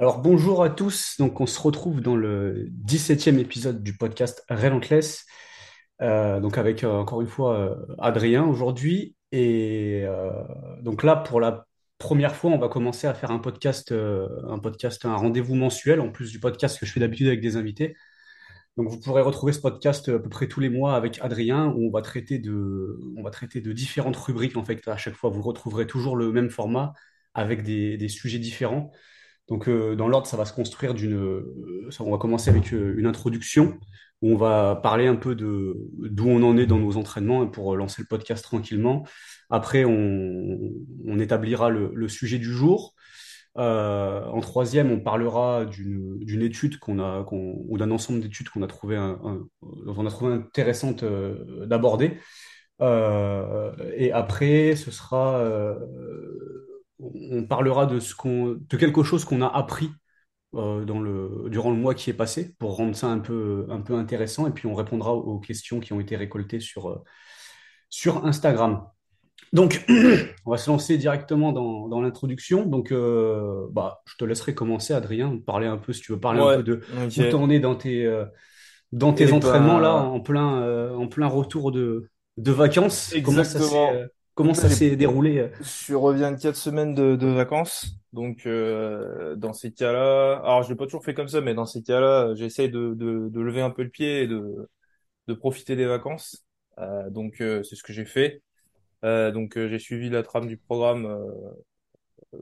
Alors bonjour à tous, donc on se retrouve dans le dix-septième épisode du podcast Relentless, Euh, donc avec euh, encore une fois euh, Adrien aujourd'hui. Et donc là, pour la première fois, on va commencer à faire un podcast, un podcast, un rendez-vous mensuel, en plus du podcast que je fais d'habitude avec des invités. Donc vous pourrez retrouver ce podcast à peu près tous les mois avec Adrien, où on va traiter de, on va traiter de différentes rubriques. En fait, à chaque fois, vous retrouverez toujours le même format avec des sujets différents. Donc, euh, dans l'ordre, ça va se construire d'une. euh, on va commencer avec euh, une introduction où on va parler un peu de d'où on en est dans nos entraînements pour lancer le podcast tranquillement. Après, on, on établira le, le sujet du jour. Euh, en troisième, on parlera d'une étude qu'on a, ou d'un ensemble d'études qu'on a trouvé, un, dont on a trouvé intéressante euh, d'aborder. Euh, et après, ce sera, on parlera de ce qu'on, de quelque chose qu'on a appris euh, dans le, durant le mois qui est passé pour rendre ça un peu, un peu intéressant. Et puis on répondra aux questions qui ont été récoltées sur, euh, sur Instagram. Donc, on va se lancer directement dans, dans l'introduction. Donc, euh, bah, je te laisserai commencer, Adrien, parler un peu, si tu veux parler un peu de où t'en es dans tes, dans tes Et entraînements là, ben, en plein, en plein retour de, de vacances. Comment ça comment ça s'est déroulé? euh je reviens de quatre semaines de, de vacances. Donc, euh, dans ces cas-là, alors je l'ai pas toujours fait comme ça, mais dans ces cas-là, j'essaie de, de, de lever un peu le pied et de, de profiter des vacances. Euh, donc, euh, c'est ce que j'ai fait. Donc, j'ai suivi la trame du programme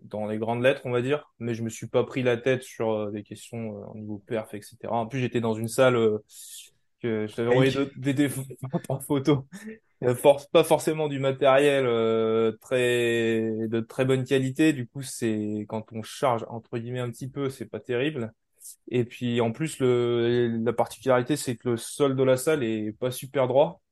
dans les grandes lettres, on va dire, mais je me suis pas pris la tête sur des questions au niveau perf, etc. En plus, j'étais dans une salle que je t'avais envoyé des défauts en photo. Euh, force, pas forcément du matériel euh, très de très bonne qualité. Du coup, c'est quand on charge entre guillemets un petit peu, c'est pas terrible. Et puis en plus, le, la particularité, c'est que le sol de la salle est pas super droit.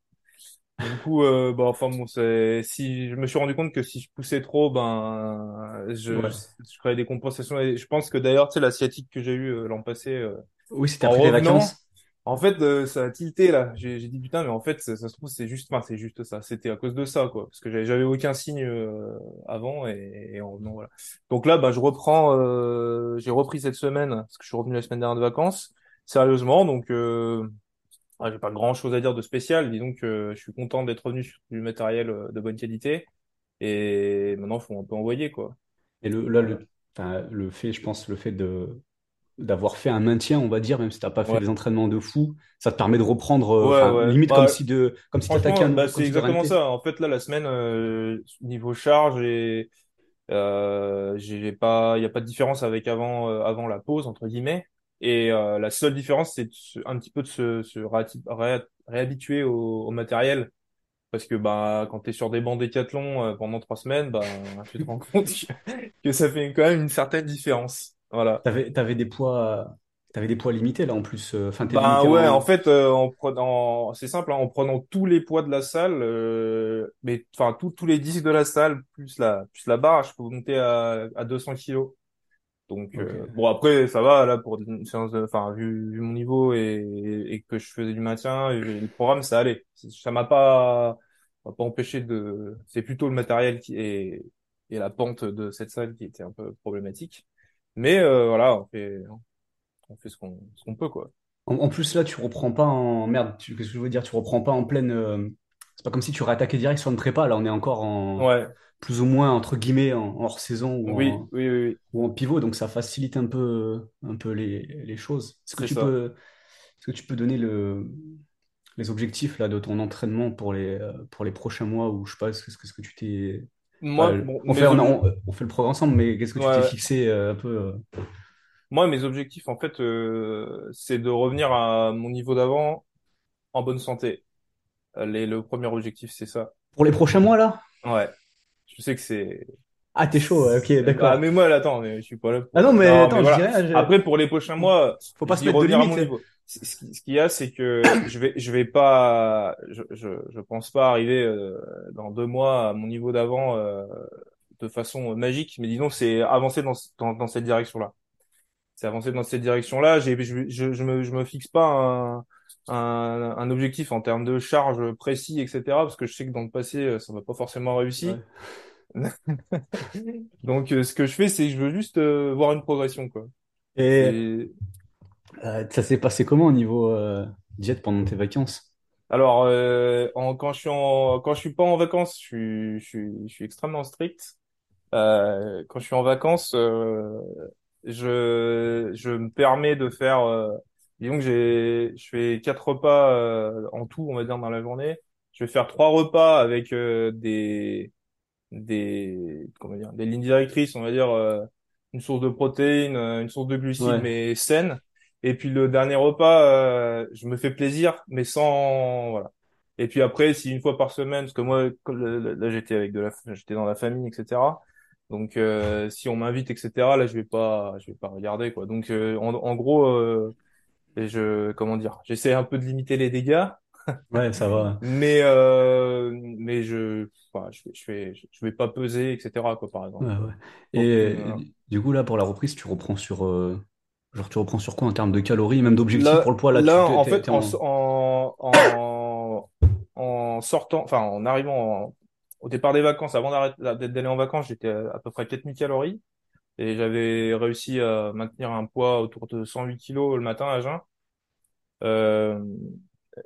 Du coup, euh, bah enfin bon, c'est si je me suis rendu compte que si je poussais trop, ben je, je, Ouais. je ferais des compensations. Et je pense que d'ailleurs, sais, l'asiatique que j'ai eu euh, l'an passé, euh, Oui, c'était en après les revenant. vacances. En fait, euh, ça a tilté là. J'ai dit putain, mais en fait, ça, se trouve c'est juste, enfin c'est juste ça. C'était à cause de ça, quoi, parce que j'avais aucun signe euh, avant et, et en revenant voilà. Donc là, bah je reprends. euh, j'ai repris cette semaine parce que je suis revenu la semaine dernière de vacances. Sérieusement, donc euh, ah, j'ai pas grand-chose à dire de spécial. Disons que je suis content d'être revenu sur du matériel euh, de bonne qualité et maintenant faut un peu envoyer quoi. Et le, là, le, enfin, le fait, je pense, le fait de d'avoir fait un maintien, on va dire, même si t'as pas fait Ouais, des entraînements de fou, ça te permet de reprendre, euh, ouais, enfin, ouais. limite comme Bah si de, comme si t'attaquais un bah comme c'est exactement ça. En fait là, la semaine euh, niveau charge et Euh, j'ai pas, il y a pas de différence avec avant, euh, avant la pause entre guillemets. Et la seule différence, c'est un petit peu de se, se ré- réhabituer au, au matériel, parce que bah quand t'es sur des bancs Décathlon pendant trois semaines, bah tu te rends compte que, que ça fait quand même une certaine différence. Voilà. T'avais, t'avais des poids, t'avais des poids limités là en plus. euh, Enfin, Bah ouais, en en. fait, euh, en prenant, c'est simple, hein, en prenant tous les poids de la salle, euh, mais enfin tous tous les disques de la salle plus la plus la barre, je peux monter à, à 200 kilos. Donc euh, bon après ça va là pour une séance de, enfin vu, vu mon niveau et, et que je faisais du maintien et le programme ça allait. Ça m'a pas m'a pas empêché de. C'est plutôt le matériel qui est et la pente de cette salle qui était un peu problématique. Mais euh, voilà on fait on fait ce qu'on ce qu'on peut quoi. En, en plus là, tu reprends pas en merde. tu- Qu'est-ce que je veux dire? Tu reprends pas en pleine. euh, C'est pas comme si tu réattaquais direct sur une prépa. Là, on est encore en Ouais plus ou moins entre guillemets en, en hors saison ou oui en oui oui, oui. ou en pivot, donc ça facilite un peu un peu les, les choses. Est-ce que tu ça. peux est-ce que tu peux donner le les objectifs là de ton entraînement pour les euh, pour les prochains mois ou je sais pas ce que que, ce que tu t'es Moi bon on fait on, on, on fait le programme ensemble mais qu'est-ce que tu t'es ouais, fixé euh, un peu euh, moi mes objectifs en fait euh, c'est de revenir à mon niveau d'avant en bonne santé. Euh, Les, le premier objectif, c'est ça. pour les prochains mois là? Ouais. Je sais que c'est... Ah t'es chaud, ouais, ok, Bah, d'accord. mais moi, là, attends, mais je suis pas là Ah non mais Non, mais attends, je dis voilà. je- Après, pour les prochains mois, faut pas se mettre de revenir à mon limite. Ce qui- ce qu'il y a, c'est que je vais, je vais pas... Je, je, je pense pas arriver euh, dans deux mois à mon niveau d'avant euh, de façon magique, mais disons, c'est avancer dans, dans, dans cette direction-là. C'est avancer dans cette direction-là. J'ai, je, je, je me, je me fixe pas un, un, un objectif en termes de charge précis, etc. Parce que je sais que dans le passé, euh, ça m'a pas forcément Ouais. réussi. Donc, euh, ce que je fais, c'est que je veux juste euh, voir une progression, quoi. Et euh, ça s'est passé comment au niveau euh, diète pendant tes vacances? alors euh, en, quand je suis en quand je suis pas en vacances, je suis je suis, je suis extrêmement strict. Euh, quand je suis en vacances, je je me permets de faire disons que j'ai je fais quatre repas en tout, on va dire dans la journée. Je vais faire trois repas avec des des comment dire des lignes directrices on va dire une source de protéines une source de glucides Ouais, mais saine et puis le dernier repas euh, je me fais plaisir mais sans voilà. Et puis après si une fois par semaine parce que moi là j'étais avec de la j'étais dans la famille etc donc euh, si on m'invite etc là je vais pas je vais pas regarder quoi. Donc euh, en, en gros euh, je comment dire j'essaie un peu de limiter les dégâts. Ouais, ça va. mais euh, mais je enfin, je, je fais je vais pas peser etc quoi par Ouais, exemple. Ouais. donc Et du du coup, là, pour la reprise, tu reprends sur, euh, genre, tu reprends sur quoi en termes de calories, même d'objectifs pour le poids, là, là en fait en en... en sortant enfin en arrivant au départ des vacances avant d'aller en vacances j'étais à, à peu près 4000 calories. Et j'avais réussi à maintenir un poids autour de 108 kilos le matin à jeun. Euh,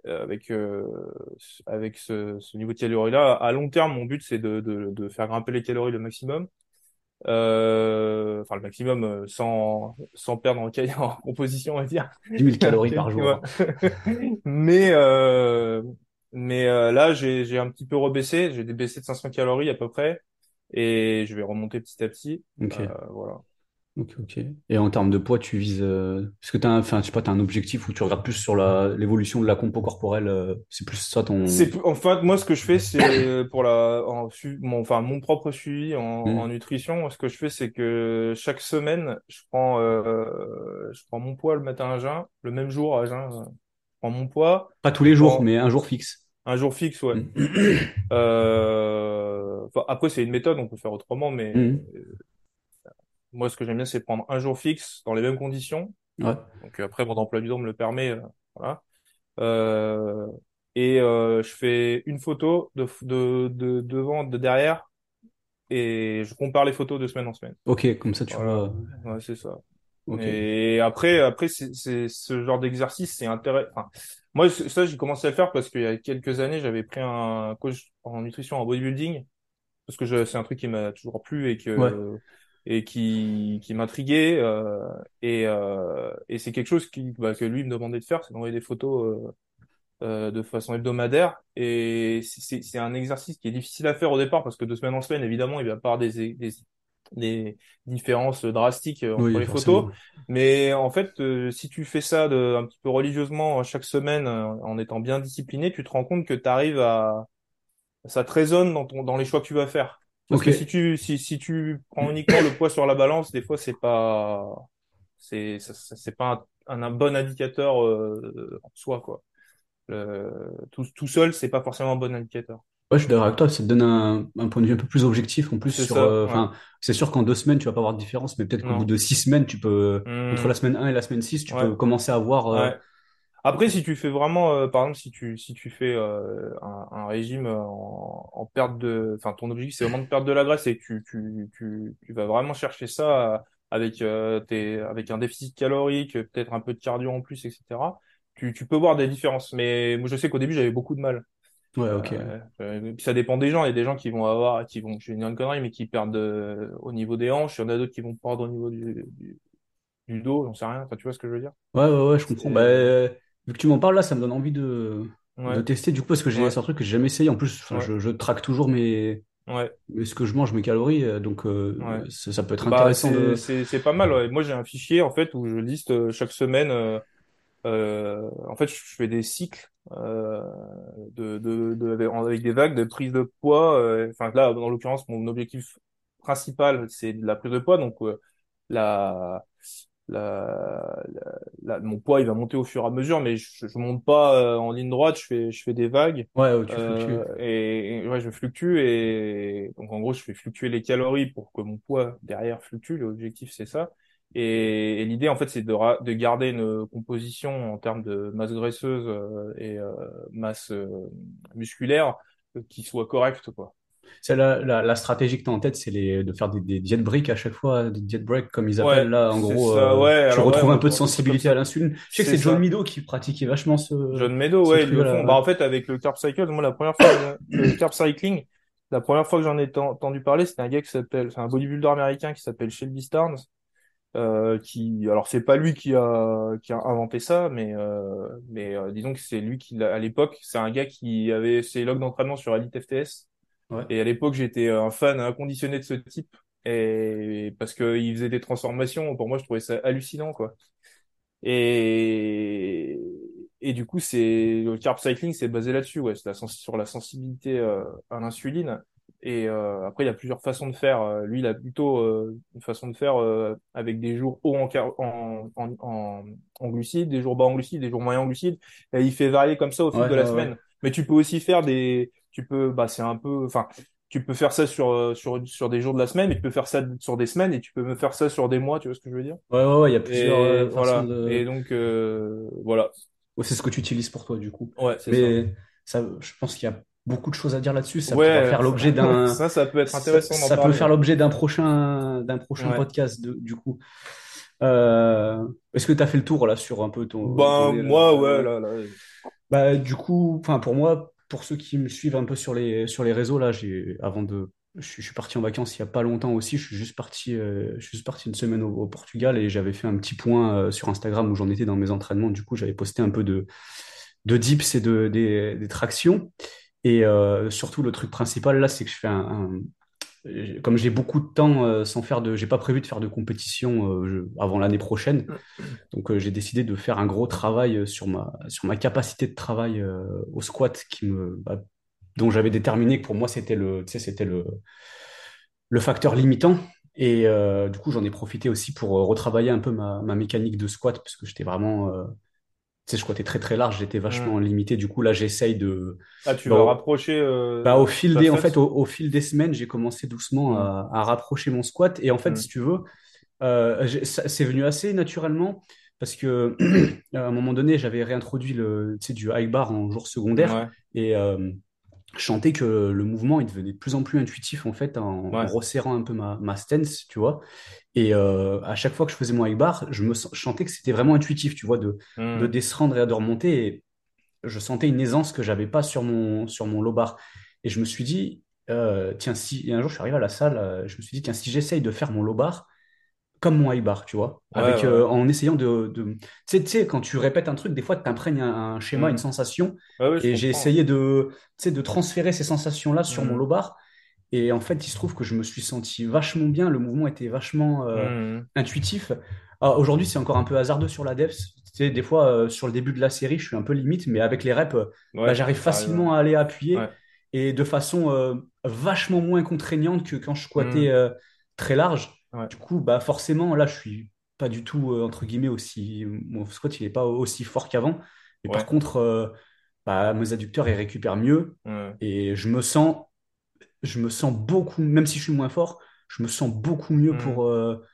avec euh, avec ce, ce niveau de calories là à long terme mon but c'est de, de de faire grimper les calories le maximum euh, enfin le maximum euh, sans sans perdre en, en composition on va dire. Dix mille calories Ok, par jour. mais euh, mais euh, là j'ai j'ai un petit peu rebaissé. J'ai baissé de 500 calories à peu près. Et je vais remonter petit à petit. Ok, euh, voilà ok, ok. Et en termes de poids, tu vises... euh, Est-ce que enfin, je sais pas, t'as un objectif où tu regardes plus sur la, l'évolution de la compo corporelle, euh, c'est plus ça ton... c'est en fait moi ce que je fais c'est pour la en, su- mon enfin mon propre suivi en, en nutrition ce que je fais c'est que chaque semaine je prends euh, je prends mon poids le matin à jeun le même jour à jeun euh, je prends mon poids Pas tous les jours, mais un jour fixe. un jour fixe ouais. Euh, enfin, après, c'est une méthode, on peut faire autrement, mais Hmm. Moi, ce que j'aime bien, c'est prendre un jour fixe dans les mêmes conditions. Ouais, Donc, euh, après, mon emploi du temps me le permet. euh, voilà. Euh, et euh, je fais une photo de, de, de devant, de derrière, et je compare les photos de semaine en semaine. ok, comme ça tu Voilà. vois. Ouais, c'est ça. Ok. Et après, après, c'est, ce genre d'exercice, c'est intéressant. Enfin, moi, ça, j'ai commencé à le faire parce qu'il y a quelques années, j'avais pris un coach en nutrition, en bodybuilding, parce que c'est un truc qui m'a toujours plu et Ouais. Et qui qui m'intriguait euh, et euh, et c'est quelque chose qui bah, que lui me demandait de faire, c'est d'envoyer des photos euh, euh, de façon hebdomadaire. Et c'est un exercice qui est difficile à faire au départ parce que de semaine en semaine, évidemment, il va y avoir des des des différences drastiques euh, entre Oui, les photos, mais en fait, euh, si tu fais ça de, un petit peu religieusement chaque semaine en étant bien discipliné, tu te rends compte que tu arrives à ça te résonne dans ton dans les choix que tu vas faire. Parce Ok. que si tu si si tu prends uniquement le poids sur la balance, des fois c'est pas c'est c'est pas un, un bon indicateur euh, en soi quoi. Le, tout tout seul, c'est pas forcément un bon indicateur. Ouais, je suis d'accord avec toi, ça te donne un, un point de vue un peu plus objectif en plus C'est sur. euh, ouais. Enfin, c'est sûr qu'en deux semaines, tu vas pas avoir de différence, mais peut-être qu'au bout de six semaines, tu peux, entre la Hmm, semaine un et la semaine 6 tu ouais, peux commencer à voir. euh. Après, si tu fais vraiment, euh, par exemple, si tu si tu fais euh, un, un régime en, en perte de, enfin, ton objectif c'est vraiment de perdre de la graisse et que tu tu tu tu vas vraiment chercher ça euh, avec euh, tes avec un déficit calorique, peut-être un peu de cardio en plus, etc. Tu tu peux voir des différences. Mais moi, je sais qu'au début, j'avais beaucoup de mal. Ouais, ok. Euh, euh, ça dépend des gens. Il y a des gens qui vont avoir, qui vont, je vais dire une connerie, mais qui perdent euh, au niveau des hanches. Il y en a d'autres qui vont perdre au niveau du, du, du dos, j'en sais rien. Enfin, tu vois ce que je veux dire? Ouais, ouais, ouais, je comprends. Bah, euh, vu que tu m'en parles là, ça me donne envie de, tester du coup, parce que j'ai, ouais, un truc que j'ai jamais essayé. En plus, enfin, ouais, je, je traque toujours mes, ce que je mange, mes calories, euh, donc euh, ça, ça peut être Bah, intéressant c'est, de. c'est, c'est pas mal. Moi, j'ai un fichier, en fait, où je liste euh, chaque semaine, euh, euh, en fait, je fais des cycles, de, de, de, avec des vagues de prise de poids. Enfin, là, dans l'occurrence, mon objectif principal, c'est de la prise de poids. Donc, la, la, la, mon poids, il va monter au fur et à mesure, mais je, je monte pas euh, en ligne droite. Je fais, je fais des vagues. Ouais, ouais, tu. Euh, et, et ouais, je fluctue et donc en gros, je fais fluctuer les calories pour que mon poids derrière fluctue. L'objectif, c'est ça. Et, et l'idée, en fait, c'est de, de garder une composition en termes de masse graisseuse euh, et euh, masse euh, musculaire euh, qui soit correcte, quoi. C'est la, la, la stratégie que tu as en tête, c'est de faire des, des diet breaks à chaque fois, des diet breaks comme ils appellent Ouais, là. En gros, ça, euh, tu ouais, retrouves un peu de sensibilité à l'insuline. Je sais que C'est John. Mido qui pratiquait vachement ce, John Meadow, ouais, ils le font. Bah, en fait, avec le carb cycle, moi, la première fois, le carb cycling, la première fois que j'en ai ten- entendu parler, c'était un gars qui s'appelle, c'est un bodybuilder américain qui s'appelle Shelby Starnes, euh, qui, alors c'est pas lui qui a, qui a inventé ça, mais, euh, mais euh, disons que c'est lui qui, à l'époque, c'est un gars qui avait ses logs d'entraînement sur Elite FTS. Ouais. Et à l'époque, j'étais un fan inconditionné de ce type. Et parce qu'il faisait des transformations, pour moi, je trouvais ça hallucinant, quoi. Et, et du coup, c'est le carb cycling, c'est basé là-dessus, ouais, c'est la sens- sur la sensibilité euh, à l'insuline. Et euh, après, il y a plusieurs façons de faire. Euh, Lui, il a plutôt euh, une façon de faire euh, avec des jours hauts en, car- en, en, en, en glucides, des jours bas en glucides, des jours moyens en glucides. Et il fait varier comme ça au fil Ouais, de la ouais, ouais. semaine. Mais tu peux aussi faire des, tu peux, bah, c'est un peu, enfin, tu peux faire ça sur euh, sur sur des jours de la semaine, mais tu peux faire ça sur des semaines et tu peux me faire ça sur des mois. Tu vois ce que je veux dire? Ouais, ouais, ouais, il y a plusieurs Et euh, façons voilà. Et de. donc, euh, voilà. Ouais, c'est ce que tu utilises pour toi, du coup. Ouais, c'est. Mais ça, je pense qu'il y a beaucoup de choses à dire là-dessus. Ça Ouais, faire l'objet d'un. ça, ça peut être intéressant ça peut faire l'objet d'un prochain, d'un prochain Ouais. podcast, de- du coup. Euh, est-ce que tu as fait le tour là sur un peu ton, ton Ben, là? moi, ouais. là, là. Bah, du coup, enfin pour moi, pour ceux qui me suivent un peu sur les sur les réseaux là, avant de je, suis parti en vacances il y a pas longtemps aussi. Je suis juste parti euh, je suis juste parti une semaine au, Portugal et j'avais fait un petit point euh, sur Instagram où j'en étais dans mes entraînements. Du coup, j'avais posté un peu de de dips et de des, des tractions. Et euh, surtout le truc principal là, c'est que je fais un- comme j'ai beaucoup de temps euh, sans faire de j'ai pas prévu de faire de compétition euh, avant l'année prochaine. Donc euh, j'ai décidé de faire un gros travail sur ma, sur ma capacité de travail au squat qui me, bah, dont j'avais déterminé que pour moi c'était le, c'était le, le facteur limitant. Et euh, du coup j'en ai profité aussi pour retravailler un peu ma, ma mécanique de squat parce que j'étais vraiment, sais, je squattais très très large, j'étais vachement limité. Du coup là j'essaye de, Ah, tu bah, vas rapprocher bah, au euh, fil des, en fait, au, au fil des semaines, j'ai commencé doucement à, à rapprocher mon squat. Et en fait, Hmm. si tu veux, euh, c'est venu assez naturellement parce que à un moment donné, j'avais réintroduit le, du high bar en jour secondaire Ouais, et euh, je sentais que le mouvement il devenait de plus en plus intuitif en fait en, resserrant un peu ma, ma stance, tu vois. Et euh, à chaque fois que je faisais mon high bar, je me sentais que c'était vraiment intuitif, tu vois, de, de Hmm. descendre et de remonter. Et je sentais une aisance que j'avais pas sur mon, sur mon low bar. Et je me suis dit, euh, tiens, si et un jour je suis arrivé à la salle, euh, je me suis dit, tiens, si j'essaye de faire mon low bar comme mon high bar, tu vois, Ouais, avec, ouais, euh, en essayant de, de... Tu sais, quand tu répètes un truc, des fois, tu imprègnes un, un schéma, une Hmm. sensation, Ouais, et j'ai essayé de, de transférer ces sensations-là sur mon Hmm. low bar. Et en fait, il se trouve que je me suis senti vachement bien, le mouvement était vachement euh, Hmm. intuitif. Alors, aujourd'hui, c'est encore un peu hasardeux sur la depth. Tu sais, des fois, euh, sur le début de la série, je suis un peu limite, mais avec les reps, bah, j'arrive facilement à aller appuyer et de façon vachement moins contraignante que quand je squattais très large. Ouais. Du coup, bah forcément, là, je suis pas du tout, euh, entre guillemets, aussi... Mon squat, il est pas aussi fort qu'avant. Mais par contre, euh, bah, mes adducteurs, ils récupèrent mieux Ouais. et je me sens je me sens beaucoup, même si je suis moins fort, je me sens beaucoup mieux Hmm. pour, euh,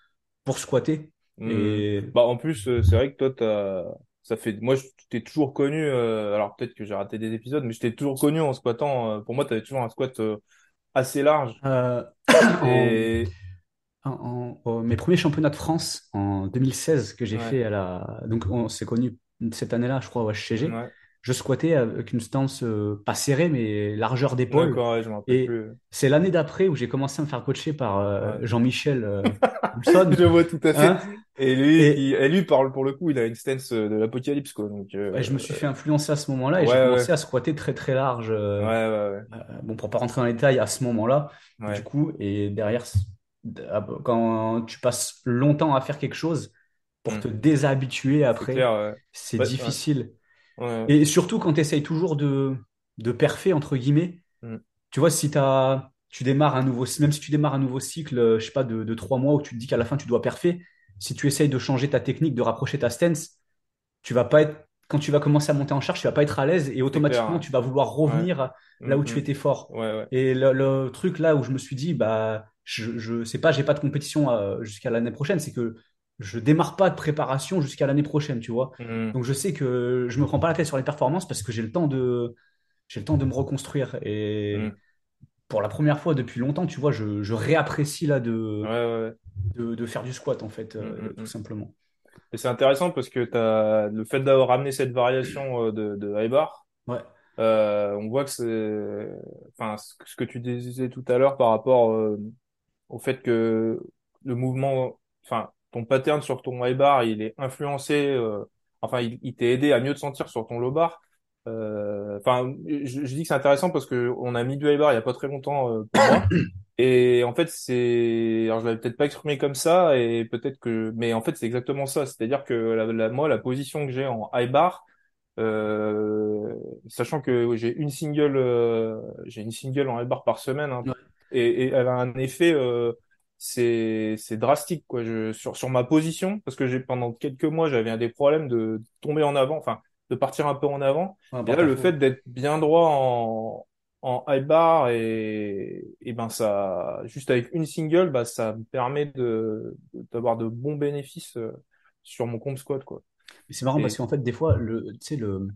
pour squatter. Hmm. Et Bah, en plus, c'est vrai que toi, t'as, ça fait, moi, je t'ai toujours connu, euh, alors peut-être que j'ai raté des épisodes, mais je t'ai toujours connu en squattant, euh, pour moi, t'avais toujours un squat euh, assez large. Et, en- en- mes premiers championnats de France en 2016 que j'ai ouais, fait à la. Donc, on s'est connu cette année-là, je crois, au HCG. ouais. Je squattais avec une stance euh, pas serrée, mais largeur d'épaule. Ouais, Et c'est l'année d'après où j'ai commencé à me faire coacher par euh. Jean-Michel euh. Je vois tout à fait. Hein Et lui, et lui, parle, pour le coup, il a une stance euh, de l'apocalypse, quoi. Donc, je me suis fait influencer à ce moment-là et j'ai commencé à squatter très très large. bon, pour pas rentrer dans les détails, à ce moment-là, du coup, et derrière, quand tu passes longtemps à faire quelque chose, pour Hmm. te déshabituer C'est après, c'est Bah, ouais, difficile. ouais. Et surtout quand tu essayes toujours de, de perfer, entre guillemets, Hmm. tu vois, si t'as, tu démarres un nouveau, même si tu démarres un nouveau cycle, euh, je sais pas, de, de trois mois où tu te dis qu'à la fin tu dois perfer, si tu essayes de changer ta technique, de rapprocher ta stance, tu vas pas être, quand tu vas commencer à monter en charge, tu vas pas être à l'aise et clair, automatiquement tu vas vouloir Ouais. revenir là où tu Mhm. étais fort. Ouais, ouais. Et le, le truc là où je me suis dit, bah, je, je sais pas, j'ai pas de compétition euh, jusqu'à l'année prochaine, c'est que je démarre pas de préparation jusqu'à l'année prochaine, tu vois. Mhm. Donc je sais que je me prends pas la tête sur les performances parce que j'ai le temps de, j'ai le temps de me reconstruire. Et Mhm. pour la première fois depuis longtemps, tu vois, je, je réapprécie là de, ouais, ouais. de, de faire du squat, en fait, Mm, euh, mm, tout mm. simplement. Et c'est intéressant parce que t'as le fait d'avoir ramené cette variation euh, de, de high bar, Ouais, euh, on voit que c'est, enfin, ce que ce que tu disais tout à l'heure par rapport euh, au fait que le mouvement, enfin, ton pattern sur ton high bar, il est influencé, euh, enfin, il, il t'est aidé à mieux te sentir sur ton low bar. Euh, Enfin, je, je dis que c'est intéressant parce que on a mis du high bar il y a pas très longtemps euh, pour moi. Et en fait, c'est, alors je l'avais peut-être pas exprimé comme ça, et peut-être que, mais en fait, c'est exactement ça. C'est-à-dire que la, la- moi, la position que j'ai en high bar, euh, sachant que j'ai une single, euh, j'ai une single en high bar par semaine, hein, ouais, et, et elle a un effet, euh, c'est, c'est drastique, quoi. Je, sur, sur ma position, parce que j'ai pendant quelques mois, j'avais des problèmes de tomber en avant, enfin, de partir un peu en avant. Et là, le fait d'être bien droit en, en high bar et, et ben ça, juste avec une single, bah ça me permet de d'avoir de bons bénéfices euh, sur mon comp squat quoi. Mais c'est marrant parce Et qu'en fait, des fois, le, tu sais, le,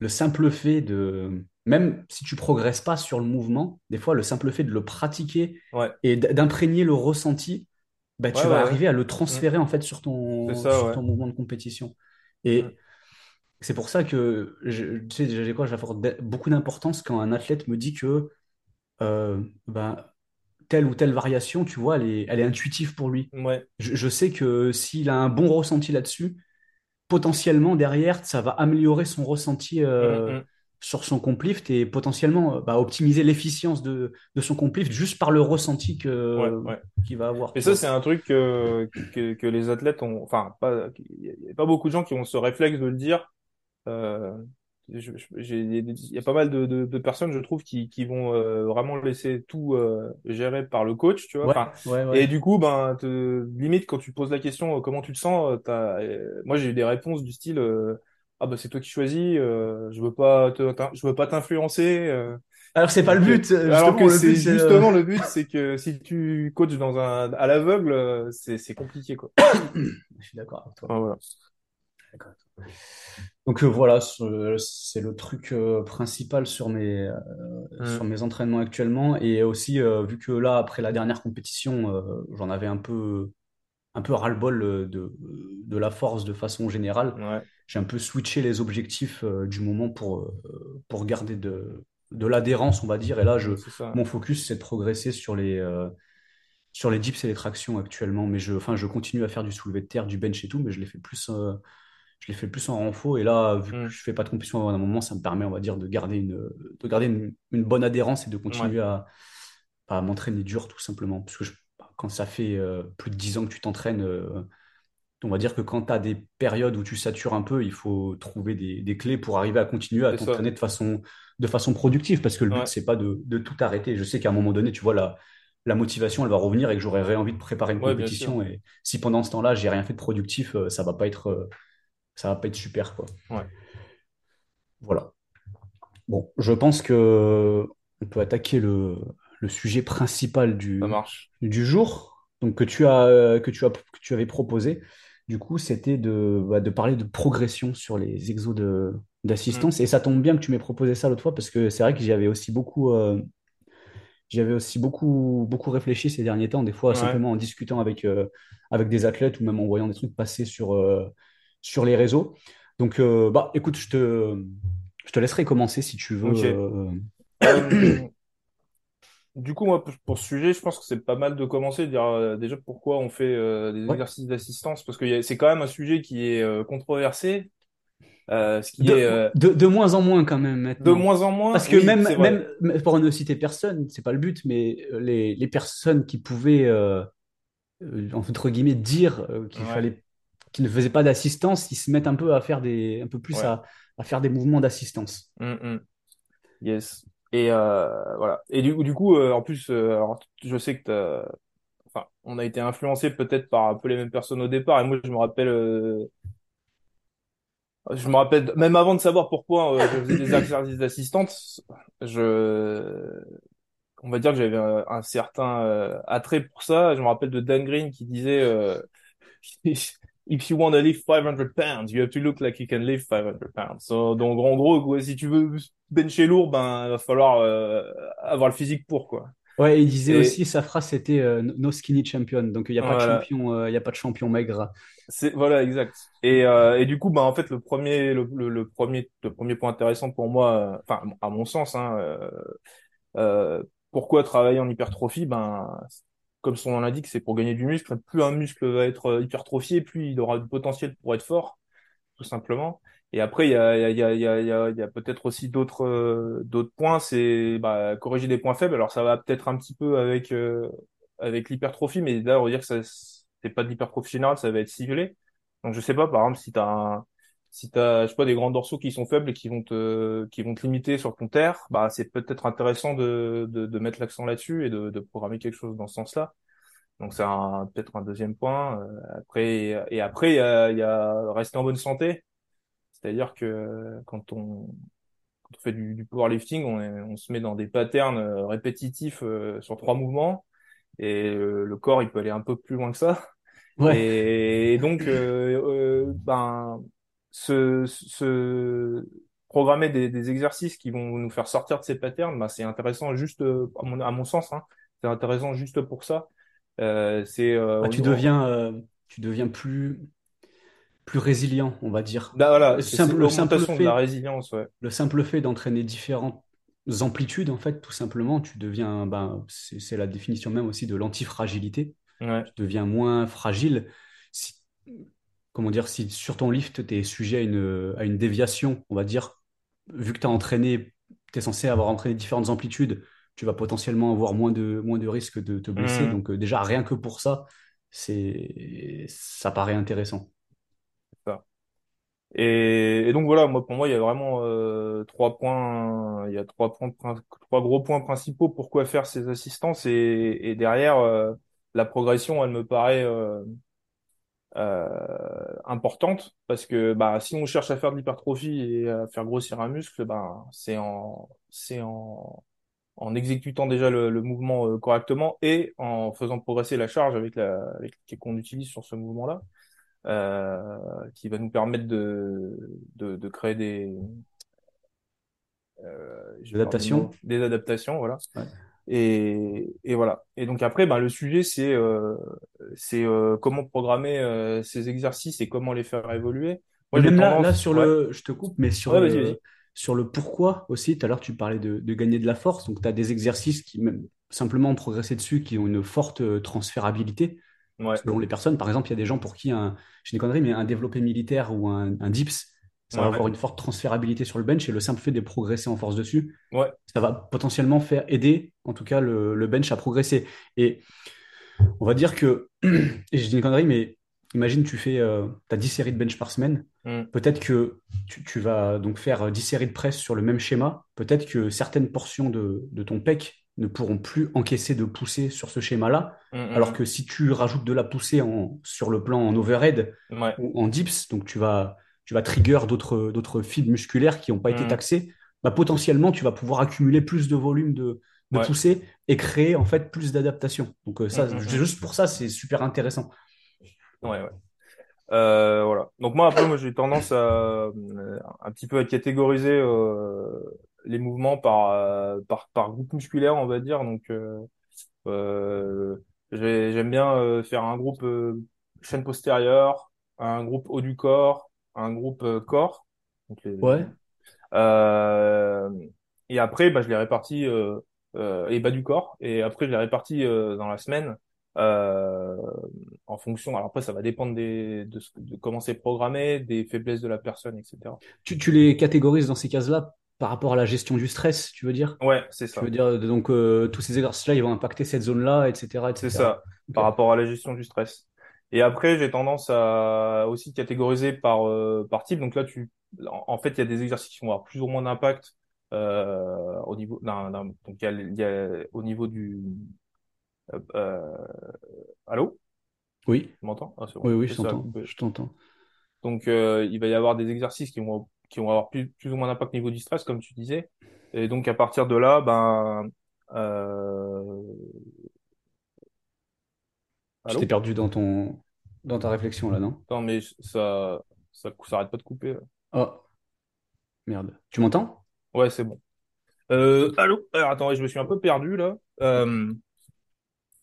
le simple fait de, même si tu progresses pas sur le mouvement, des fois, le simple fait de le pratiquer ouais, et d'imprégner le ressenti, bah, ouais, tu vas ouais, arriver à le Mm. transférer en fait sur ton, ça, sur ouais. ton mouvement de compétition. Mm. Et c'est pour ça que, je, tu sais, j'ai quoi, j'apporte d- beaucoup d'importance quand un athlète me dit que euh, ben, telle ou telle variation, tu vois, elle est, elle est intuitive pour lui. Ouais. Je, je sais que s'il a un bon ressenti là-dessus, potentiellement derrière, ça va améliorer son ressenti Mm, euh, mm. Sur son complift et potentiellement euh, bah, optimiser l'efficience de, de son complift juste par le ressenti Ouais, que, ouais. qu'il va avoir, Et ça, c'est un truc que, que, que les athlètes ont, enfin, pas, il y a pas beaucoup de gens qui ont ce réflexe de le dire. Euh, il y a pas mal de, de, de personnes, je trouve, qui, qui vont euh, vraiment laisser tout euh, gérer par le coach, tu vois. Ouais, Enfin, ouais, ouais. et du coup, ben, te, limite quand tu poses la question, euh, comment tu te sens, euh, t'as, euh, moi j'ai eu des réponses du style, euh, ah bah c'est toi qui choisis, euh, je veux pas te, je veux pas t'influencer. euh. Alors, c'est pas le but, euh, alors que c'est euh, justement le but, c'est que si tu coaches dans un à l'aveugle, c'est c'est compliqué quoi. Je suis d'accord avec toi. Voilà. D'accord. Donc euh, voilà, ce- c'est le truc euh, principal sur mes, euh, sur Mm. mes entraînements actuellement. Et aussi, vu que là, après la dernière compétition, j'en avais un peu, un peu ras-le-bol euh, de, de la force de façon générale, Ouais, j'ai un peu switché les objectifs euh, du moment pour, euh, pour garder de, de l'adhérence, on va dire. Et là, je, mon focus, c'est de progresser sur les, euh, sur les dips et les tractions actuellement. Mais je, enfin, je continue à faire du soulevé de terre, du bench et tout, mais je les fais plus, je les fais plus en renfort. Et là, vu que Mm. je fais pas de compétition à un moment, ça me permet, on va dire, de garder une, de garder une, une bonne adhérence et de Ouais, continuer à, à m'entraîner dur, tout simplement. Parce que je- quand ça fait euh, plus de 10 ans que tu t'entraînes, euh, on va dire que quand tu as des périodes où tu satures un peu, il faut trouver des, des clés pour arriver à continuer à t'entraîner de façon, de façon productive. Parce que le but, Ouais, c'est pas de, de tout arrêter. Je sais qu'à un moment donné, tu vois, la, la motivation, elle va revenir et que j'aurai envie de préparer une ouais, compétition. Et si pendant ce temps-là, j'ai rien fait de productif, euh, ça va pas être, ça va pas être super, quoi. Ouais, Voilà. Bon, je pense que on peut attaquer le, le sujet principal du, du jour, donc que tu as, que tu as, que tu avais proposé. Du coup, c'était de, bah, de parler de progression sur les exos de, Mm. d'assistance. Et ça tombe bien que tu m'aies proposé ça l'autre fois parce que c'est vrai que j'y avais aussi beaucoup, euh, j'y avais aussi beaucoup, beaucoup réfléchi ces derniers temps, des fois Ouais, simplement en discutant avec, euh, avec des athlètes ou même en voyant des trucs passer sur, euh, sur les réseaux. Donc, euh, bah, écoute, je te, je te laisserai commencer si tu veux. Du coup, moi, pour ce sujet, je pense que c'est pas mal de commencer, de dire euh, déjà pourquoi on fait euh, des Ouais. exercices d'assistance, parce que c'est quand même un sujet qui est euh, controversé, ce qui est De, de, de moins en moins quand même de moins en moins, Parce que oui, même, même pour ne citer personne, c'est pas le but, mais les, les personnes qui pouvaient, entre guillemets, dire qu'il Ouais, fallait, qu'ils ne faisaient pas d'assistance, ils se mettent un peu à faire des, un peu plus ouais. à, à faire des mouvements d'assistance. Mm, mm. Yes. Et euh, voilà. Et du, du coup, euh, en plus, euh, alors, je sais que enfin, on a été influencé peut-être par un peu les mêmes personnes au départ. Et moi, je me rappelle, euh, je me rappelle même avant de savoir pourquoi euh, je faisais des exercices d'assistance, je, on va dire que j'avais un, certain euh, attrait pour ça. Je me rappelle de Dan Green qui disait, If you want to lift 500 pounds, you have to look like you can lift 500 pounds. So, donc, en gros, quoi, si tu veux bencher lourd, ben, il va falloir euh, avoir le physique pour, quoi. Ouais, il disait Et aussi, sa phrase c'était euh, No skinny champion. Donc il n'y a pas de champion, euh, y a pas de champion maigre. c'est voilà exact. Et euh, et du coup, bah en fait, le premier le, le, le premier le premier point intéressant pour moi, euh, enfin à mon sens, hein, euh, euh, pourquoi travailler en hypertrophie? Ben comme son nom l'indique, c'est pour gagner du muscle. Plus un muscle va être euh, hypertrophié, plus il aura du potentiel pour être fort. tout simplement. Et après, il y a, y a, y a, y a, y a peut-être aussi d'autres euh, d'autres points, c'est bah, corriger des points faibles. Alors ça va peut-être un petit peu avec euh, avec l'hypertrophie, mais là on va dire que ça c'est pas de l'hypertrophie générale, ça va être ciblé. Donc je sais pas, par exemple, si t'as un, si t'as je sais pas des grands dorsaux qui sont faibles et qui vont te qui vont te limiter sur ton terre, bah c'est peut-être intéressant de, de de mettre l'accent là-dessus et de de programmer quelque chose dans ce sens-là. Donc c'est peut-être un deuxième point. Euh, après et après il y a, y a rester en bonne santé. C'est-à-dire que quand on, quand on fait du, du powerlifting, on, est- on se met dans des patterns euh, répétitifs euh, sur trois mouvements et le corps il peut aller un peu plus loin que ça. Ouais. Et, donc euh, euh, ben se, se programmer des, des exercices qui vont nous faire sortir de ces patterns, ben, c'est intéressant juste euh, à mon, à mon sens, hein, c'est intéressant juste pour ça. Euh, c'est euh, Bah, tu deviens, euh, tu deviens plus, plus résilient, on va dire. bah, Le voilà, c'est c'est simple, le simple l'augmentation de la fait, résilience, ouais. le simple fait d'entraîner différentes amplitudes, en fait, tout simplement, tu deviens, ben, c'est c'est la définition même aussi de l'antifragilité. Ouais. Tu deviens moins fragile. Si, comment dire, si sur ton lift, tu es sujet à une, à une déviation, on va dire, vu que tu as entraîné, tu es censé avoir entraîné différentes amplitudes, tu vas potentiellement avoir moins de, moins de risques de te blesser. Mmh. Donc, euh, déjà, rien que pour ça, c'est, ça paraît intéressant. ça. Et, et donc voilà, moi pour moi il y a vraiment euh, trois points, il y a trois points, prin- trois gros points principaux pourquoi faire ces assistances et, et derrière euh, la progression elle me paraît importante parce que bah si on cherche à faire de l'hypertrophie et à faire grossir un muscle, bah c'est en c'est en en exécutant déjà le, le mouvement euh, correctement et en faisant progresser la charge avec la avec qu'on utilise sur ce mouvement-là euh, qui va nous permettre de, de, de créer des, euh, L'adaptation, des adaptations, voilà. ouais. Et, et voilà. Et donc après, ben, le sujet, c'est euh, c'est euh, comment programmer euh, ces exercices et comment les faire évoluer. Moi, même là, sur ouais, le, je te coupe, mais sur ouais, le, sur le pourquoi aussi, tout à l'heure tu parlais de, de gagner de la force, donc tu as des exercices qui, même simplement progresser dessus, qui ont une forte transférabilité Ouais, selon les personnes. Par exemple, il y a des gens pour qui un, une connerie, mais un développé militaire ou un, un dips, ça va ouais, avoir une forte transférabilité sur le bench et le simple fait de progresser en force dessus, ouais, ça va potentiellement faire aider, en tout cas, le, le bench à progresser. Et on va dire que, et je dis une connerie, mais imagine tu fais, euh, as 10 séries de bench par semaine. hum, Peut-être que tu, tu vas donc faire 10 séries de presse sur le même schéma. Peut-être que certaines portions de, de ton pec ne pourront plus encaisser de poussée sur ce schéma-là. Alors que si tu rajoutes de la poussée en, sur le plan en overhead ou en dips, donc tu vas, tu vas trigger d'autres, d'autres fibres musculaires qui n'ont pas été hum, taxées, bah potentiellement tu vas pouvoir accumuler plus de volume de, de ouais, poussée et créer en fait plus d'adaptation. Donc euh, ça, hum, hum. juste pour ça, c'est super intéressant. ouais, ouais. Euh, voilà. Donc moi après moi j'ai tendance à euh, un petit peu à catégoriser euh, les mouvements par par par groupe musculaire on va dire. Donc j'ai- j'aime bien faire un groupe chaîne postérieure, un groupe haut du corps, un groupe euh, corps. Donc les- Ouais. euh, et après bah je les répartis euh, euh, et bas du corps et après je les répartis euh, dans la semaine. Euh, en fonction. Alors après, ça va dépendre des, de, ce, de comment c'est programmé, des faiblesses de la personne, etc. Tu, tu les catégorises dans ces cases-là par rapport à la gestion du stress, tu veux dire? Ouais, c'est Tu veux ça. dire, euh, donc euh, tous ces exercices-là, ils vont impacter cette zone-là, etc., C'est etc. ça, Ok. par rapport à la gestion du stress. Et après, j'ai tendance à aussi catégoriser par, euh, par type. Donc là, tu, en, fait, il y a des exercices qui vont avoir plus ou moins d'impact euh, au niveau d'un, donc il y a, y a au niveau du euh, euh, allô, Oui, tu m'entends? Ah, oui, oui, je t'entends, je t'entends. Donc, euh, il va y avoir des exercices qui vont, qui vont avoir plus, plus ou moins d'impact au niveau du stress, comme tu disais. Et donc, à partir de là, ben, Tu t'es allô? perdu dans ton, dans ta réflexion là, non? Attends, mais ça, ça, ça arrête pas de couper. là. Oh, merde. Tu m'entends? Ouais, c'est bon. Euh, allô? Alors, attends, je me suis un peu perdu, là. Euh,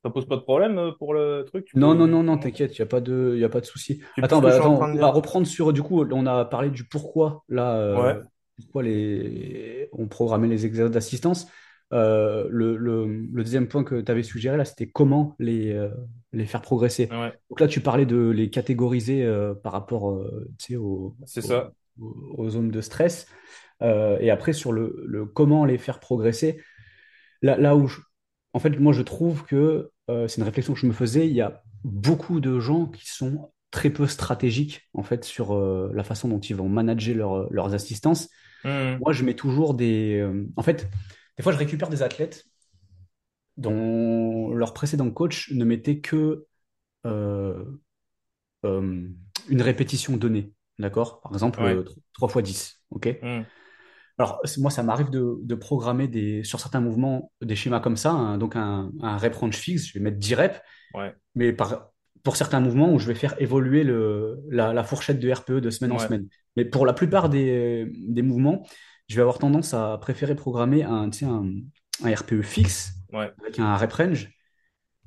ça pose pas de problème euh, pour le truc, tu Non, peux non, non, non, t'inquiète, il n'y a pas de, y a pas de souci. C'est plus ce Attends, que bah, je suis en attends, train de on va dire. reprendre sur, du coup, on a parlé du pourquoi, là, Ouais, euh, pourquoi les, on programmait les exercices d'assistance. Euh, le, le- le deuxième point que tu avais suggéré, là, c'était comment les, euh, les faire progresser. ouais, Donc là, tu parlais de les catégoriser euh, par rapport, euh, aux, aux- ça. aux zones de stress. Euh, et après, sur le, le comment les faire progresser, là, là où je- en fait, moi, je trouve que euh, c'est une réflexion que je me faisais. Il y a beaucoup de gens qui sont très peu stratégiques, en fait, sur la façon dont ils vont manager leur- leurs assistances. Hmm, Moi, je mets toujours des. en fait, des fois, je récupère des athlètes dont leur précédent coach ne mettait que euh, euh, une répétition donnée. D'accord? Par exemple, ouais, euh, 3 fois 10. OK? hmm, Alors, moi, ça m'arrive de, de programmer des, sur certains mouvements des schémas comme ça, hein, donc un, un rep range fixe, je vais mettre 10 reps, ouais, mais par, pour certains mouvements où je vais faire évoluer le, la, la fourchette de RPE de semaine en semaine. Mais pour la plupart des, des mouvements, je vais avoir tendance à préférer programmer un, un RPE fixe ouais, avec un rep range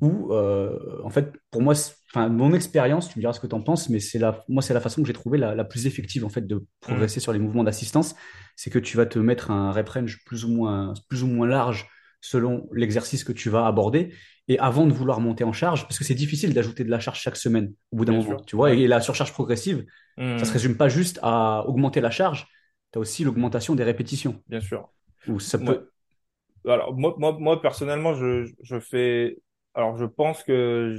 où, euh, en fait, pour moi, mon expérience, tu me diras ce que tu en penses, mais c'est la, moi, c'est la façon que j'ai trouvé la, la plus effective, en fait, de progresser sur les mouvements d'assistance. C'est que tu vas te mettre un rep range plus ou moins, plus ou moins large selon l'exercice que tu vas aborder. Et avant de vouloir monter en charge, parce que c'est difficile d'ajouter de la charge chaque semaine, au bout d'un moment, sûr. tu vois, et la surcharge progressive, ça se Hmm, résume pas juste à augmenter la charge, tu as aussi l'augmentation des répétitions, bien sûr. où ça Ouais. Alors, moi, moi, moi personnellement, je, je fais. Alors, je pense que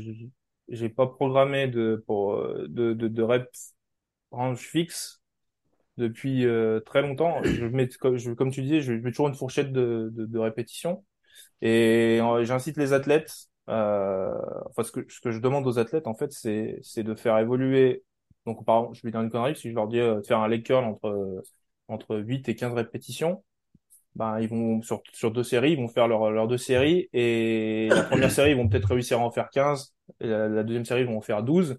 j'ai pas programmé de, pour, de, de, de reps range fixe depuis euh, très longtemps. Je mets, comme, comme tu disais, je mets toujours une fourchette de, de, de répétition. Et euh, j'incite les athlètes, euh, enfin ce que, ce que je demande aux athlètes en fait, c'est c'est de faire évoluer. Donc par exemple, je vais dire une connerie, si je leur dis euh, de faire un leg curl entre entre 8 et 15 répétitions, ben ils vont sur sur deux séries, ils vont faire leurs leurs deux séries et la première série, ils vont peut-être réussir à en faire 15 et la, la deuxième série, ils vont en faire 12.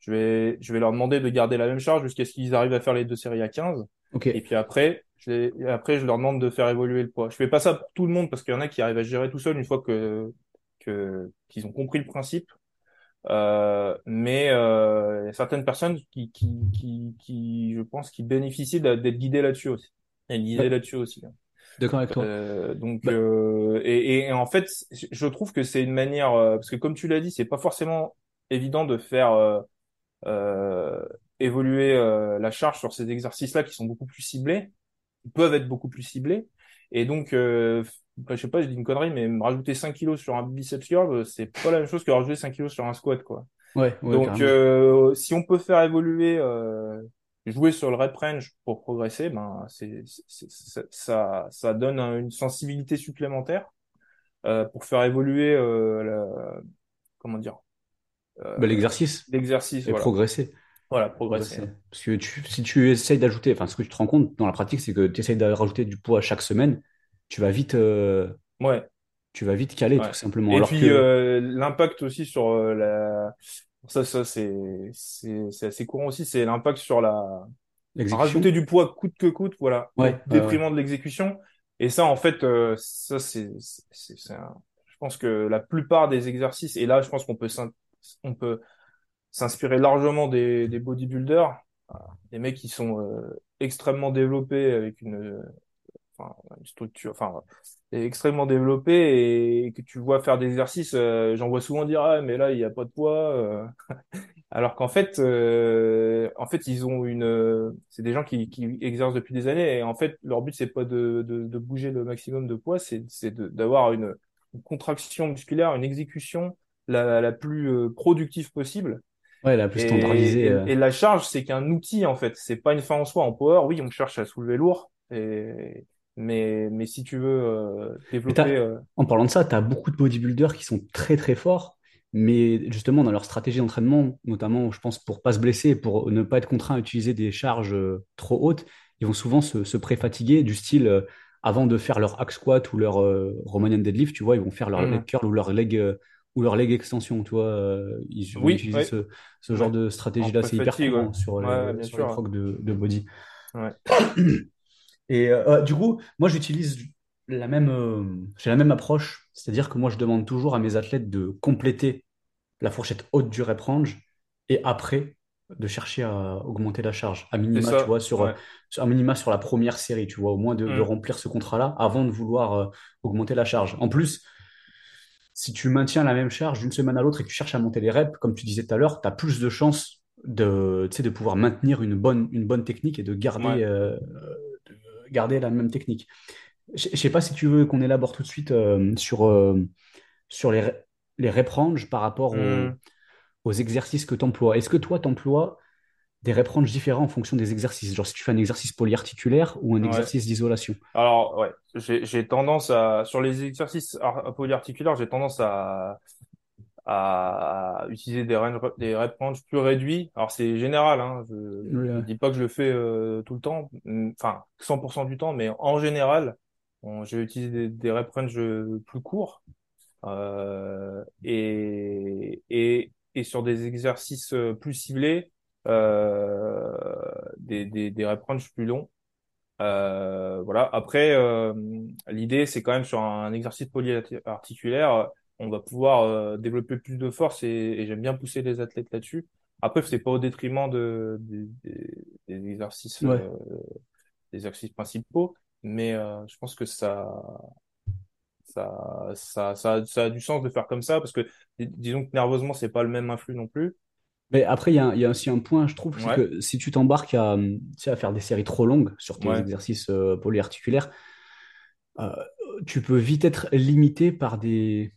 Je vais je vais leur demander de garder la même charge jusqu'à ce qu'ils arrivent à faire les deux séries à 15. ok, Et puis après, je les- après, je leur demande de faire évoluer le poids. Je fais pas ça pour tout le monde parce qu'il y en a qui arrivent à gérer tout seul une fois que, que, qu'ils ont compris le principe. Euh, mais euh, il y a certaines personnes qui, qui, qui, qui, je pense, qui bénéficient d'être guidées là-dessus aussi. Et guidées là-dessus aussi. D'accord avec toi. Euh, donc, Bah, euh, et, et en fait, je trouve que c'est une manière, euh, parce que comme tu l'as dit, c'est pas forcément évident de faire euh, euh, évoluer euh, la charge sur ces exercices-là qui sont beaucoup plus ciblés peuvent être beaucoup plus ciblés. Et donc, euh, enfin, je sais pas, je dis une connerie, mais me rajouter 5 kilos sur un biceps curl, c'est pas la même chose que rajouter 5 kilos sur un squat, quoi. ouais, ouais, Donc, euh, si on peut faire évoluer, euh, jouer sur le rep range pour progresser, ben, c'est, c'est- c'est- ça, ça donne un- une sensibilité supplémentaire, euh, pour faire évoluer, euh, la- comment dire, euh, Bah, l'exercice l'exercice, et voilà. progresser. Voilà, progresser. progresser. Parce que tu, si tu essayes d'ajouter, enfin, ce que tu te rends compte dans la pratique, c'est que tu essayes de rajouter du poids chaque semaine, tu vas vite, euh, Ouais, tu vas vite caler, tout simplement. Et Alors puis, que euh, l'impact aussi sur la, Ça, ça c'est c'est c'est assez courant aussi. C'est l'impact sur la rajouter du poids coûte que coûte, voilà, ouais, détriment de l'exécution. Et ça, en fait, euh, ça c'est c'est c'est un- je pense que la plupart des exercices et là, je pense qu'on peut s'in- on peut s'inspirer largement des des bodybuilders, des mecs qui sont euh, extrêmement développés avec une enfin, une structure, enfin, extrêmement développée et que tu vois faire des exercices, euh, j'en vois souvent dire, ah, mais là, il n'y a pas de poids, euh. alors qu'en fait, euh, en fait, ils ont une, euh, c'est des gens qui, qui exercent depuis des années et en fait, leur but, c'est pas de, de, de bouger le maximum de poids, c'est, c'est d'avoir une, une contraction musculaire, une exécution la, la plus euh, productive possible. Ouais, la plus Et, standardisée. et, et la charge, c'est qu'un outil en fait. C'est pas une fin en soi. En power, oui, on cherche à soulever lourd, et... mais mais si tu veux euh, développer, euh, en parlant de ça, tu as beaucoup de bodybuilders qui sont très très forts, mais justement dans leur stratégie d'entraînement, notamment je pense pour pas se blesser, pour ne pas être contraint à utiliser des charges euh, trop hautes, ils vont souvent se, se pré-fatiguer du style euh, avant de faire leur hack squat ou leur Romanian deadlift, tu vois, ils vont faire leur leg hum, curl ou leur leg ou leur leg extension, tu vois, ils vont oui, utiliser ce, ce genre ouais, de stratégie-là, c'est hyper ouais, courant sur les sur les procs de, de body. Et euh, euh, du coup, moi j'utilise. la même, euh, j'ai la même approche, c'est-à-dire que moi, je demande toujours à mes athlètes de compléter la fourchette haute du rep range et après de chercher à augmenter la charge, à minima, tu vois, sur, ouais. à minima sur la première série, tu vois, au moins de, de Hmm, remplir ce contrat-là avant de vouloir euh, augmenter la charge. En plus, si tu maintiens la même charge d'une semaine à l'autre et que tu cherches à monter les reps, comme tu disais tout à l'heure, tu as plus de chances de, de pouvoir maintenir une bonne, une bonne technique et de garder, ouais. euh, garder la même technique. Je ne sais pas si tu veux qu'on élabore tout de suite euh, sur, euh, sur les, les par rapport aux, Hmm, aux exercices que tu emploies. Est-ce que toi, tu emploies des rep range différents en fonction des exercices? Genre si tu fais un exercice polyarticulaire ou un ouais. exercice d'isolation? Alors, ouais, j'ai, tendance à, sur les exercices ar- polyarticulaires, j'ai tendance à, à utiliser des des rep range plus réduits. Alors, c'est général, hein, je, Oui, ouais. dis pas que je le fais euh, tout le temps, mm, enfin, 100% du temps, mais en général, vais utiliser des, des rep range plus courts, euh, et, et, et sur des exercices euh, plus ciblés, euh, des, des, des rep range plus longs. Euh, voilà. Après, euh, l'idée, c'est quand même sur un exercice polyarticulaire, euh, on va pouvoir euh, développer plus de force et, et j'aime bien pousser les athlètes là-dessus. Après, c'est pas au détriment de, des des- des exercices, Ouais. euh, des exercices principaux, mais euh, je pense que ça, ça, ça, ça, a ça a du sens de faire comme ça parce que dis- disons que nerveusement, c'est pas le même influx non plus. Mais après, il y a, il y a aussi un point, je trouve, c'est Ouais, que si tu t'embarques à, tu sais, à faire des séries trop longues sur tes ouais, exercices euh, polyarticulaires, tu peux vite être limité par des,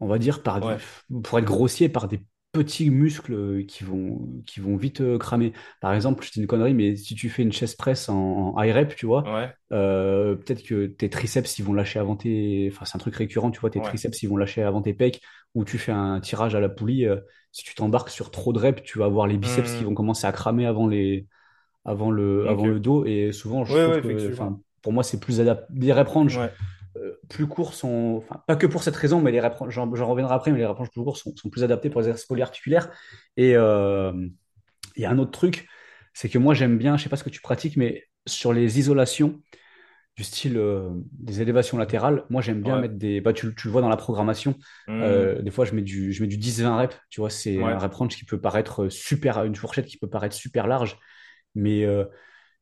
on va dire, par, ouais, pour être grossier, par des petits muscles qui vont, qui vont vite euh, cramer. Par exemple, je dis une connerie, mais si tu fais une chest press en, en high rep, tu vois, ouais, euh, peut-être que tes triceps, ils vont lâcher avant tes, enfin, c'est un truc récurrent, tu vois, tes ouais. triceps, ils vont lâcher avant tes pecs, ou tu fais un tirage à la poulie, euh, si tu t'embarques sur trop de reps, tu vas avoir les biceps qui Hmm, vont commencer à cramer avant les, avant le, avant le dos, et souvent, je Ouais, trouve ouais, que, enfin, effectivement. pour moi, c'est plus adapté. Les euh, plus courts sont, enfin, pas que pour cette raison, mais les j'en reviendrai après, mais les range plus courts sont, sont plus adaptés pour les exercices polyarticulaires. Et euh, il y a un autre truc, c'est que moi j'aime bien, je sais pas ce que tu pratiques, mais sur les isolations du style euh, des élévations latérales, moi j'aime bien ouais. mettre des, bah, tu, tu le vois dans la programmation, euh, des fois je mets du, je mets du 10-20 reps, tu vois, c'est un rep range qui peut paraître super, une fourchette qui peut paraître super large, mais euh,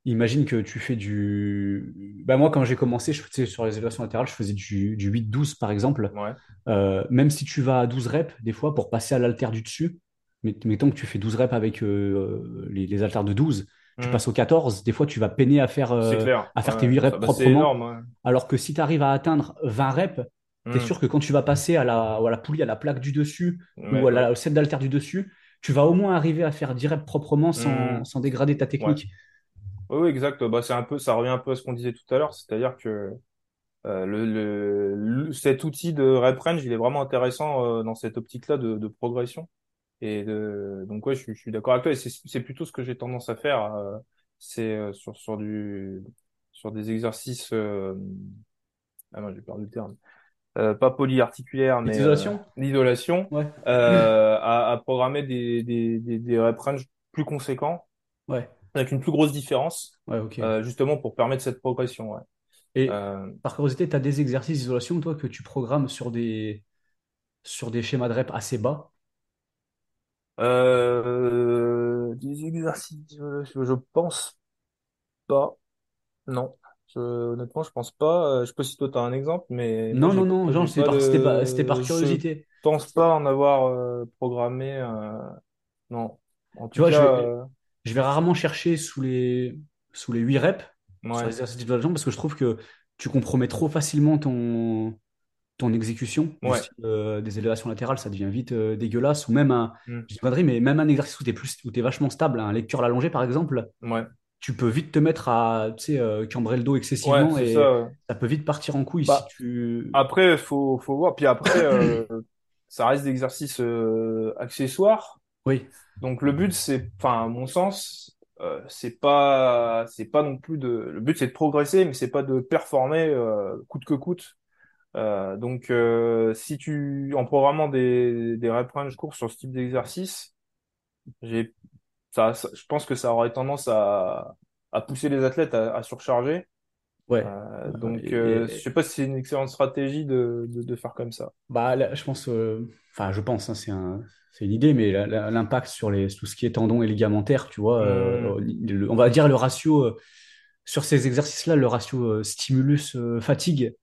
Imagine que tu fais du... Bah moi, quand j'ai commencé, je faisais sur les élévations latérales, je faisais du, du 8-12 par exemple. Ouais. Euh, même si tu vas à 12 reps, des fois, pour passer à l'haltère du dessus, mettons que tu fais 12 reps avec euh, les, les haltères de 12, tu Hmm. passes au 14, des fois, tu vas peiner à faire, euh, clair. à faire tes Ouais. 8 Ça, reps bah, c'est proprement. énorme. Ouais. Alors que si tu arrives à atteindre 20 reps, tu es Hmm. sûr que quand tu vas passer à la, à la poulie, à la plaque du dessus, ou à la, au set d'haltère du dessus, tu vas au moins arriver à faire 10 reps proprement Hmm. sans, sans dégrader ta Ouais. Oui, oui, exact. Bah, c'est un peu, ça revient un peu à ce qu'on disait tout à l'heure, c'est-à-dire que euh, le, le, le- cet outil de rep range, il est vraiment intéressant euh, dans cette optique-là de, de progression. Et de, donc ouais, je, suis je suis d'accord avec toi. Et c'est c'est plutôt ce que j'ai tendance à faire. euh, c'est euh, sur sur du sur des exercices. euh, ah non, j'ai perdu le terme. euh, pas polyarticulaire, mais euh, isolations? l'isolation, Ouais. euh, à, à programmer des, des, des, des rep range plus conséquents, Ouais, avec une plus grosse différence, ouais, euh, justement pour permettre cette progression. Ouais. Et Euh, par curiosité, tu as des exercices d'isolation, toi, que tu programmes sur des, sur des schémas de rep assez bas? euh, des exercices, euh, je, pense pas. Non. Je, honnêtement, je pense pas. Je sais pas si toi tu as un exemple, mais moi Non, non, non, genre, c'était par, c'était par Je curiosité. pense pas en avoir programmé. Non. En Tu tout vois, je vais, euh, je vais rarement chercher sous les, sous les 8 reps sur les ouais. exercices d'isolation parce que je trouve que tu compromets trop facilement ton, ton exécution Ouais. style euh, des élévations latérales, ça devient vite euh, dégueulasse. Ou même un, Hmm. je dis pas de mais même un exercice où tu es plus, où t'es vachement stable, un lecture allongé par exemple, Ouais. tu peux vite te mettre à, euh, cambrer le dos Ouais, excessivement et ça. ça peut vite partir en couille si Bah, tu... après, faut, faut voir. Puis après, euh, ça reste des exercices accessoires. Oui, Donc le but, c'est, enfin, à mon sens, euh, c'est pas, c'est pas non plus de. Le but, c'est de progresser, mais c'est pas de performer euh, coûte que coûte. Euh, donc, euh, si tu, en programmant des, des rep range courts sur ce type d'exercice, j'ai, ça, ça- je pense que ça aurait tendance à, à pousser les athlètes à, à surcharger. Ouais. Euh, Euh, donc, et- euh, je sais pas si c'est une excellente stratégie de, de, de faire comme ça. Bah, là, je pense, euh, enfin, je pense, hein, c'est un, c'est une idée, mais l'impact sur les, tout ce qui est tendons et ligamentaires, tu vois, euh, le- on va dire le ratio, euh, sur ces exercices-là, le ratio euh, stimulus-fatigue,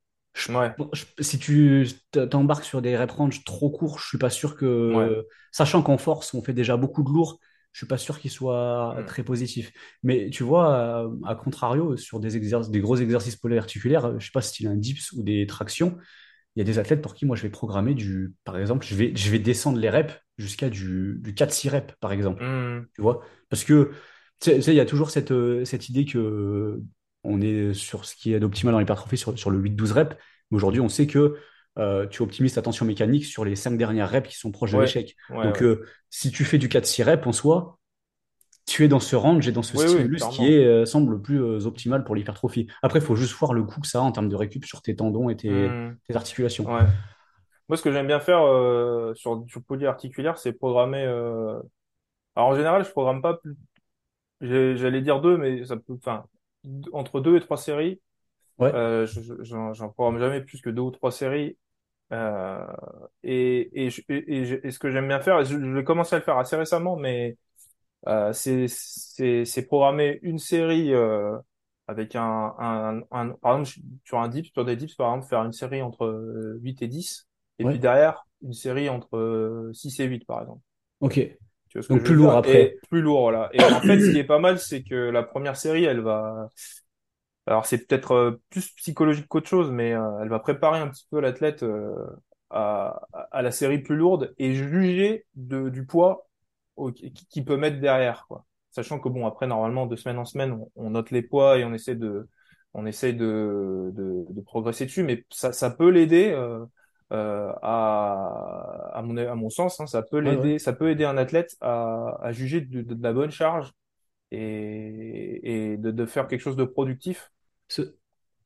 ouais, si tu t'embarques sur des rep range trop courts, je suis pas sûr ouais. que, sachant qu'en force, on fait déjà beaucoup de lourd, je suis pas sûr qu'il soit hmm, très positif. Mais tu vois, à, à contrario, sur des exercices, des gros exercices polyarticulaires, je sais pas si tu as un dips ou des tractions, il y a des athlètes pour qui moi je vais programmer du, par exemple, je vais, je vais descendre les reps jusqu'à du, du 4-6 reps, par exemple. hmm, Tu vois? Parce que, tu sais, il y a toujours cette, euh, cette idée que euh, on est sur ce qui est d'optimal dans l'hypertrophie sur, sur le 8-12 reps. Mais aujourd'hui, on sait que euh, tu optimises ta tension mécanique sur les 5 dernières reps qui sont proches de l'échec. ouais, Donc, ouais. euh, si tu fais du 4-6 reps en soi, tu es dans ce range et dans ce Oui, oui, stimulus qui est, euh, semble le plus euh, optimal pour l'hypertrophie. Après, il faut juste voir le coût que ça a en termes de récup sur tes tendons et tes, Hmm, tes articulations. ouais. Moi, ce que j'aime bien faire euh, sur sur polyarticulaire, c'est programmer. Alors en général, je programme pas plus. J'allais dire deux, mais ça peut. Enfin, entre deux et trois séries. Ouais, je- je- j'en programme jamais plus que deux ou trois séries. Et, et, je- et, et je- et ce que j'aime bien faire, je, je vais commencer à le faire assez récemment, mais euh, c'est programmer une série euh, avec un, un, un par exemple sur un dips sur des dips par exemple faire une série entre euh, 8 et 10 et puis derrière une série entre euh, 6 et 8 par exemple. ok. Tu vois ce que Donc je plus lourd après. Et plus lourd voilà. Et en fait ce qui est pas mal c'est que la première série elle va alors c'est peut-être euh, plus psychologique qu'autre chose, mais euh, elle va préparer un petit peu l'athlète euh, à, à la série plus lourde et juger de, du poids qui, peut mettre derrière, quoi. Sachant que bon, après normalement de semaine en semaine, on, on note les poids et on essaie de, on essaie de, de, de progresser dessus, mais ça, ça peut l'aider. Euh, euh, à, à mon, à mon sens, hein, ça peut Ouais, ouais. l'aider, ça peut aider un athlète à, à juger de, de, de la bonne charge et, et de, de faire quelque chose de productif Ce,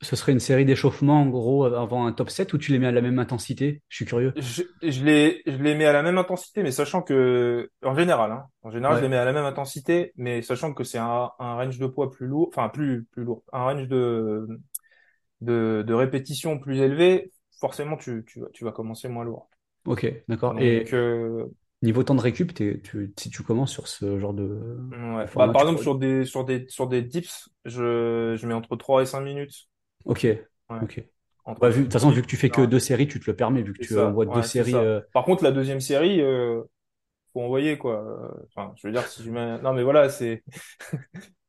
ce serait une série d'échauffements, en gros, avant un top 7 ou tu les mets à la même intensité? Je suis curieux. Je, je les, je les mets à la même intensité, mais sachant que, en général, hein, en général, je les mets à la même intensité, mais sachant que c'est un, un range de poids plus lourd, enfin plus, plus lourd, un range de, de, de répétition plus élevé, forcément, tu, tu, vas- tu vas commencer moins lourd. ok, d'accord. Et euh, niveau temps de récup, tu, si tu commences sur ce genre de. Bah, par exemple, sur des, sur des, sur des dips, je, je mets entre 3 et 5 minutes. Ok, Ouais. ok. Vu, de toute façon, vu que tu fais que deux séries, tu te le permets, vu que tu ça. envoies deux Ouais, c'est séries. euh, Par contre, la deuxième série, euh, faut envoyer, quoi. Euh, Enfin, je veux dire, si je mets, non, mais voilà, c'est,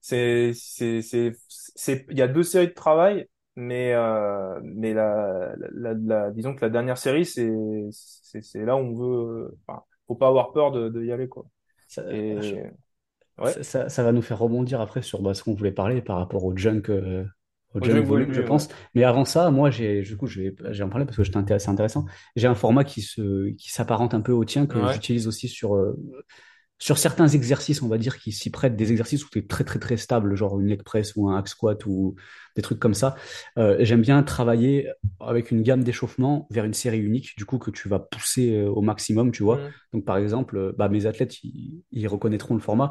C'est, c'est, c'est, il y a deux séries de travail, mais, euh, mais la, la, la, disons que la dernière série, c'est, c'est, c'est là où on veut, enfin, faut pas avoir peur de, de y aller, quoi. ça, je- Et, ouais, ça, ça- ça va nous faire rebondir après sur bah, ce qu'on voulait parler par rapport au junk, euh, au au volume, je ouais. pense. Mais avant ça, moi, j'ai, du coup, je vais, j'ai en parler parce que c'est intéressant. J'ai un format qui se, qui s'apparente un peu au tien que Ouais. j'utilise aussi sur, euh, sur certains exercices, on va dire, qui s'y prêtent, des exercices où tu es très très très stable, genre une leg press ou un hack squat ou des trucs comme ça. Euh, j'aime bien travailler avec une gamme d'échauffement vers une série unique, du coup, que tu vas pousser euh, au maximum, tu vois. Donc, par exemple, bah, mes athlètes, ils, ils reconnaîtront le format.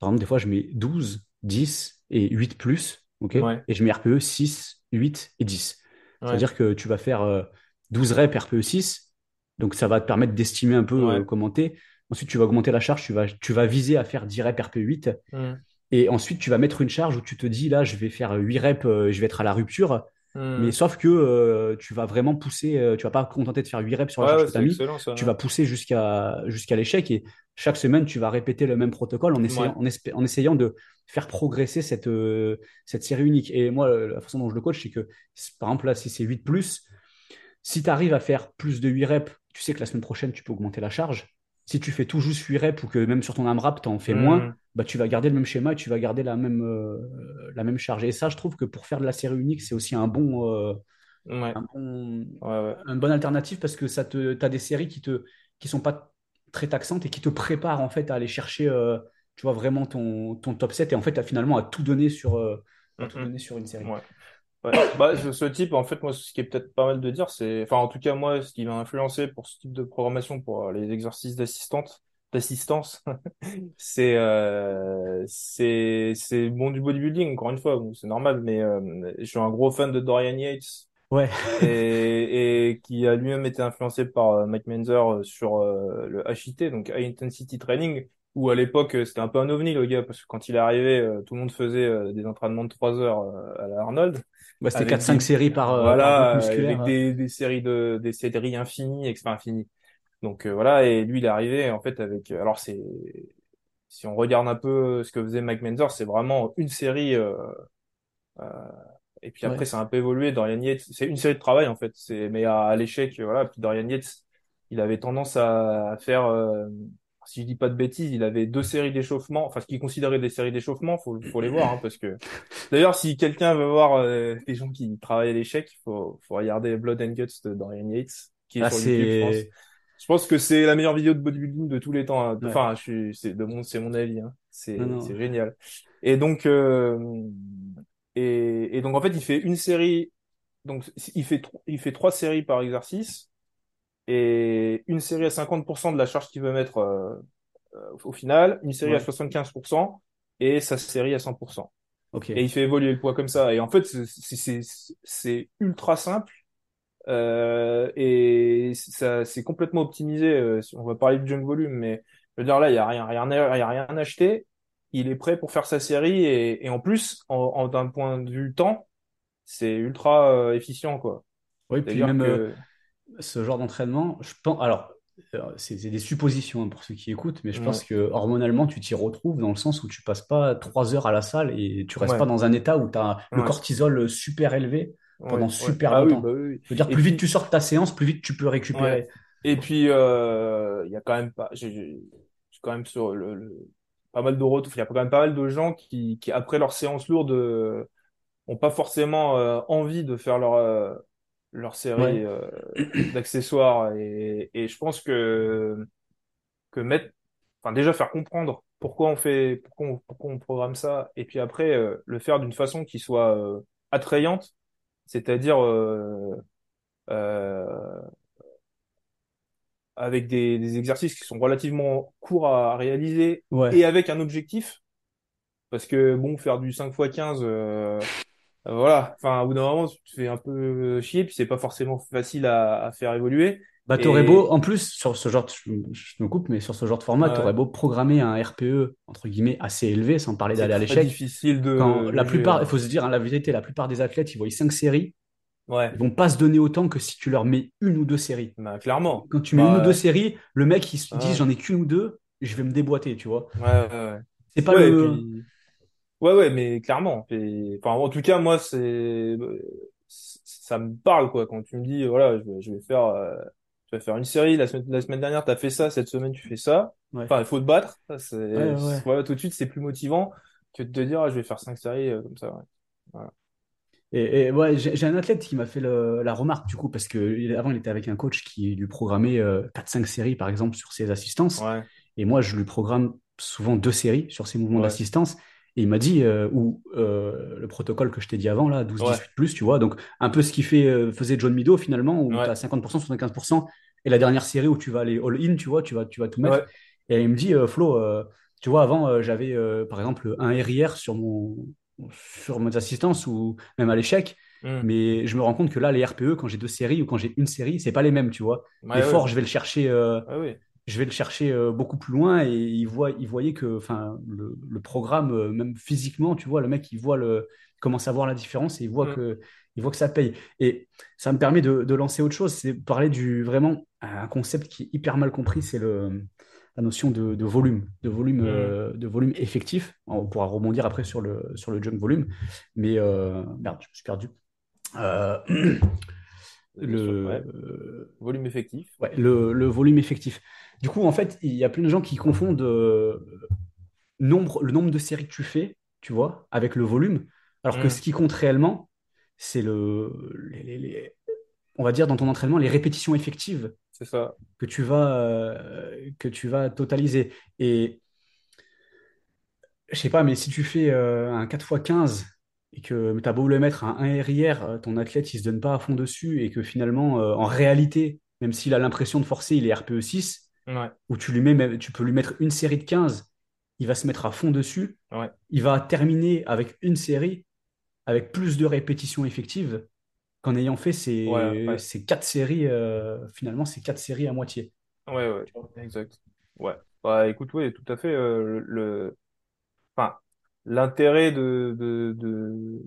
Par exemple, des fois, je mets 12, 10 et 8 plus, ok? Ouais. Et je mets RPE 6, 8 et 10. Ouais. C'est-à-dire que tu vas faire euh, 12 reps RPE 6, donc ça va te permettre d'estimer un peu euh, Ouais. comment t'es. Ensuite, tu vas augmenter la charge, tu vas, tu vas viser à faire 10 reps RP8. Mm. Et ensuite, tu vas mettre une charge où tu te dis, là, je vais faire 8 reps, euh, je vais être à la rupture. Mais Mm. sauf que euh, tu vas vraiment pousser, euh, tu vas pas te contenter de faire 8 reps sur la charge que tu as mis, ça. tu vas pousser jusqu'à jusqu'à l'échec. Et chaque semaine, tu vas répéter le même protocole en essayant, en, en essayant de faire progresser cette, euh, cette série unique. Et moi, la façon dont je le coach, c'est que, par exemple, là, si c'est 8 plus, si tu arrives à faire plus de 8 reps, tu sais que la semaine prochaine, tu peux augmenter la charge. Si tu fais tout juste 8 reps ou que même sur ton AMRAP, tu en fais moins, Mm. bah, tu vas garder le même schéma et tu vas garder la même, euh, la même charge. Et ça, je trouve que pour faire de la série unique, c'est aussi un bon, euh, Ouais. un bon, Ouais, ouais. un bon alternative parce que ça te, t'as des séries qui te, qui sont pas très taxantes et qui te préparent en fait à aller chercher, tu vois, vraiment ton, ton top 7 et en fait, à finalement à tout donner sur, euh, à tout donner sur une série. Ouais. Ouais. Bah, ce, ce type, en fait, moi, ce qui est peut-être pas mal de dire, c'est, enfin, en tout cas, moi, ce qui m'a influencé pour ce type de programmation, pour euh, les exercices d'assistante, d'assistance. C'est euh, c'est c'est bon du bodybuilding encore une fois, c'est normal, mais euh, je suis un gros fan de Dorian Yates Ouais, et, et qui a lui-même été influencé par Mike Menzer sur le HIT, donc High Intensity Training, où à l'époque euh, c'était un peu un ovni le gars, parce que quand il est arrivé, euh, tout le monde faisait euh, des entraînements de 3 heures euh, à la Arnold, bah, c'était avec quatre cinq des séries par, euh, par voilà, musculaire. avec hein. des, des séries de des séries infinies, enfin infinies. Donc voilà, et lui il est arrivé en fait avec, alors c'est si on regarde un peu ce que faisait Mike Menzer, c'est vraiment une série. euh, euh, et puis après, Ouais, ça a un peu évolué. Dorian Yates, c'est une série de travail en fait. C'est mais à, à l'échec, voilà. Puis Dorian Yates, il avait tendance à, à faire, euh, si je dis pas de bêtises, il avait deux séries d'échauffement. Enfin, ce qu'il considérait des séries d'échauffement, faut faut les voir, hein, parce que d'ailleurs, si quelqu'un veut voir euh, des gens qui travaillent à l'échec, il faut faut regarder Blood and Guts de Dorian Yates, qui est là, sur YouTube, je pense. Je pense que c'est la meilleure vidéo de bodybuilding de tous les temps. hein. Ouais. Enfin, je suis, c'est de mon, c'est mon avis. Hein. C'est, génial. Et donc, euh, et, et donc en fait, il fait une série. Donc, il fait, il fait trois séries par exercice et une série à 50% de la charge qu'il veut mettre euh, euh, au final, une série à Ouais, 75% et sa série à 100%. ok. Et il fait évoluer le poids comme ça. Et en fait, c'est ultra simple. Euh, et ça, c'est complètement optimisé. euh, on va parler de junk volume, mais je veux dire là, il y a rien, rien, il y a rien acheté. Il est prêt pour faire sa série et, et en plus, en, en- d'un point de vue temps, c'est ultra euh, efficient quoi. Oui, puis même euh, que ce genre d'entraînement, je pense. Alors, euh, c'est des suppositions hein, pour ceux qui écoutent, mais je pense que hormonalement, tu t'y retrouves dans le sens où tu passes pas trois heures à la salle et tu restes pas dans un état où tu as le ouais, cortisol super élevé pendant ouais, ouais. super Ah oui, bah longtemps. oui. oui. Je veux dire, Et plus vite tu sors de ta séance, plus vite tu peux ouais. récupérer. Et puis euh, il y a quand même pas, j'ai quand même sur le, le- pas mal de retours. Il y a quand même pas mal de gens qui, qui après leur séance lourde euh, ont pas forcément euh, envie de faire leur leur Ouais, série euh, d'accessoires et, et je pense que que mettre enfin déjà faire comprendre pourquoi on fait pourquoi on, pourquoi on programme ça et puis après euh, le faire d'une façon qui soit euh, attrayante c'est-à-dire euh, euh, avec des, des exercices qui sont relativement courts à réaliser ouais. et avec un objectif parce que bon faire du 5 x 15 euh, Euh, Voilà, enfin, au bout d'un moment, tu te fais un peu chier, puis c'est pas forcément facile à, à faire évoluer. Bah, t'aurais beau, en plus, sur ce genre, de- je, je me coupe, mais sur ce genre de format, t'aurais ouais, beau programmer un RPE, entre guillemets, assez élevé, sans parler c'est d'aller à l'échec. difficile Quand de, la plupart, il Ouais, faut se dire, hein, la vérité, la plupart des athlètes, ils voient cinq séries, ouais, ils vont pas se donner autant que si tu leur mets une ou deux séries. bah, clairement. Quand tu mets une ou deux Bah, séries, le mec, il se dit, j'en ai qu'une ou deux, je vais me déboîter, tu vois. ouais, ouais. Ouais, C'est pas le. puis, ouais, ouais, mais clairement. Et, enfin, en tout cas, moi, c'est, ça me parle, quoi, quand tu me dis, voilà, je vais, je vais faire, euh, je vais faire une série, la semaine, la semaine dernière, t'as fait ça, cette semaine, tu fais ça. Ouais, Enfin, il faut te battre. Ça, C'est, ouais. ouais. voilà, tout de suite, c'est plus motivant que de te dire, ah, je vais faire cinq séries, euh, comme ça, ouais. Voilà. Et, et ouais, j'ai un athlète qui m'a fait le- la remarque, du coup, parce que avant, il était avec un coach qui lui programmait euh, 4-5 séries, par exemple, sur ses assistances. Ouais, Et moi, je lui programme souvent deux séries sur ses mouvements ouais, d'assistance. Et il m'a dit, euh, ou euh, le protocole que je t'ai dit avant, là, ouais, 12-18 plus, tu vois, donc un peu ce qu'il fait, euh, faisait John Mido finalement, où tu ouais, as 50%, 75%, et la dernière série où tu vas aller all-in, tu vois, tu vas, tu vas tout mettre. ouais, Et il me dit, Flo, tu vois, avant, j'avais par exemple un RIR sur, mon, sur mes assistances ou même à l'échec, hmm, mais je me rends compte que là, les RPE, quand j'ai deux séries ou quand j'ai une série, c'est pas les mêmes, tu vois. ouais, ouais, L'effort, je vais le chercher. ouais, ouais, je vais le chercher euh, beaucoup plus loin et il voit, il voyait que, enfin, le, le programme, euh, même physiquement, tu vois, le mec, il voit le, il commence à voir la différence et il voit hmm, que, il voit que ça paye. Et ça me permet de, de lancer autre chose, c'est parler du vraiment un concept qui est hyper mal compris, c'est le, la notion de, de volume, de volume, hmm. euh, de volume effectif. On pourra rebondir après sur le, sur le jump volume, mais euh, merde, je me suis perdu. Euh, le, ouais, volume effectif. ouais, le, le volume effectif. Du coup, en fait, il y a plein de gens qui confondent euh, nombre, le nombre de séries que tu fais, tu vois, avec le volume, alors que Hmm, ce qui compte réellement, c'est le, les- les- les- on va dire dans ton entraînement, les répétitions effectives c'est ça. que tu vas, euh, que tu vas totaliser. Et je sais pas, mais si tu fais euh, un 4x15 et que tu as beau le mettre à un RIR, euh, ton athlète il se donne pas à fond dessus et que finalement, euh, en réalité, même s'il a l'impression de forcer, il est RPE 6, Ouais, où tu lui mets, même- tu peux lui mettre une série de 15, il va se mettre à fond dessus, ouais, il va terminer avec une série, avec plus de répétitions effectives qu'en ayant fait ces, ouais, ces quatre séries, euh, finalement, ces quatre séries à moitié. ouais, ouais, exact. Ouais. Bah, écoute, oui, tout à fait. euh, le, l'intérêt de, de, de,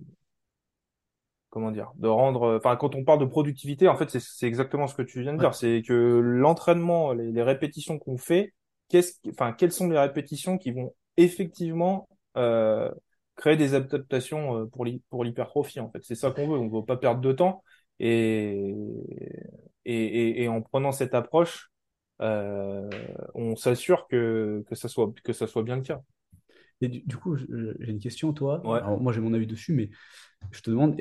comment dire, de rendre, enfin, quand on parle de productivité, en fait, c'est, c'est exactement ce que tu viens de Ouais. dire. C'est que l'entraînement, les, les répétitions qu'on fait, qu'est-ce, enfin, quelles sont les répétitions qui vont effectivement euh, créer des adaptations euh, pour pour l'hypertrophie, en fait. C'est ça qu'on veut. On veut pas perdre de temps. Et, et, et, et en prenant cette approche, euh, on s'assure que, que ça soit, que ça soit bien le cas. Et du, du coup, j'ai une question, toi. Ouais. Alors, moi, j'ai mon avis dessus, mais je te demande,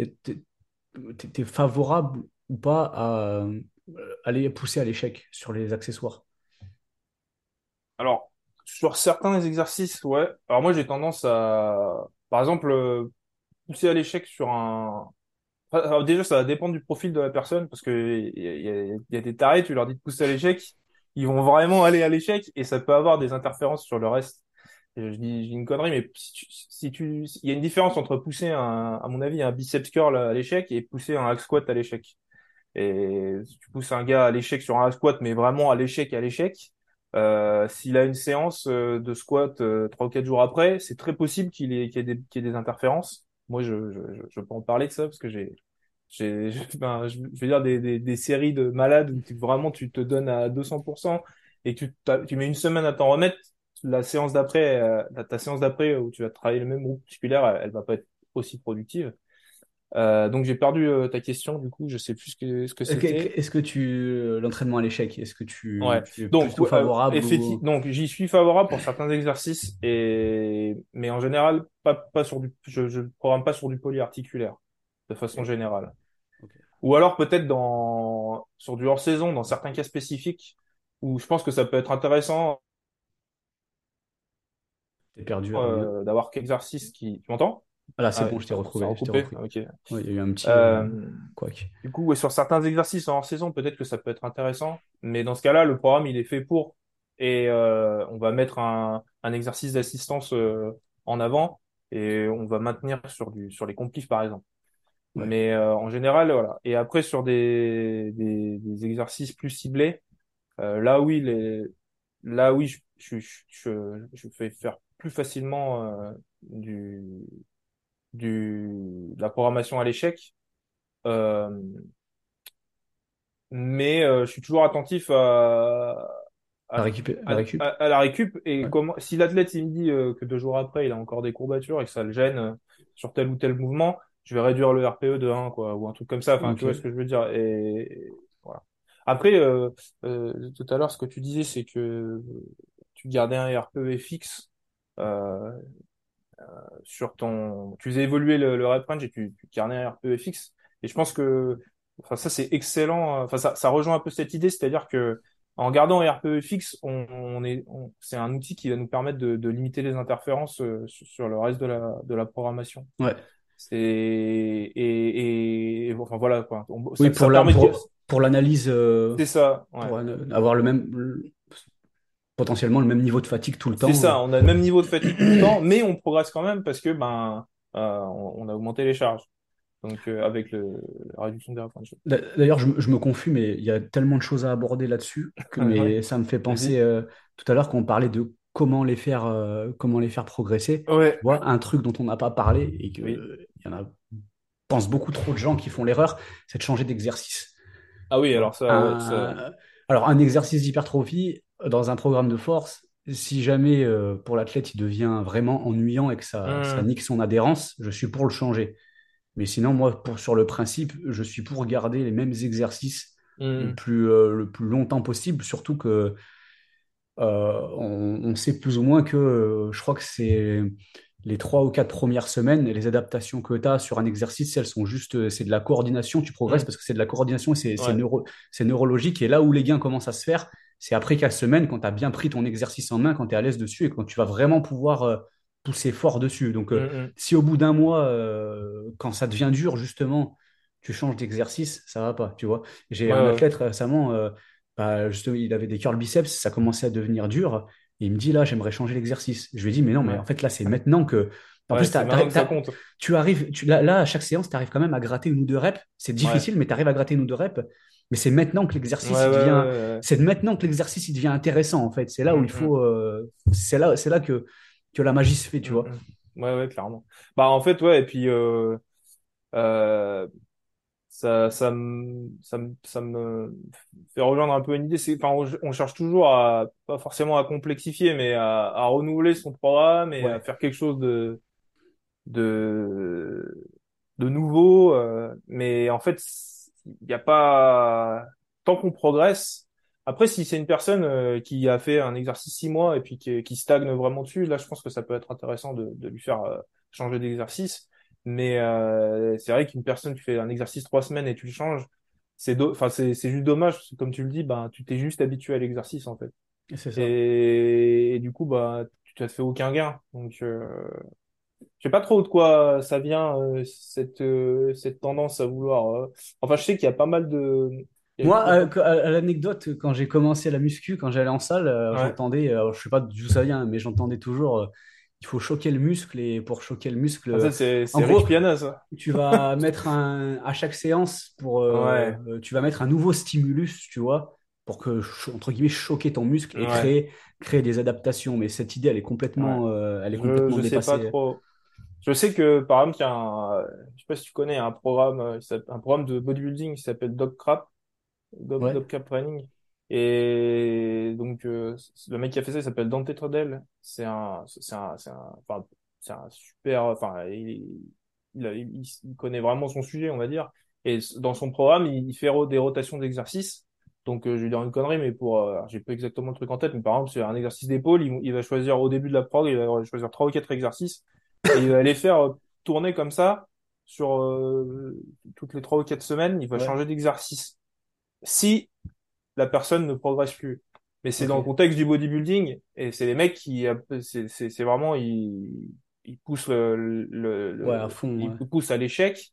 t'es, favorable ou pas à euh, aller pousser à l'échec sur les accessoires? Alors, sur certains exercices, ouais. Alors moi, j'ai tendance à, par exemple, euh, pousser à l'échec sur un... Alors déjà, ça va dépendre du profil de la personne, parce que y y il y a des tarés, tu leur dis de pousser à l'échec, ils vont vraiment aller à l'échec, et ça peut avoir des interférences sur le reste. Je dis, une connerie, mais si tu, si tu, il y a une différence entre pousser un, à mon avis, un biceps curl à l'échec et pousser un hack squat à l'échec. Et si tu pousses un gars à l'échec sur un squat, mais vraiment à l'échec à l'échec, euh, s'il a une séance euh, de squat euh, trois ou quatre jours après, c'est très possible qu'il ait, qu'il y y ait des interférences. Moi, je, je, je, peux en parler de ça parce que j'ai, ben, je, veux dire des, des, séries de malades où vraiment tu te donnes à 200% et tu, tu mets une semaine à t'en remettre. La séance d'après, euh, ta séance d'après où tu vas travailler le même groupe musculaire, elle, elle va pas être aussi productive. Euh, donc j'ai perdu euh, ta question, du coup, je sais plus ce que, ce que Est-ce que c'était. est-ce que tu l'entraînement à l'échec, est-ce que tu, Ouais. tu es Donc, euh, favorable ou donc j'y suis favorable pour certains exercices et mais en général pas pas sur du je je programme pas sur du polyarticulaire de façon générale. Ou alors peut-être dans sur du hors-saison dans certains cas spécifiques où je pense que ça peut être intéressant perdu, euh, d'avoir quelques exercices qui tu m'entends? Ah là, c'est Ah bon, je t'ai retrouvé. Ouais, il y a eu un petit euh, Euh. Du coup, ouais, sur certains exercices en hors-saison, peut-être que ça peut être intéressant, mais dans ce cas-là, le programme, il est fait pour. Et euh, on va mettre un, un exercice d'assistance en avant et on va maintenir sur du sur les complis, par exemple. Ouais. Mais en général, voilà. Et après, sur des, des, des exercices plus ciblés, là oui, les, là oui, je, je, je, je fais faire plus facilement euh, du, du, de la programmation à l'échec. Euh, mais euh, je suis toujours attentif à, La à, la à, récup. à- la récup et Ouais. comment si l'athlète il me dit que deux jours après il a encore des courbatures et que ça le gêne sur tel ou tel mouvement, je vais réduire le RPE de 1 quoi ou un truc comme ça. Enfin, tu vois ce que je veux dire et, et voilà. Après, tout à l'heure, ce que tu disais, c'est que tu gardais un RPE fixe euh, sur ton, tu faisais évoluer le, le rep range et tu, tu gardais un RPE fixe. Et je pense que, enfin, ça c'est excellent. Enfin, ça, ça rejoint un peu cette idée, c'est-à-dire que en gardant un RPE fixe, on, on est, on- c'est un outil qui va nous permettre de, de limiter les interférences euh, sur, sur le reste de la, de la programmation. Ouais. C'est et, et, enfin voilà quoi. On- Oui, ça, ça pour la, permet de, pour, pour l'analyse, euh, c'est ça, ouais. pour euh, avoir le même, potentiellement le même niveau de fatigue tout le C'est temps. euh. ça. On a le même niveau de fatigue tout le temps, mais on progresse quand même parce que ben, euh, on, on a augmenté les charges. Donc euh, avec le, la réduction des D'ailleurs, je, me je me confus, mais il y a tellement de choses à aborder là-dessus que Ouais, mais ça me fait penser euh, tout à l'heure quand on parlait de comment les faire, comment les faire progresser. Tu Ouais, vois, un truc dont on n'a pas parlé et que oui. il y en a, pense beaucoup trop de gens qui font l'erreur, c'est de changer d'exercice. Ah oui, alors ça, ouais, ça, un- alors un exercice d'hypertrophie dans un programme de force, si jamais euh, pour l'athlète il devient vraiment ennuyant et que ça, ça nique son adhérence, je suis pour le changer. Mais sinon, moi, pour, sur le principe, je suis pour garder les mêmes exercices le plus, euh, le plus longtemps possible, surtout que euh, on, on sait plus ou moins que je crois que c'est les trois ou quatre premières semaines, les adaptations que tu as sur un exercice, elles sont juste, c'est de la coordination, tu progresses hum, parce que c'est de la coordination et c'est ouais, neuro, c'est neurologique. Et là où les gains commencent à se faire, c'est après quatre semaines, quand tu as bien pris ton exercice en main, quand tu es à l'aise dessus et quand tu vas vraiment pouvoir euh, pousser fort dessus. Donc, euh, hum, hum, si au bout d'un mois, euh, quand ça devient dur, justement, tu changes d'exercice, ça va pas, tu vois. J'ai ouais, un athlète récemment. bah, justement, il avait des curls biceps, ça commençait à devenir dur. Et il me dit, là, j'aimerais changer l'exercice. Je lui ai dit, mais non, mais en fait, là, c'est maintenant que. En Ouais, plus, t'as- t'as- t'as- tu arrives, tu, là, là, à chaque séance, tu arrives quand même à gratter une ou deux reps. C'est Ouais. difficile, mais tu arrives à gratter une ou deux reps. Mais c'est maintenant que l'exercice, ouais, devient. ouais. C'est maintenant que l'exercice, il devient intéressant, en fait. C'est là où Mm, il mm, faut. euh, c'est là, c'est là que, que la magie se fait, tu mm, vois. mm. Ouais, ouais, clairement. Bah, en fait, ouais, et puis, euh, euh, ça, ça me, ça me, ça me fait rejoindre un peu une idée. C'est, enfin, on, on cherche toujours à, pas forcément à complexifier, mais à, à renouveler son programme et à faire quelque chose de, de, de nouveau. euh, mais en fait, il n'y a pas, tant qu'on progresse. Après, si c'est une personne euh, qui a fait un exercice six mois et puis qui, qui stagne vraiment dessus, là, je pense que ça peut être intéressant de, de lui faire euh, changer d'exercice. Mais euh, c'est vrai qu'une personne qui fait un exercice trois semaines et tu le changes, c'est enfin c'est c'est juste dommage parce que comme tu le dis, ben tu t'es juste habitué à l'exercice en fait. Et C'est ça. Et, et du coup bah tu t'as fait aucun gain. Donc euh, je sais pas trop de quoi ça vient euh, cette euh, cette tendance à vouloir. euh, Enfin je sais qu'il y a pas mal de Moi, à, à l'anecdote, quand j'ai commencé la muscu, quand j'allais en salle, ouais j'entendais, je sais pas d'où ça vient, mais j'entendais toujours, il faut choquer le muscle, et pour choquer le muscle, Ah, ça c'est en gros, Piana ça. tu vas mettre un, à chaque séance pour, Ouais euh, tu vas mettre un nouveau stimulus, tu vois, pour que, entre guillemets, choquer ton muscle et ouais créer, créer des adaptations. Mais cette idée, elle est complètement, euh, elle est Je complètement je sais pas dépassée. trop. Je sais que, par exemple, il y a un, je sais pas si tu connais, un programme, euh, qui s'appelle- un programme de bodybuilding qui s'appelle DocCrap, Doc, Ouais, DocCrap Training. Et donc, euh, c- le mec qui a fait ça, il s'appelle Dante Todel. C'est un, c'est un, c'est un, enfin, c'est un super, enfin, il, il, a- il- il connaît vraiment son sujet, on va dire. Et s- dans son programme, il, il fait ro- des rotations d'exercices. Donc, euh, je vais dire une connerie, mais pour, euh, alors, j'ai pas exactement le truc en tête, mais par exemple, c'est un exercice d'épaule, il, il va choisir au début de la prog, il va choisir trois ou quatre exercices et il va les faire euh, tourner comme ça sur euh, toutes les trois ou quatre semaines. Il va ouais, changer d'exercice si la personne ne progresse plus. Mais c'est dans le contexte du bodybuilding et c'est les mecs qui, euh, c'est vraiment ils, ils poussent le, le, Ouais, à fond, ils ouais. poussent à l'échec.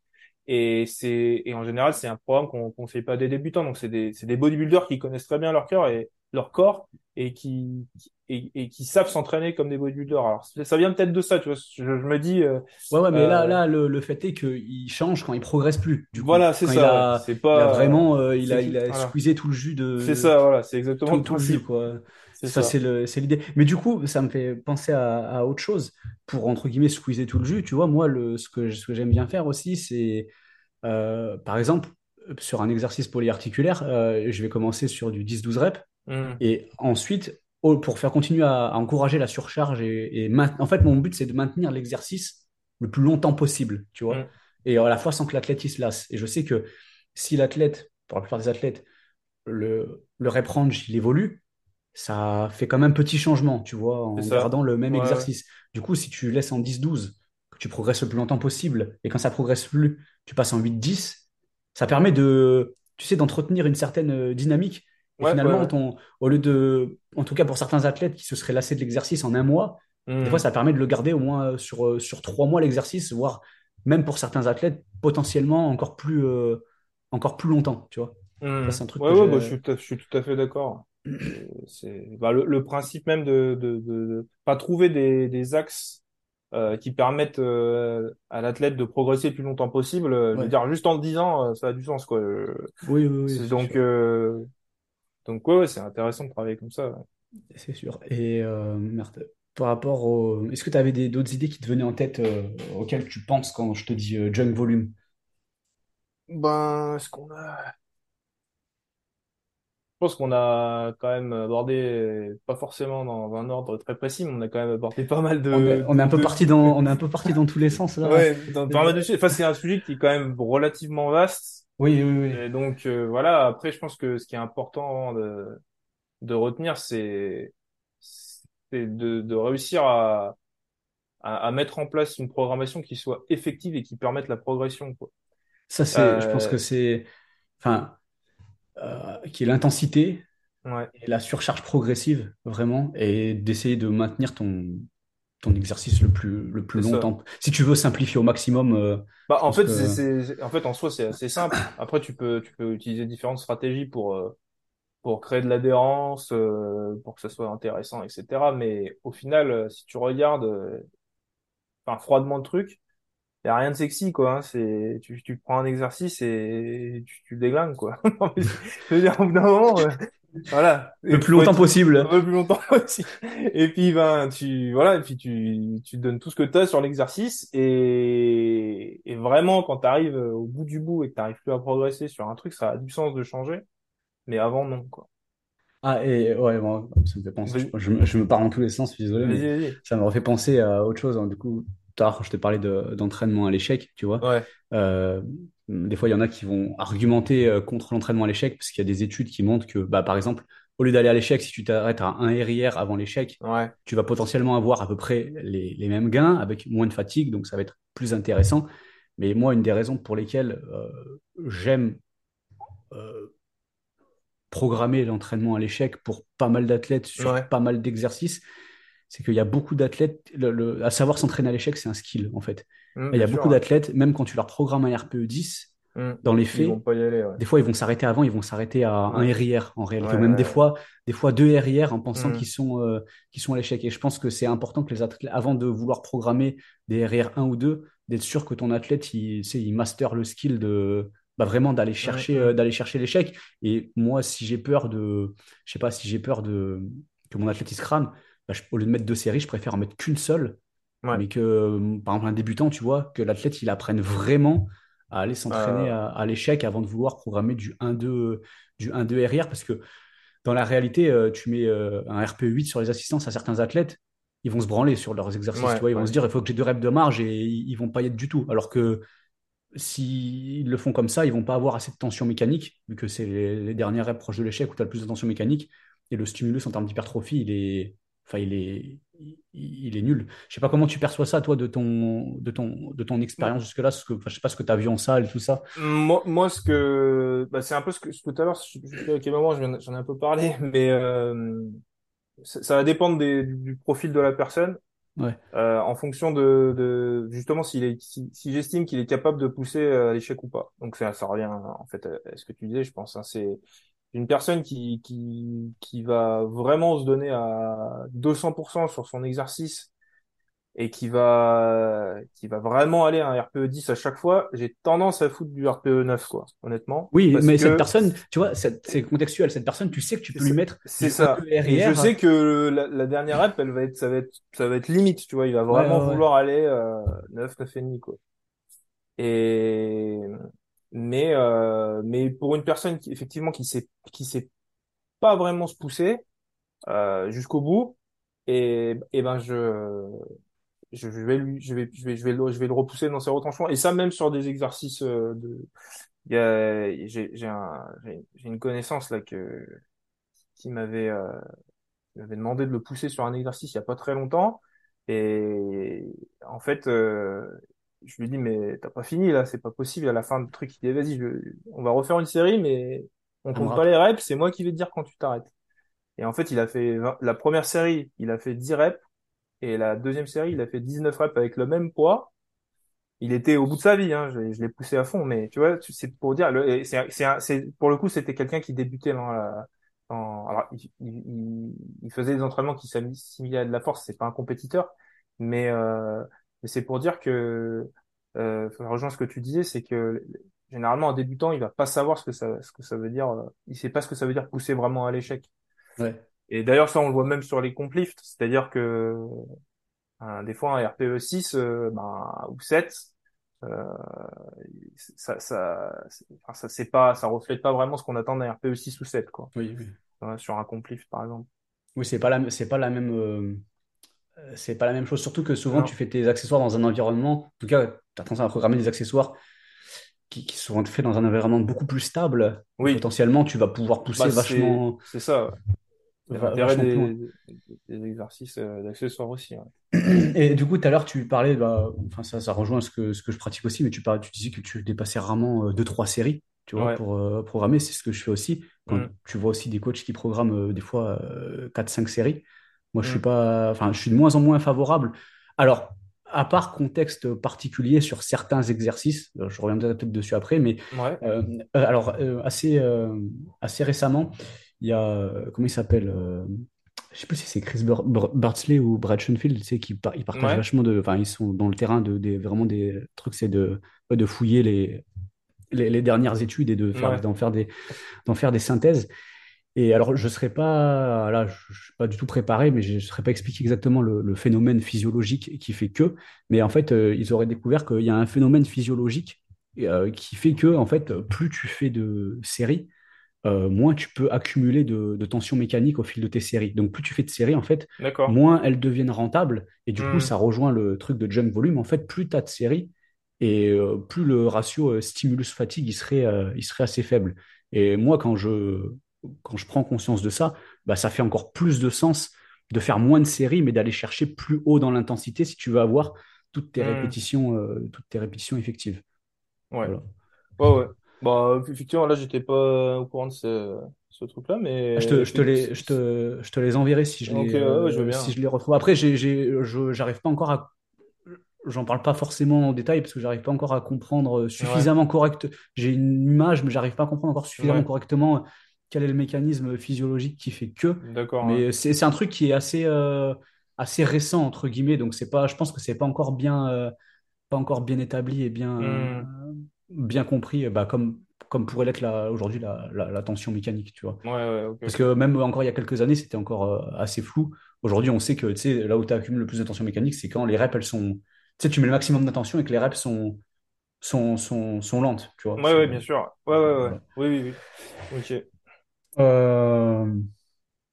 Et c'est et en général c'est un programme qu'on fait pas des débutants donc c'est des c'est des bodybuilders qui connaissent très bien leur cœur et leur corps et qui et, et qui savent s'entraîner comme des bodybuilders alors ça vient peut-être de ça tu vois je, je me dis euh, Ouais, ouais, mais là, euh, là, le, le fait est qu'il change quand il progresse plus, du coup. Voilà, c'est ça, C'est il a pas, vraiment, euh, il c'est a, il a voilà. squeezé tout le jus C'est de, ça, voilà, c'est exactement tout, le tout le jus, quoi. C'est Ça, c'est ça. le, c'est l'idée. Mais du coup, ça me fait penser à, à autre chose. Pour, entre guillemets, squeezer tout le jus, tu vois, moi, le, ce que, ce que j'aime bien faire aussi, c'est, par exemple, sur un exercice polyarticulaire, je vais commencer sur du 10-12 reps. Hmm, Et ensuite, pour faire continuer à, à encourager la surcharge et, en fait, mon but, c'est de maintenir l'exercice le plus longtemps possible, tu vois. hmm. Et à la fois sans que l'athlète il se lasse. Et je sais que si l'athlète, pour la plupart des athlètes, le, le rep range, il évolue, ça fait quand même petit changement, tu vois, en gardant le même Ouais, exercice. Du coup, si tu laisses en 10-12, que tu progresses le plus longtemps possible, et quand ça progresse plus, tu passes en 8-10, ça permet de, tu sais, d'entretenir une certaine euh, dynamique. Et Ouais, finalement, ouais. ton, au lieu de, en tout cas pour certains athlètes qui se seraient lassés de l'exercice en un mois, des fois, Hmm, ça permet de le garder au moins euh, sur, euh, sur trois mois l'exercice, voire même pour certains athlètes, potentiellement encore plus, euh, encore plus longtemps, tu vois. Ça, hmm. c'est un truc Ouais, que bah, je suis tout à, je suis tout à fait d'accord. Bah, le, le principe même de, de, de, de pas trouver des, des axes euh, qui permettent euh, à l'athlète de progresser le plus longtemps possible. euh, je veux Ouais. dire, juste en le disant, ça a du sens, quoi. Oui, oui, oui, donc, donc ouais, ouais, c'est intéressant de travailler comme ça. ouais. C'est sûr. Et euh, merde, par rapport au... Est-ce que tu avais d'autres idées qui te venaient en tête euh, auxquelles tu penses quand je te dis euh, junk volume? Ben, est-ce qu'on a Je pense qu'on a quand même abordé, pas forcément dans un ordre très précis, mais on a quand même abordé pas mal On est, de, on est un peu de... parti dans, on est un peu parti dans tous les sens là. Ouais, dans pas mal de sujets. Enfin, c'est un sujet qui est quand même relativement vaste. Oui, oui, oui. Et donc, euh, voilà. Après, je pense que ce qui est important de, de retenir, c'est, c'est de, de réussir à, à, à mettre en place une programmation qui soit effective et qui permette la progression, quoi. Ça, c'est, je pense Euh, que c'est, enfin, euh, qui est l'intensité ouais, et la surcharge progressive, vraiment, et d'essayer de maintenir ton, ton exercice le plus, le plus ça. longtemps. Si tu veux simplifier au maximum, euh, Bah, en fait, en fait, en soi, c'est assez simple. Après, tu peux, tu peux utiliser différentes stratégies pour, euh, pour créer de l'adhérence, euh, pour que ça soit intéressant, etc. Mais au final, euh, si tu regardes, enfin froidement le truc, y a rien de sexy quoi. Hein. C'est tu, tu prends un exercice et tu, tu le déglingues quoi. Je veux dire au bout d'un moment, euh, voilà. Le plus longtemps être possible. un peu plus longtemps aussi. Et puis ben tu voilà et puis tu tu donnes tout ce que tu as sur l'exercice et et vraiment quand tu arrives au bout du bout et que tu n'arrives plus à progresser sur un truc, ça a du sens de changer. Mais avant non quoi. Ah, et ouais, bon, ça me fait penser. Je, me je me parle dans tous les sens, je suis désolé, mais vas-y. vas-y. ça me refait penser à autre chose. hein. Du coup, quand je te parlais de- d'entraînement à l'échec, tu vois, Ouais euh, des fois, il y en a qui vont argumenter euh, contre l'entraînement à l'échec parce qu'il y a des études qui montrent que, bah, par exemple, au lieu d'aller à l'échec, si tu t'arrêtes à un RIR avant l'échec, ouais tu vas potentiellement avoir à peu près les, les mêmes gains avec moins de fatigue, donc ça va être plus intéressant. Mais moi, une des raisons pour lesquelles euh, j'aime euh, programmer l'entraînement à l'échec pour pas mal d'athlètes sur ouais. pas mal d'exercices, c'est qu'il y a beaucoup d'athlètes, le- le- à savoir s'entraîner à l'échec, c'est un skill en fait. Hum, Et il y a sûr. beaucoup d'athlètes, même quand tu leur programmes un RPE 10, Hum. dans les faits, vont pas y aller ouais. des fois ils vont s'arrêter avant, ils vont s'arrêter à un RIR en réalité, ouais ou même des fois, des fois deux RIR en pensant Hum. qu'ils sont, euh, sont à l'échec. Et je pense que c'est important que les athlètes, avant de vouloir programmer des RIR 1 ou 2, d'être sûr que ton athlète, il, il master le skill de bah, vraiment d'aller chercher, euh, d'aller chercher l'échec. Et moi, si j'ai peur de, je sais pas, si j'ai peur de que mon athlète il se crame, bah, je- au lieu de mettre deux séries, je préfère en mettre qu'une seule Ouais. mais que, euh, par exemple, un débutant, tu vois, que l'athlète, il apprenne vraiment à aller s'entraîner Euh, à, à l'échec avant de vouloir programmer du 1-2 du 1-2 RIR, parce que dans la réalité, euh, tu mets euh, un RPE 8 sur les assistances à certains athlètes, ils vont se branler sur leurs exercices, tu vois, ils vont se dire, il faut que j'ai deux reps de marge et ils, ils vont pas y être du tout. Alors que s'ils le font comme ça, ils vont pas avoir assez de tension mécanique, vu que c'est les, les dernières reps proches de l'échec où tu as le plus de tension mécanique, et le stimulus en termes d'hypertrophie, il est, enfin, il est, il, est nul. Je sais pas comment tu perçois ça, toi, de ton, de ton, de ton expérience jusque-là, ce que, enfin, je sais pas ce que tu as vu en salle et tout ça. Moi, moi, ce que, bah, c'est un peu ce que, tout à l'heure, je je à quel moment j'en ai un peu parlé, mais euh, ça, ça va dépendre des- du profil de la personne, Ouais, euh, en fonction de, de justement s'il est, si, si j'estime qu'il est capable de pousser à l'échec ou pas. Donc ça, ça revient en fait à à ce que tu disais, je pense. hein, c'est une personne qui, qui, qui va vraiment se donner à 200% sur son exercice et qui va qui va vraiment aller à un RPE 10 à chaque fois, j'ai tendance à foutre du RPE 9 quoi, honnêtement, Oui, parce mais cette personne, tu vois, c'est contextuel. Cette personne, tu sais que tu peux lui mettre c'est ça. 1-2 Et je sais que la, la dernière rep, elle va être ça va être ça va être limite, tu vois, il va vraiment ouais, ouais. vouloir aller euh, 9 9 et demi quoi. Et mais euh, mais pour une personne qui effectivement qui sait qui sait pas vraiment se pousser euh, jusqu'au bout et et ben je je vais lui, je vais, je vais, je vais le, je vais le repousser dans ses retranchements. Et ça, même sur des exercices euh, de, j'ai, j'ai un, j'ai une connaissance là que, qui m'avait, euh, m'avait demandé de le pousser sur un exercice il y a pas très longtemps. Et en fait, euh, je lui dis, mais t'as pas fini là, c'est pas possible. À la fin du truc, il dit, vas-y, je- on va refaire une série, mais on compte pas les reps, c'est moi qui vais te dire quand tu t'arrêtes. Et en fait, il a fait 20 la première série, il a fait 10 reps. Et la deuxième série, il a fait 19 reps avec le même poids. Il était au bout de sa vie, hein. Je, l'ai je l'ai poussé à fond, mais tu vois, c'est pour dire, le, c'est, pour le coup, c'était quelqu'un qui débutait dans la, dans, alors, il- il faisait des entraînements qui s'assimilaient à de la force, c'est pas un compétiteur, mais, euh, mais c'est pour dire que, euh, ça rejoint ce que tu disais, c'est que généralement, un débutant, il va pas savoir ce que ça, ce que ça veut dire, euh, il sait pas ce que ça veut dire pousser vraiment à l'échec. Ouais. Et d'ailleurs, ça, on le voit même sur les complifts, c'est-à-dire que, un- des fois, un RPE 6 euh, ben, ou 7, euh, ça, ça, c'est- enfin, ça, c'est pas, ça reflète pas vraiment ce qu'on attend d'un RPE 6 ou 7, quoi. Oui, oui. Ouais, sur un complift, par exemple. Oui, c'est pas la, c'est pas la même, euh, euh, c'est pas la même chose. Surtout que souvent, tu fais tes accessoires dans un environnement. En tout cas, tu as tendance à programmer des accessoires qui, qui sont faits dans un environnement beaucoup plus stable. Oui, potentiellement, tu vas pouvoir pousser bah, vachement, c'est ça, l'intérêt des, des exercices euh, d'accessoires aussi, ouais. Et du coup, tout à l'heure, tu parlais, bah, enfin, ça, ça rejoint ce que, ce que je pratique aussi, mais tu, parlais, tu disais que tu dépassais rarement euh, deux, trois séries, tu vois, Ouais. pour euh, programmer. C'est ce que je fais aussi. Quand Mm, tu vois aussi des coachs qui programment euh, des fois euh, 4-5 séries. Moi, je suis mm, pas, enfin, je suis de moins en moins favorable. Alors, à part contexte particulier sur certains exercices, euh, je reviendrai peut-être dessus après, mais ouais. euh, euh, alors, euh, assez, euh, assez récemment, Il y a, comment il s'appelle Je sais plus si c'est Chris Bartley ou Brad Schoenfield, tu sais, qui par- ils partagent Ouais, vachement de. Enfin, ils sont dans le terrain de, des, vraiment des trucs, c'est de, de fouiller les, les, les dernières études et de faire, ouais, d'en faire des, d'en faire des synthèses. Et alors, je ne serais pas, là, je suis pas du tout préparé, mais je ne serais pas expliqué exactement le, le phénomène physiologique qui fait que. Mais en fait, euh, ils auraient découvert qu'il y a un phénomène physiologique euh, qui fait que, en fait, plus tu fais de séries, euh, moins tu peux accumuler de, de tension mécanique au fil de tes séries. Donc, plus tu fais de séries, en fait, moins elles deviennent rentables. Et du coup, Hmm, ça rejoint le truc de jump volume. En fait, plus tu as de séries et euh, plus le ratio euh, stimulus-fatigue, il serait, euh, il serait assez faible. Et moi, quand je, quand je prends conscience de ça, bah, ça fait encore plus de sens de faire moins de séries, mais d'aller chercher plus haut dans l'intensité si tu veux avoir toutes tes hmm, répétitions, euh, toutes tes répétitions effectives. ouais, Voilà. ouais, ouais. Bah, effectivement, là, j'étais pas au courant de ce, ce truc-là, Je mais te, je te les, je te, je te les enverrai si je les, ouais, je euh, si je les retrouve. Après, j'arrive pas encore à, j'en parle pas forcément en détail parce que j'arrive pas encore à comprendre Ouais, suffisamment correct. J'ai une image, mais j'arrive pas à comprendre encore suffisamment correctement quel est le mécanisme physiologique qui fait que. d'accord. Mais c'est, c'est un truc qui est assez, euh, assez récent entre guillemets, donc c'est pas, je pense que c'est pas encore bien, euh, pas encore bien établi et bien, Hmm, bien compris, bah, comme, comme pourrait l'être aujourd'hui la, la, la tension mécanique, tu vois. ouais, Parce que même encore il y a quelques années, c'était encore euh, assez flou. Aujourd'hui, on sait que tu sais, là où tu accumules le plus de tension mécanique, c'est quand les reps, elles sont. Tu sais, tu mets le maximum d'attention et que les reps sont, sont, sont, sont lentes, tu vois. Ouais, bien sûr. Ouais, ouais, ouais. Oui, oui, oui. Ok. Euh,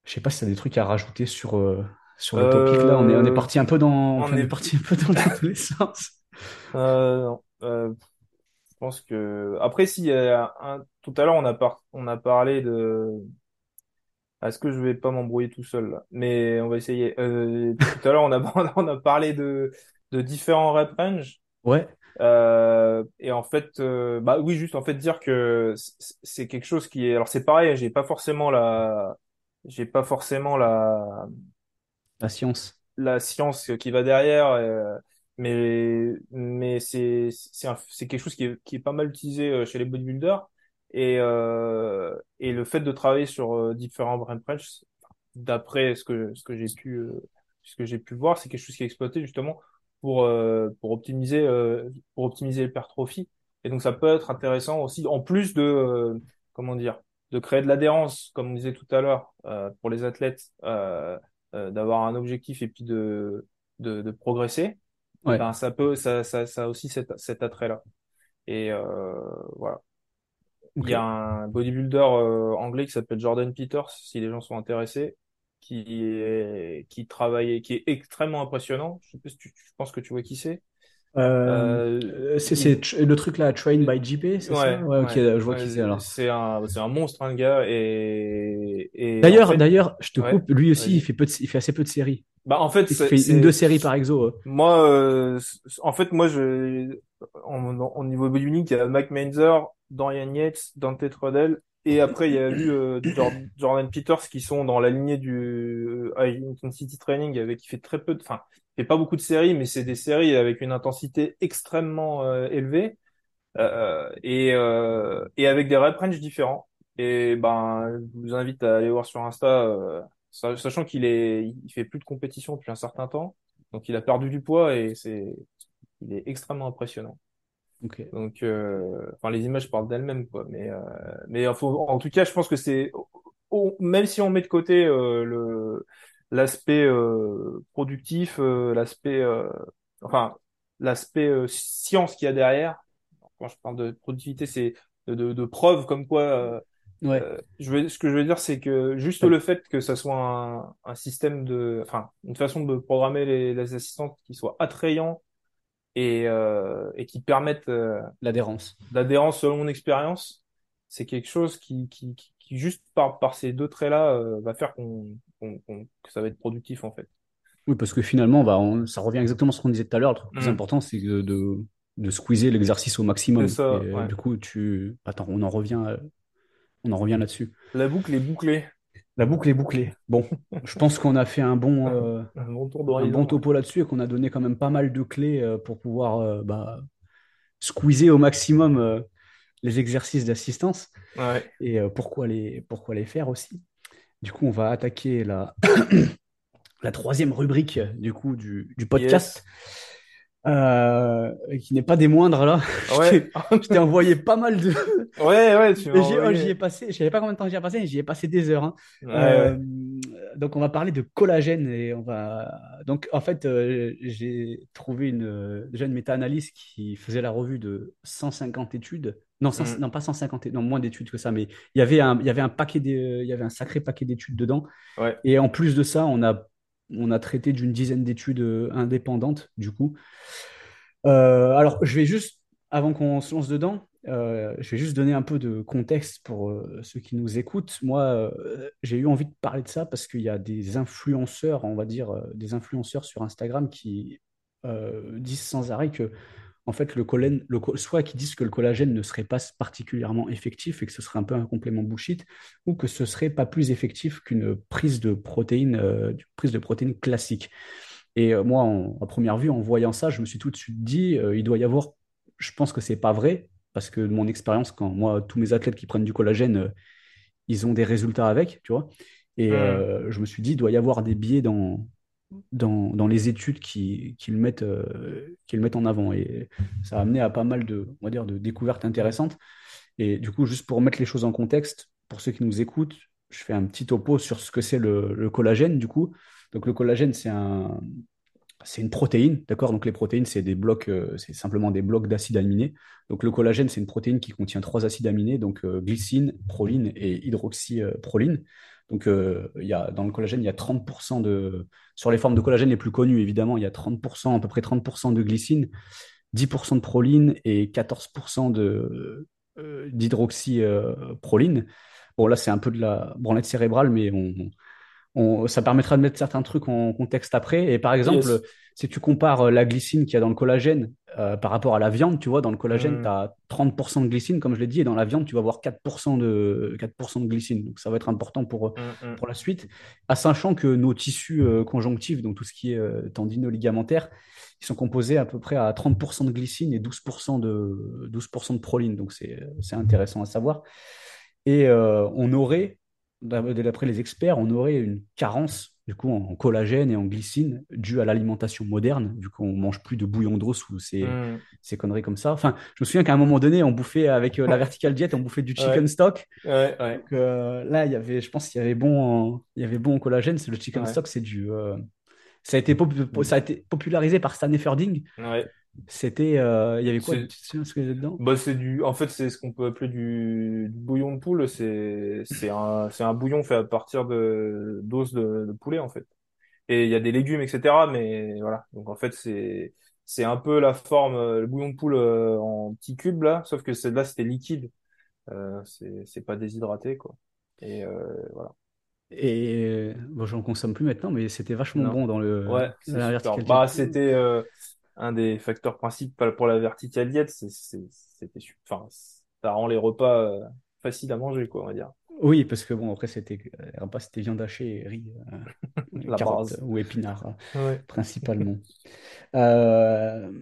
je sais pas si tu as des trucs à rajouter sur, euh, sur le topic. Là, on est, on est Euh, parti un peu dans, on on est est, parti un peu dans, tous les sens. euh, non. Euh, je pense que après, si euh, un... tout à l'heure on a par... on a parlé de, est-ce que je vais pas m'embrouiller tout seul là Mais on va essayer. Euh, tout à l'heure on a on a parlé de de différents rep range. Ouais, Euh, et en fait, euh, bah oui, juste en fait dire que c'est quelque chose qui est. Alors c'est pareil, j'ai pas forcément la, j'ai pas forcément la la science. la science qui va derrière, euh, mais mais c'est c'est un- c'est quelque chose qui est qui est pas mal utilisé euh, chez les bodybuilders et euh, et le fait de travailler sur différents brain d'après ce que ce que j'ai pu ce que j'ai pu voir, c'est quelque chose qui est exploité justement pour euh, pour optimiser euh, pour optimiser l'hypertrophie et donc ça peut être intéressant aussi en plus de euh, comment dire de créer de l'adhérence comme on disait tout à l'heure pour les athlètes d'avoir un objectif et puis de, de, de progresser, Ouais, ben ça peut, ça, ça, ça a aussi cet, cet attrait-là. Et euh, voilà. Il y a un bodybuilder euh, anglais qui s'appelle Jordan Peters, si les gens sont intéressés, qui est, qui travaille, qui est extrêmement impressionnant. Je sais pas si tu, je pense que tu vois qui c'est. Euh, Euh, c'est il, le truc là, Train by JP, c'est ça? ouais, Ouais, ok, ouais, je vois qui c'est ouais, alors. c'est un, un monstre, un gars, et, et en D'ailleurs, fait, d'ailleurs, je te ouais, coupe, lui aussi, il fait peu de- il fait assez peu de séries. Bah, en fait, Il fait une, deux séries par exo. euh. Moi, euh, en fait, moi, je, en, en- au niveau bodybuilding, il y a Mike Mainzer, Dorian Yates, Dante Trudel, et après, il y a eu euh, Jor- Jordan Peters qui sont dans la lignée du euh, Intensity Training, avec qui fait très peu de, enfin, fait pas beaucoup de séries, mais c'est des séries avec une intensité extrêmement euh, élevée euh, et euh, et avec des rep range différents. Et ben, je vous invite à aller voir sur Insta, sa- sachant qu'il est, il fait plus de compétition depuis un certain temps, donc il a perdu du poids et c'est, il est extrêmement impressionnant. Ok. Donc, euh, enfin, les images parlent d'elles-mêmes, quoi. Mais, euh, mais faut- en tout cas, je pense que c'est, même si on met de côté euh, le l'aspect euh, productif, euh, l'aspect, euh, enfin, l'aspect euh, science qu'il y a derrière quand je parle de productivité, c'est de, de, de preuves comme quoi. euh, Ouais. euh, je veux, ce que je veux dire, c'est que juste Ouais. le fait que ça soit un, un système de, enfin, une façon de programmer les, les assistantes qui soit attrayant et, euh, et qui permettent euh, L'adhérence. d'adhérence selon mon expérience, c'est quelque chose qui, qui, qui, qui juste par, par ces deux traits-là, euh, va faire qu'on, qu'on, qu'on- que ça va être productif en fait. Oui, parce que finalement, bah, on- ça revient exactement à ce qu'on disait tout à l'heure. Le truc plus Hmm. important, c'est de, de, de squeezer l'exercice au C'est maximum. Et ça, euh, ouais. du coup, tu. Attends, on en revient, euh, on en revient là-dessus. La boucle est bouclée. La boucle est bouclée. Bon, je pense qu'on a fait un bon, euh, Un bon tour un bon d'horizon. topo là-dessus et qu'on a donné quand même pas mal de clés euh, pour pouvoir euh, bah, squeezer au maximum les exercices d'assistance Ouais. et pourquoi les, pourquoi les faire aussi? Du coup, on va attaquer la, la troisième rubrique du coup du, du Yes. Euh, qui n'est pas des moindres là. Ouais. je t'ai envoyé pas mal de. Ouais, ouais, tu j'y oh, j'y ai passé, je savais pas combien de temps j'y ai passé, mais j'y ai passé des heures. hein. Ouais, Euh, ouais. donc on va parler de collagène et on va. Donc en fait, euh, j'ai trouvé une euh, déjà une méta-analyse qui faisait la revue de 150 études. Non, 100 Hmm. non pas 150, é- non moins d'études que ça, mais il y avait un, il y avait un paquet des, il y avait un sacré paquet d'études dedans. Ouais. Et en plus de ça, on a, on a traité d'une dizaine d'études euh, indépendantes, du coup. Euh, alors, je vais juste, avant qu'on se lance dedans, euh, je vais juste donner un peu de contexte pour ceux qui nous écoutent. Moi, j'ai eu envie de parler de ça parce qu'il y a des influenceurs, on va dire, des influenceurs sur Instagram qui disent sans arrêt que en fait, le collène, le soit qu'ils disent que le collagène ne serait pas particulièrement effectif et que ce serait un peu un complément bullshit, ou que ce serait pas plus effectif qu'une prise de protéines, euh, prise de protéines classique. Et euh, moi, en- à première vue, en voyant ça, je me suis tout de suite dit, euh, il doit y avoir, je pense que c'est pas vrai, parce que de mon expérience, quand moi, tous mes athlètes qui prennent du collagène, euh, ils ont des résultats avec, tu vois. Et je me suis dit, il doit y avoir des biais dans, dans, dans les études qui, qui mettent, euh, qui mettent en avant. Et ça a amené à pas mal de, on va dire, de découvertes intéressantes. Et du coup, juste pour mettre les choses en contexte, pour ceux qui nous écoutent, je fais un petit topo sur ce que c'est le, le collagène, du coup. Donc, le collagène, c'est un, c'est une protéine, d'accord? Donc, les protéines, c'est des blocs, euh, c'est simplement des blocs d'acides aminés. Donc, le collagène, c'est une protéine qui contient trois acides aminés, donc euh, glycine, proline et hydroxyproline. Donc, euh, y a, dans le collagène, il y a 30% de. Sur les formes de collagène les plus connues, évidemment, il y a 30%, à peu près 30% de glycine, 10% de proline et 14% de, euh, d'hydroxyproline. Bon, là, c'est un peu de la branlette cérébrale, mais on, on- ça permettra de mettre certains trucs en contexte après. Et par exemple, Yes. si tu compares euh, la glycine qu'il y a dans le collagène euh, par rapport à la viande, tu vois, dans le collagène, tu Hmm. as 30% de glycine, comme je l'ai dit, et dans la viande, tu vas avoir 4% de, 4% de glycine. Donc ça va être important pour, Hmm, hmm. pour la suite. À sachant que nos tissus euh, conjonctifs, donc tout ce qui est euh, tendino-ligamentaire, ils sont composés à peu près à 30% de glycine et 12% de, 12% de proline. Donc c'est c'est intéressant à savoir. Et euh, on aurait, d'après les experts, on aurait une carence du coup en collagène et en glycine due à l'alimentation moderne, vu qu'on mange plus de bouillon d'os ou ces, Hmm. ces conneries comme ça. Enfin, je me souviens qu'à un moment donné, on bouffait avec euh, la vertical diet, on bouffait du chicken Ouais, stock. ouais, ouais, Donc euh, là, il y avait, je pense qu'il y avait bon, en, il y avait bon en collagène. C'est le chicken stock, c'est du, euh, ça a été, pop- ça a été popularisé par Stan Efferding. Ouais. C'était, euh, il y avait quoi? Tu souviens ce avait dedans? bah, c'est du, en fait, c'est ce qu'on peut appeler du, du bouillon de poule. C'est, c'est un, c'est un bouillon fait à partir de, d'os de, de poulet, en fait. Et il y a des légumes, etc. Mais voilà. Donc, en fait, c'est, c'est un peu la forme, euh, le bouillon de poule euh, en petits cubes, là. Sauf que celle-là, c'était liquide. Euh, c'est, c'est pas déshydraté, quoi. Et, euh, voilà. Et bon, j'en consomme plus maintenant, mais c'était vachement Non. bon dans le Ouais. Bah, c'était, euh, un des facteurs principaux pour la vertical c'est, c'était, enfin, ça rend les repas, euh, faciles à manger, quoi, on va dire. Oui, parce que bon, après, c'était euh, repas, c'était viande hachée et riz, euh, La carottes base. ou épinards, euh, Ouais. principalement. Euh,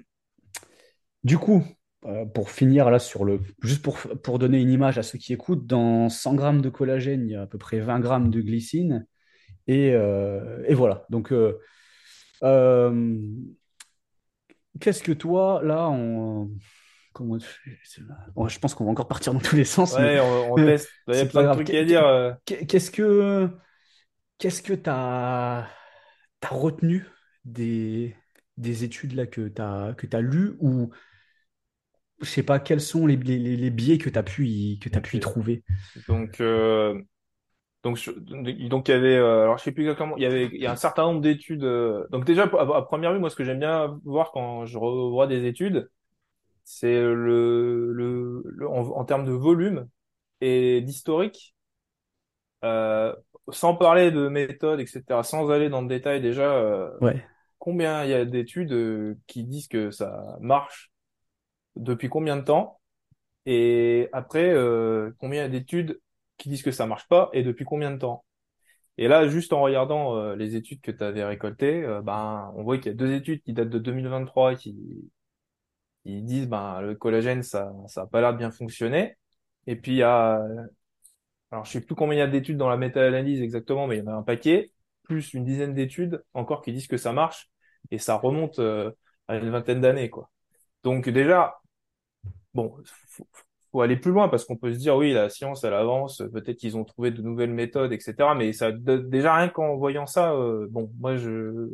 du coup, euh, pour finir là sur le. Juste pour, pour donner une image à ceux qui écoutent, dans 100 grammes de collagène, il y a à peu près 20 grammes de glycine. Et, euh, et voilà. Donc, euh, qu'est-ce que toi, là, on. Comment... Bon, je pense qu'on va encore partir dans tous les sens, mais Ouais, on, on euh, teste. Il y a plein de trucs à dire. Qu'est-ce que qu'est-ce que tu as, retenu des, des études là que tu as, que tu lues ou je sais pas quels sont les, les, les biais que tu as pu y, que tu pu y trouver. Donc, euh, donc, je- donc, il y avait, euh, alors je sais plus exactement, il y avait, il y a un certain nombre d'études. euh, donc déjà, à, à première vue, moi, ce que j'aime bien voir quand je revois des études, c'est le, le, le- en, en termes de volume et d'historique, euh, sans parler de méthode, etc., sans aller dans le détail déjà, euh, Ouais. combien il y a d'études euh, qui disent que ça marche, depuis combien de temps, et après, euh, combien d'études qui disent que ça marche pas et depuis combien de temps? Et là, juste en regardant euh, les études que tu avais récoltées, euh, ben, on voit qu'il y a deux études qui datent de 2023 qui, qui disent ben le collagène ça ça a pas l'air de bien fonctionner. Et puis il y a alors je sais plus combien il y a d'études dans la méta-analyse exactement, mais il y en a un paquet, plus une dizaine d'études encore qui disent que ça marche, et ça remonte euh, à une vingtaine d'années, quoi. Donc déjà, bon, faut, faut aller plus loin parce qu'on peut se dire oui, la science elle avance, peut-être qu'ils ont trouvé de nouvelles méthodes, etc. Mais ça, déjà rien qu'en voyant ça, euh, bon, moi je,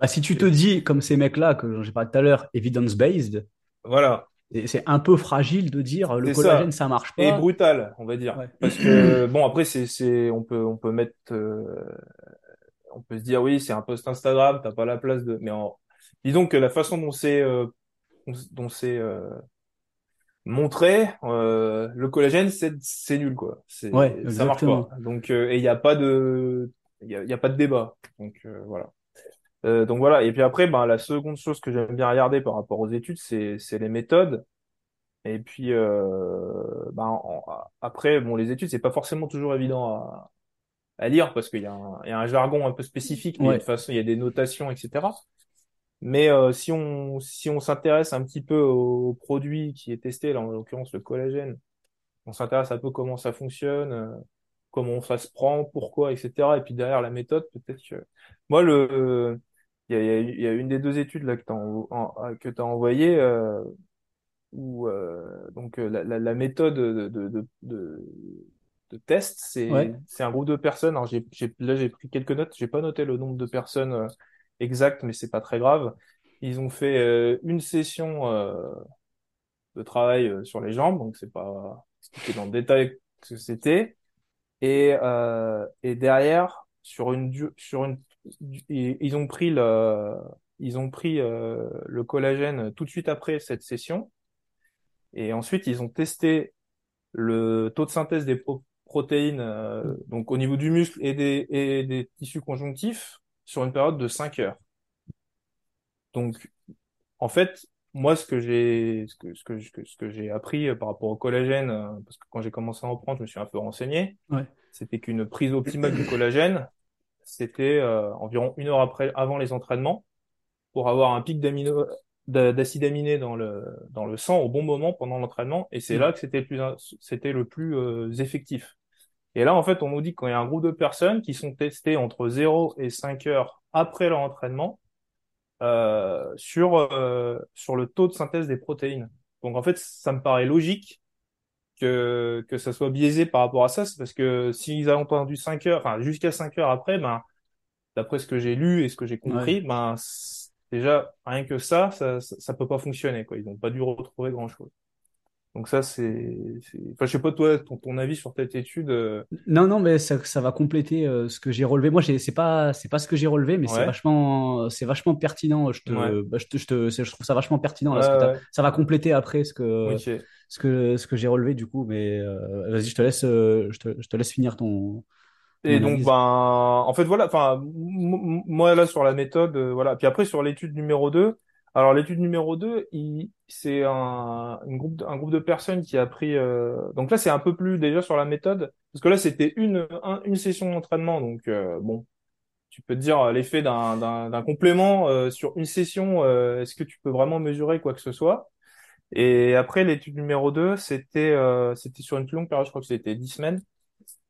Bah, si tu te dis, comme ces mecs-là que j'ai parlé tout à l'heure, evidence-based, voilà, et c'est un peu fragile de dire le collagène, ça. ça marche Et pas. brutal, on va dire, Ouais. parce que bon après c'est c'est on peut on peut mettre euh, on peut se dire oui c'est un post Instagram, t'as pas la place de, mais en... disons que la façon dont c'est euh, dont c'est montré, euh, le collagène c'est c'est nul quoi, Ouais, c'est ça marche pas. Donc euh, et il y a pas de il y a, il y a pas de débat. Donc euh, voilà. Euh, donc voilà. Et puis après, ben la seconde chose que j'aime bien regarder par rapport aux études, c'est c'est les méthodes. Et puis euh, ben en- après, bon les études c'est pas forcément toujours évident à, à lire parce qu'il y a un, il y a un jargon un peu spécifique, a une Ouais, façon, il y a des notations, etc. Mais euh, si on si on s'intéresse un petit peu au produit qui est testé, là en l'occurrence le collagène, on s'intéresse un peu comment ça fonctionne, euh, comment ça se prend, pourquoi, etc. Et puis derrière la méthode, peut-être que moi le il y a, il y a il y a une des deux études là que t'as en- en- que t'as envoyé euh, où euh, donc euh, la, la, la méthode de de, de, de, de test c'est ouais, c'est un groupe de personnes. Alors j'ai j'ai là j'ai pris quelques notes, j'ai pas noté le nombre de personnes euh, exact, mais c'est pas très grave. Ils ont fait euh, une session euh, de travail euh, sur les jambes, donc c'est pas expliqué dans le détail ce que c'était. Et, euh, et derrière, sur une, sur une, ils ont pris le, ils ont pris euh, le collagène tout de suite après cette session. Et ensuite, ils ont testé le taux de synthèse des pro- protéines, euh, donc au niveau du muscle et des, et des tissus conjonctifs, sur une période de 5 heures. Donc, en fait, moi, ce que j'ai, ce que, ce que, ce que, j'ai appris euh, par rapport au collagène, euh, parce que quand j'ai commencé à en prendre, je me suis un peu renseigné, ouais, c'était qu'une prise optimale du collagène, c'était euh, environ une heure après, avant les entraînements, pour avoir un pic d'amino, d'a- d'acide aminé dans le, dans le sang au bon moment pendant l'entraînement, et c'est ouais, là que c'était le plus, c'était le plus euh, effectif. Et là, en fait, on nous dit que quand il y a un groupe de personnes qui sont testées entre zéro et 5 heures après leur entraînement, euh, sur, euh, sur le taux de synthèse des protéines. Donc, en fait, ça me paraît logique que, que ça soit biaisé par rapport à ça, c'est parce que s'ils ont entendu 5 heures, enfin, jusqu'à 5 heures après, ben, d'après ce que j'ai lu et ce que j'ai ouais. compris, ben, déjà, rien que ça, ça, ça, ça peut pas fonctionner, quoi. Ils n'ont pas dû retrouver grand-chose. Donc ça, c'est. Enfin, je sais pas, toi, ton, ton avis sur cette étude, euh, Non, non, mais ça, ça va compléter euh, ce que j'ai relevé. Moi, c'est pas, c'est pas ce que j'ai relevé, mais c'est vachement, c'est vachement pertinent. Je ouais, te, bah, je te, je te- je trouve ça vachement pertinent ce que Ça va compléter après ce que, ce que, ce que j'ai relevé du coup. Mais euh, vas-y, je te laisse, je te, je te laisse finir ton, Et donc, ben, en fait, voilà, enfin, moi, là, sur la méthode, euh, voilà. Puis après, sur l'étude numéro 2 alors l'étude numéro 2 il, c'est un, un groupe de personnes qui a pris, euh, donc là, c'est un peu plus déjà sur la méthode, parce que là, c'était une, un- une session d'entraînement, donc, euh, bon, tu peux te dire euh, l'effet d'un, complément, euh, sur une session, euh, est-ce que tu peux vraiment mesurer quoi que ce soit? Et après, l'étude numéro 2 c'était, euh, c'était sur une plus longue période, je crois que c'était 10 semaines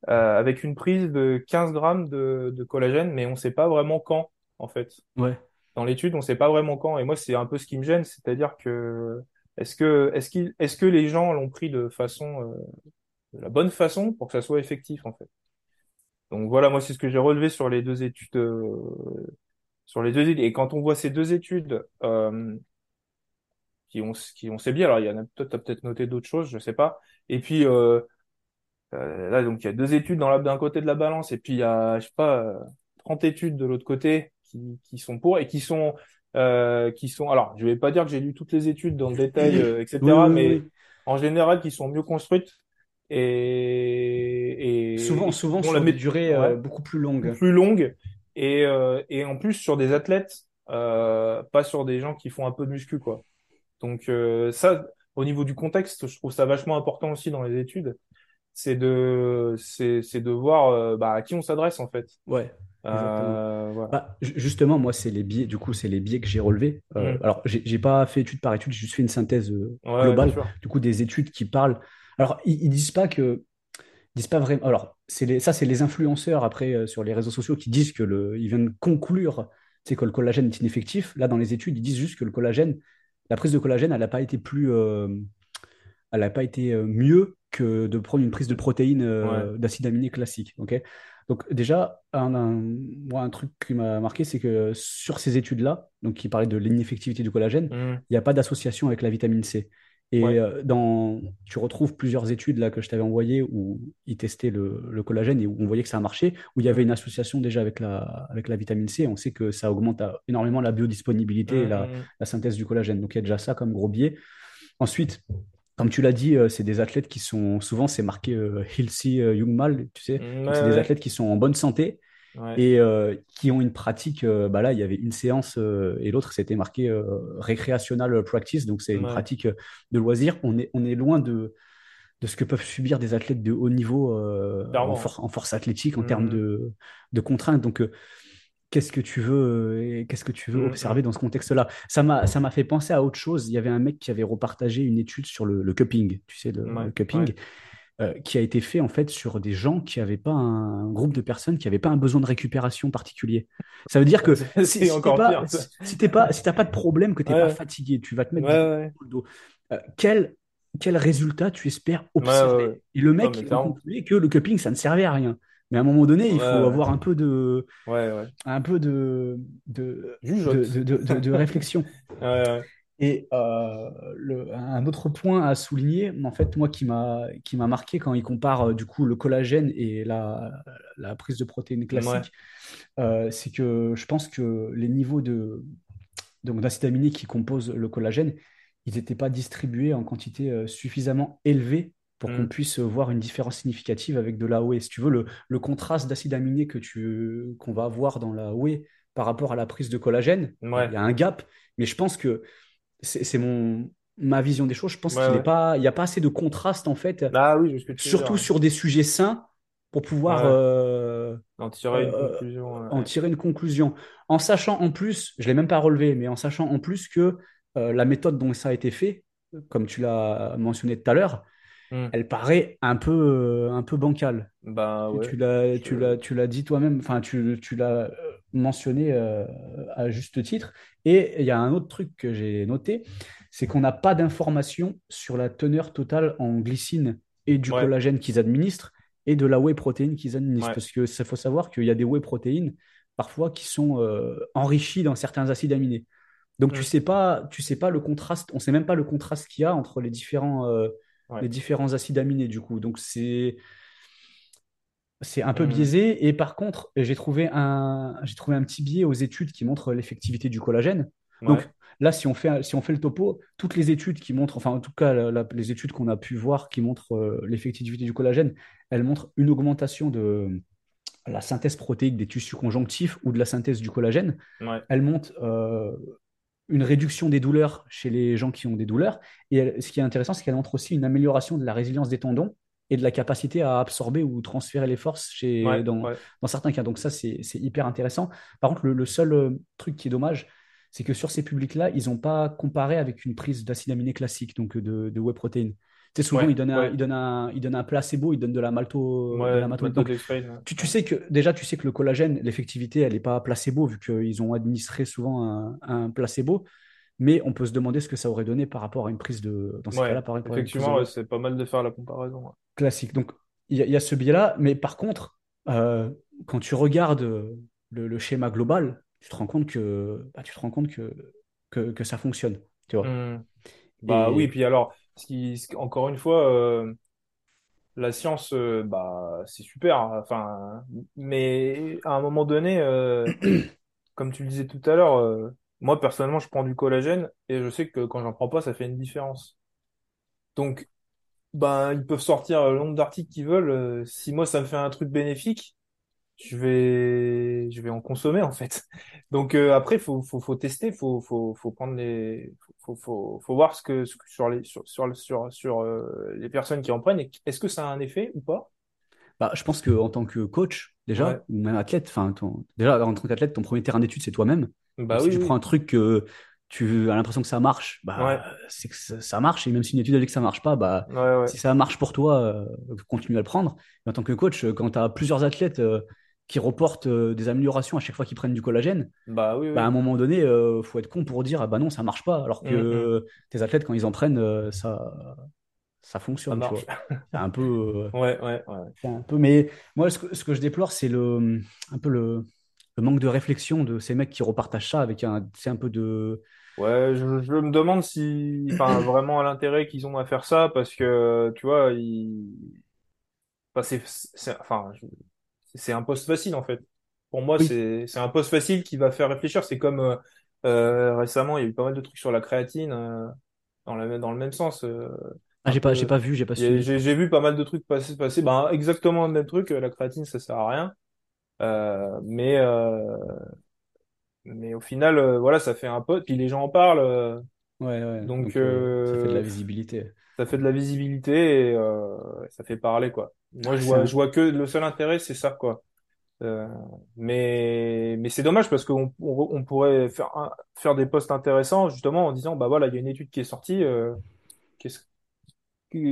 avec une prise de 15 grammes de, de collagène, mais on ne sait pas vraiment quand, en fait. Ouais, Dans l'étude, on ne sait pas vraiment quand. Et moi, c'est un peu ce qui me gêne, c'est-à-dire que est-ce que, qu'il, est-ce que les gens l'ont pris de façon, euh, de la bonne façon pour que ça soit effectif, en fait? Donc voilà, moi, c'est ce que j'ai relevé sur les deux études, euh, sur les deux études. Et quand on voit ces deux études, euh, qui ont, qui bien, alors il y en a peut-être, peut-être noté d'autres choses, je sais pas. Et puis, là, donc, il y a deux études dans d'un côté de la balance, et puis il y a, je sais pas, euh, 30 études de l'autre côté qui, qui sont pour et qui sont, euh, qui sont, alors, je vais pas dire que j'ai lu toutes les études dans le détail, euh, etc., oui, oui. mais oui. en général, qui sont mieux construites et, Souvent, et souvent ont la sur des durées ouais, euh, beaucoup plus longues. plus longues et, euh, et en plus sur des athlètes, euh, pas sur des gens qui font un peu de muscu, quoi. Donc, euh, ça, au niveau du contexte, je trouve ça vachement important aussi dans les études c'est de c'est c'est de voir euh, bah, à qui on s'adresse en fait. Ouais. Euh, voilà. Bah, ju- justement, moi, c'est les biais, du coup, c'est les biais que j'ai relevés. Euh, Mm. alors, j'ai pas fait étude par étude, j'ai juste fait une synthèse euh, Ouais, globale, du coup, des études qui parlent. Alors, ils, ils disent pas que, disent pas vraiment. Alors, les, ça, c'est les influenceurs après euh, sur les réseaux sociaux qui disent que le, ils viennent conclure c'est que le collagène est ineffectif. Là, dans les études, ils disent juste que le collagène, la prise de collagène, elle n'a pas été plus, elle n'a pas été mieux que de prendre une prise de protéines Ouais. d'acide aminé classique. ok? Donc déjà, un, un- moi, un truc qui m'a marqué, c'est que sur ces études-là, donc qui parlaient de l'ineffectivité du collagène, Hmm. il n'y a pas d'association avec la vitamine C. Et Ouais. euh, dans, tu retrouves plusieurs études là que je t'avais envoyées où ils testaient le, le collagène et où on voyait que ça marchait, où il y avait une association déjà avec la, avec la vitamine C. On sait que ça augmente euh, énormément la biodisponibilité et Hmm, la, hmm, la synthèse du collagène. Donc il y a déjà ça comme gros biais. Ensuite, comme tu l'as dit, euh, c'est des athlètes qui sont souvent, c'est marqué euh, healthy euh, young male, tu sais. Ouais, c'est des athlètes qui sont en bonne santé Ouais. et euh, qui ont une pratique. bah là, il y avait une séance et l'autre, c'était marqué recreational practice. Donc c'est une pratique de loisir. On est, on est loin de, de ce que peuvent subir des athlètes de haut niveau en, Clairement. for- en force athlétique en termes Hmm, de, de contraintes. Donc, qu'est-ce que tu veux, euh, qu'est-ce que tu veux hmm, observer hmm. dans ce contexte-là? Ça m'a, ça m'a fait penser à autre chose. Il y avait un mec qui avait repartagé une étude sur le, le cupping, tu sais, le, Ouais. le cupping, Ouais. euh, qui a été fait en fait sur des gens qui n'avaient pas un, un groupe de personnes qui n'avaient pas un besoin de récupération particulier. Ça veut dire que si, encore pas, pire, ça. si, si t'es pas, si t'as pas de problème, que t'es pas Ouais. fatigué, tu vas te mettre 10 minutes ouais. sur le dos. euh, quel, quel résultat tu espères observer? Et le mec clairement. concluait que le cupping, ça ne servait à rien. Mais à un moment donné, il Ouais, faut ouais. avoir un peu de, Ouais, un peu de, de, de, réflexion. Et euh, le- un autre point à souligner, en fait, moi qui m'a qui m'a marqué quand il compare euh, du coup le collagène et la, la prise de protéines classique, euh, c'est que je pense que les niveaux de donc d'acides aminés qui composent le collagène, ils n'étaient pas distribués en quantité euh, suffisamment élevée pour qu'on Hmm. puisse voir une différence significative avec de la whey. Si tu veux, le, le contraste d'acides aminés que tu, qu'on va avoir dans la whey par rapport à la prise de collagène, il y a un gap, mais je pense que c'est mon, ma vision des choses. Je pense Ouais, qu'il ouais. n'y a pas assez de contraste en fait, Ah oui, dire. surtout sur des sujets sains pour pouvoir euh, En tirer une euh, conclusion. en tirer une conclusion. En sachant en plus, je ne l'ai même pas relevé, mais en sachant en plus que euh, la méthode dont ça a été fait, comme tu l'as mentionné tout à l'heure, Hmm. elle paraît un peu, euh, un peu bancale. Bah Tu, ouais. tu l'as, tu l'as, tu l'as dit toi-même, enfin, tu, tu l'as euh, mentionné euh, à juste titre. Et il y a un autre truc que j'ai noté, c'est qu'on n'a pas d'informations sur la teneur totale en glycine et du Ouais. collagène qu'ils administrent et de la whey protéine qu'ils administrent. Ouais. Parce que ça faut savoir qu'il y a des whey protéines parfois qui sont euh, enrichies dans certains acides aminés. Donc tu Hmm. sais pas, tu sais pas le contraste, on sait même pas le contraste qu'il y a entre les différents, euh, Ouais. les différents acides aminés du coup. Donc c'est c'est un peu Hmm. biaisé. Et par contre, j'ai trouvé un, j'ai trouvé un petit biais aux études qui montrent l'effectivité du collagène. Donc là, si on fait, si on fait le topo, toutes les études qui montrent, enfin en tout cas la- la- les études qu'on a pu voir qui montrent euh, l'effectivité du collagène, elles montrent une augmentation de la synthèse protéique des tissus conjonctifs ou de la synthèse du collagène. Ouais. Elles montrent euh, une réduction des douleurs chez les gens qui ont des douleurs. Et elle- ce qui est intéressant, c'est qu'elle montre aussi une amélioration de la résilience des tendons et de la capacité à absorber ou transférer les forces chez, Ouais. dans, Ouais. dans certains cas. Donc ça, c'est hyper intéressant. Par contre, le, le seul euh, truc qui est dommage, c'est que sur ces publics-là, ils n'ont pas comparé avec une prise d'acide aminé classique, donc de, de whey protéine. Sais, souvent, Ouais. ils donnent un, Ouais. donnent un, ils donnent un placebo, ils donnent de la malto, de Ouais. la malto. Donc, tu, tu sais que déjà, tu sais que le collagène, l'effectivité, elle n'est pas placebo, vu qu'ils ont administré souvent un, un placebo. Mais on peut se demander ce que ça aurait donné par rapport à une prise de, dans ces cas-là, par rapport Effectivement, c'est pas mal de faire la comparaison. classique. Donc, il y, a- il y a ce biais-là. Mais par contre, euh, quand tu regardes le, le schéma global, tu te rends compte que, bah, tu te rends compte que, que, que ça fonctionne. Tu vois. Hmm. Bah oui, Et puis alors, ce qui, ce qui- encore une fois, euh, la science, euh, bah c'est super. hein, Enfin, mais à un moment donné, euh, comme tu le disais tout à l'heure, moi personnellement, je prends du collagène et je sais que quand j'en prends pas, ça fait une différence. Donc, bah ils peuvent sortir le nombre d'articles qu'ils veulent. si moi ça me fait un truc bénéfique, je vais, je vais en consommer en fait. Donc euh, après, faut, faut, faut tester, faut, faut, faut prendre les, faut, faut, faut voir ce que, ce que sur les, sur, sur, sur, sur euh, les personnes qui en prennent. Est-ce que ça a un effet ou pas? bah, je pense qu'en tant que coach, Ouais. déjà, ou même athlète, enfin, déjà, en tant qu'athlète, ton premier terrain d'étude, c'est toi-même. Donc, Bah si oui, tu prends un truc que tu as l'impression que ça marche, Ouais, bah, c'est que ça, ça marche. Et même si une étude a dit que ça marche pas, bah, ouais, si ça marche pour toi, euh, continue à le prendre. Et en tant que coach, quand tu as plusieurs athlètes euh, qui reportent euh, des améliorations à chaque fois qu'ils prennent du collagène, Bah oui, bah, à un moment donné, euh, faut être con pour dire, ah bah non, ça marche pas. Alors Hum, hum. que tes athlètes, quand ils en prennent, euh, ça, ça Ça fonctionne, tu marche. C'est un peu, euh, Ouais, ouais, un peu, mais moi, ce que, ce que je déplore, c'est le, un peu le, le manque de réflexion de ces mecs qui repartagent ça avec un, c'est un peu de, Ouais, je, je me demande si, enfin, vraiment l'intérêt qu'ils ont à faire ça, parce que, tu vois, ils, enfin, c'est, c'est, enfin, je- c'est un poste facile, en fait. Pour moi, oui, c'est, un poste facile qui va faire réfléchir. C'est comme, euh, euh, récemment, il y a eu pas mal de trucs sur la créatine, euh, dans la, dans le même sens, ah, j'ai pas, j'ai pas vu, j'ai pas suivi. J'ai vu pas mal de trucs passer, passer, ben, exactement le même truc. La créatine, ça sert à rien. Mais, mais au final, voilà, ça fait un pote, puis les gens en parlent. Ouais, ouais, donc, donc ça fait de la visibilité. ça fait de la visibilité et ça fait parler, quoi. Moi, je vois, un... je vois que le seul intérêt, c'est ça, quoi. Euh, mais mais c'est dommage parce qu'on on, on pourrait faire un- faire des posts intéressants justement en disant bah voilà il y a une étude qui est sortie euh, qu'est-ce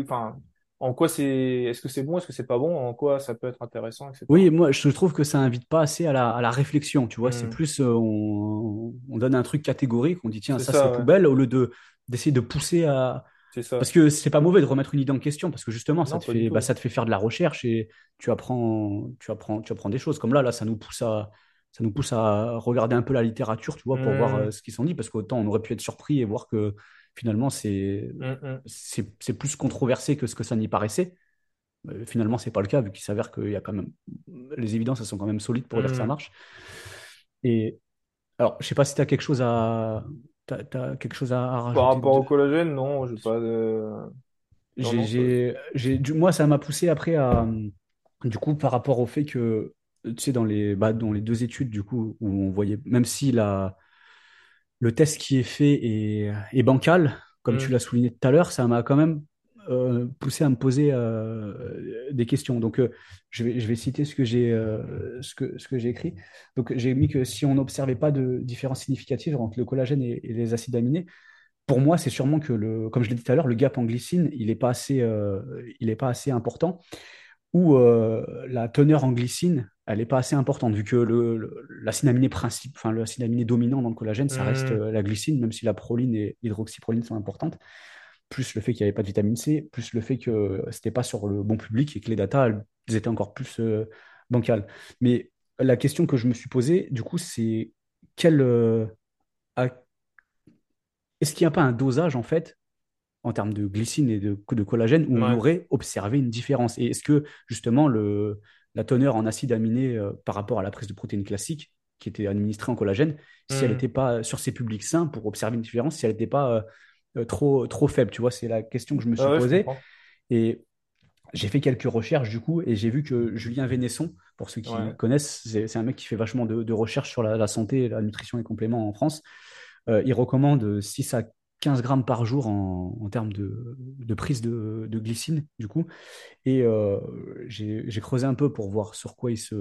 enfin en quoi c'est est-ce que c'est bon est-ce que c'est pas bon en quoi ça peut être intéressant Oui, etc. moi, je trouve que ça invite pas assez à la, à la réflexion, tu vois. C'est Hmm. plus, euh, on, on donne un truc catégorique, on dit, tiens, ça, c'est ouais poubelle, au lieu de d'essayer de pousser à, ça Parce que c'est pas mauvais de remettre une idée en question, parce que justement, ça te fait, bah, ça te fait faire de la recherche et tu apprends, tu apprends, tu apprends des choses. Comme là, là, ça nous pousse à, ça nous pousse à regarder un peu la littérature, tu vois, pour voir Hmm, euh, ce qu'ils sont dit, parce qu'autant on aurait pu être surpris et voir que finalement, c'est, hmm, hmm, c'est, c'est plus controversé que ce que ça n'y paraissait. Euh, finalement, c'est pas le cas, vu qu'il s'avère qu'il y a quand même, les évidences, elles sont quand même solides pour dire que ça marche. Et alors, je sais pas si tu as quelque chose à, t'as, t'as quelque chose à, à par rajouter rapport au collagène non j'ai pas de J'ai, moi, ça m'a poussé après à, du coup, par rapport au fait que, tu sais, dans les, bah, dans les deux études, du coup, où on voyait, même si la, le test qui est fait est, est bancal, comme tu Hmm, l'as souligné tout à l'heure, ça m'a quand même euh, poussé à me poser euh, des questions. Donc, euh, je vais, je vais citer ce que j'ai euh, ce que, ce que j'ai écrit. Donc, j'ai mis que si on n'observait pas de différence significative entre le collagène et, et les acides aminés, pour moi, c'est sûrement que, le, comme je l'ai dit tout à l'heure, le gap en glycine, il n'est pas, assez, il est pas assez important, ou la teneur en glycine, elle n'est pas assez importante, vu que l'acide aminé principe, enfin, l'acide aminé dominant dans le collagène, ça reste euh, la glycine, même si la proline et l'hydroxyproline sont importantes, plus le fait qu'il n'y avait pas de vitamine C, plus le fait que c'était pas sur le bon public et que les datas, elles étaient encore plus euh, bancales. Mais la question que je me suis posée, du coup, c'est quel, euh, est-ce qu'il n'y a pas un dosage, en fait, en termes de glycine et de, de collagène où on aurait observé une différence? Et est-ce que justement le, la teneur en acides aminés euh, par rapport à la prise de protéines classique qui était administrée en collagène, si elle Hmm. n'était pas sur ces publics sains pour observer une différence, si elle n'était pas trop, trop faible, tu vois, c'est la question que je me Ah suis ouais je posée. Et j'ai fait quelques recherches du coup, et j'ai vu que Julien Vénesson, pour ceux qui ouais connaissent, c'est un mec qui fait vachement de, de recherches sur la, la santé, la nutrition et compléments en France. Euh, il recommande 6 à 15 grammes par jour en, en termes de, de prise de, de glycine, du coup. Et euh, j'ai creusé un peu pour voir sur quoi il se...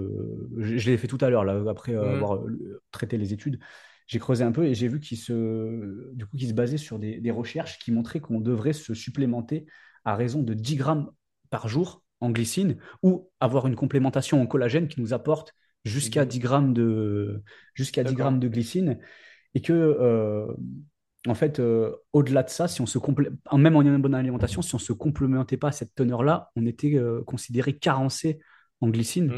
Je, je l'ai fait tout à l'heure, là, après Hmm, avoir euh, traité les études. J'ai creusé un peu et j'ai vu qu'il se, du coup, qu'il se basait sur des, des recherches qui montraient qu'on devrait se supplémenter à raison de 10 grammes par jour en glycine ou avoir une complémentation en collagène qui nous apporte jusqu'à 10 grammes de, jusqu'à 10 grammes de glycine et que, euh, en fait, euh, au-delà de ça, si on se complé- même en ayant une bonne alimentation, si on ne se complémentait pas à cette teneur-là, on était euh, considéré carencé en glycine,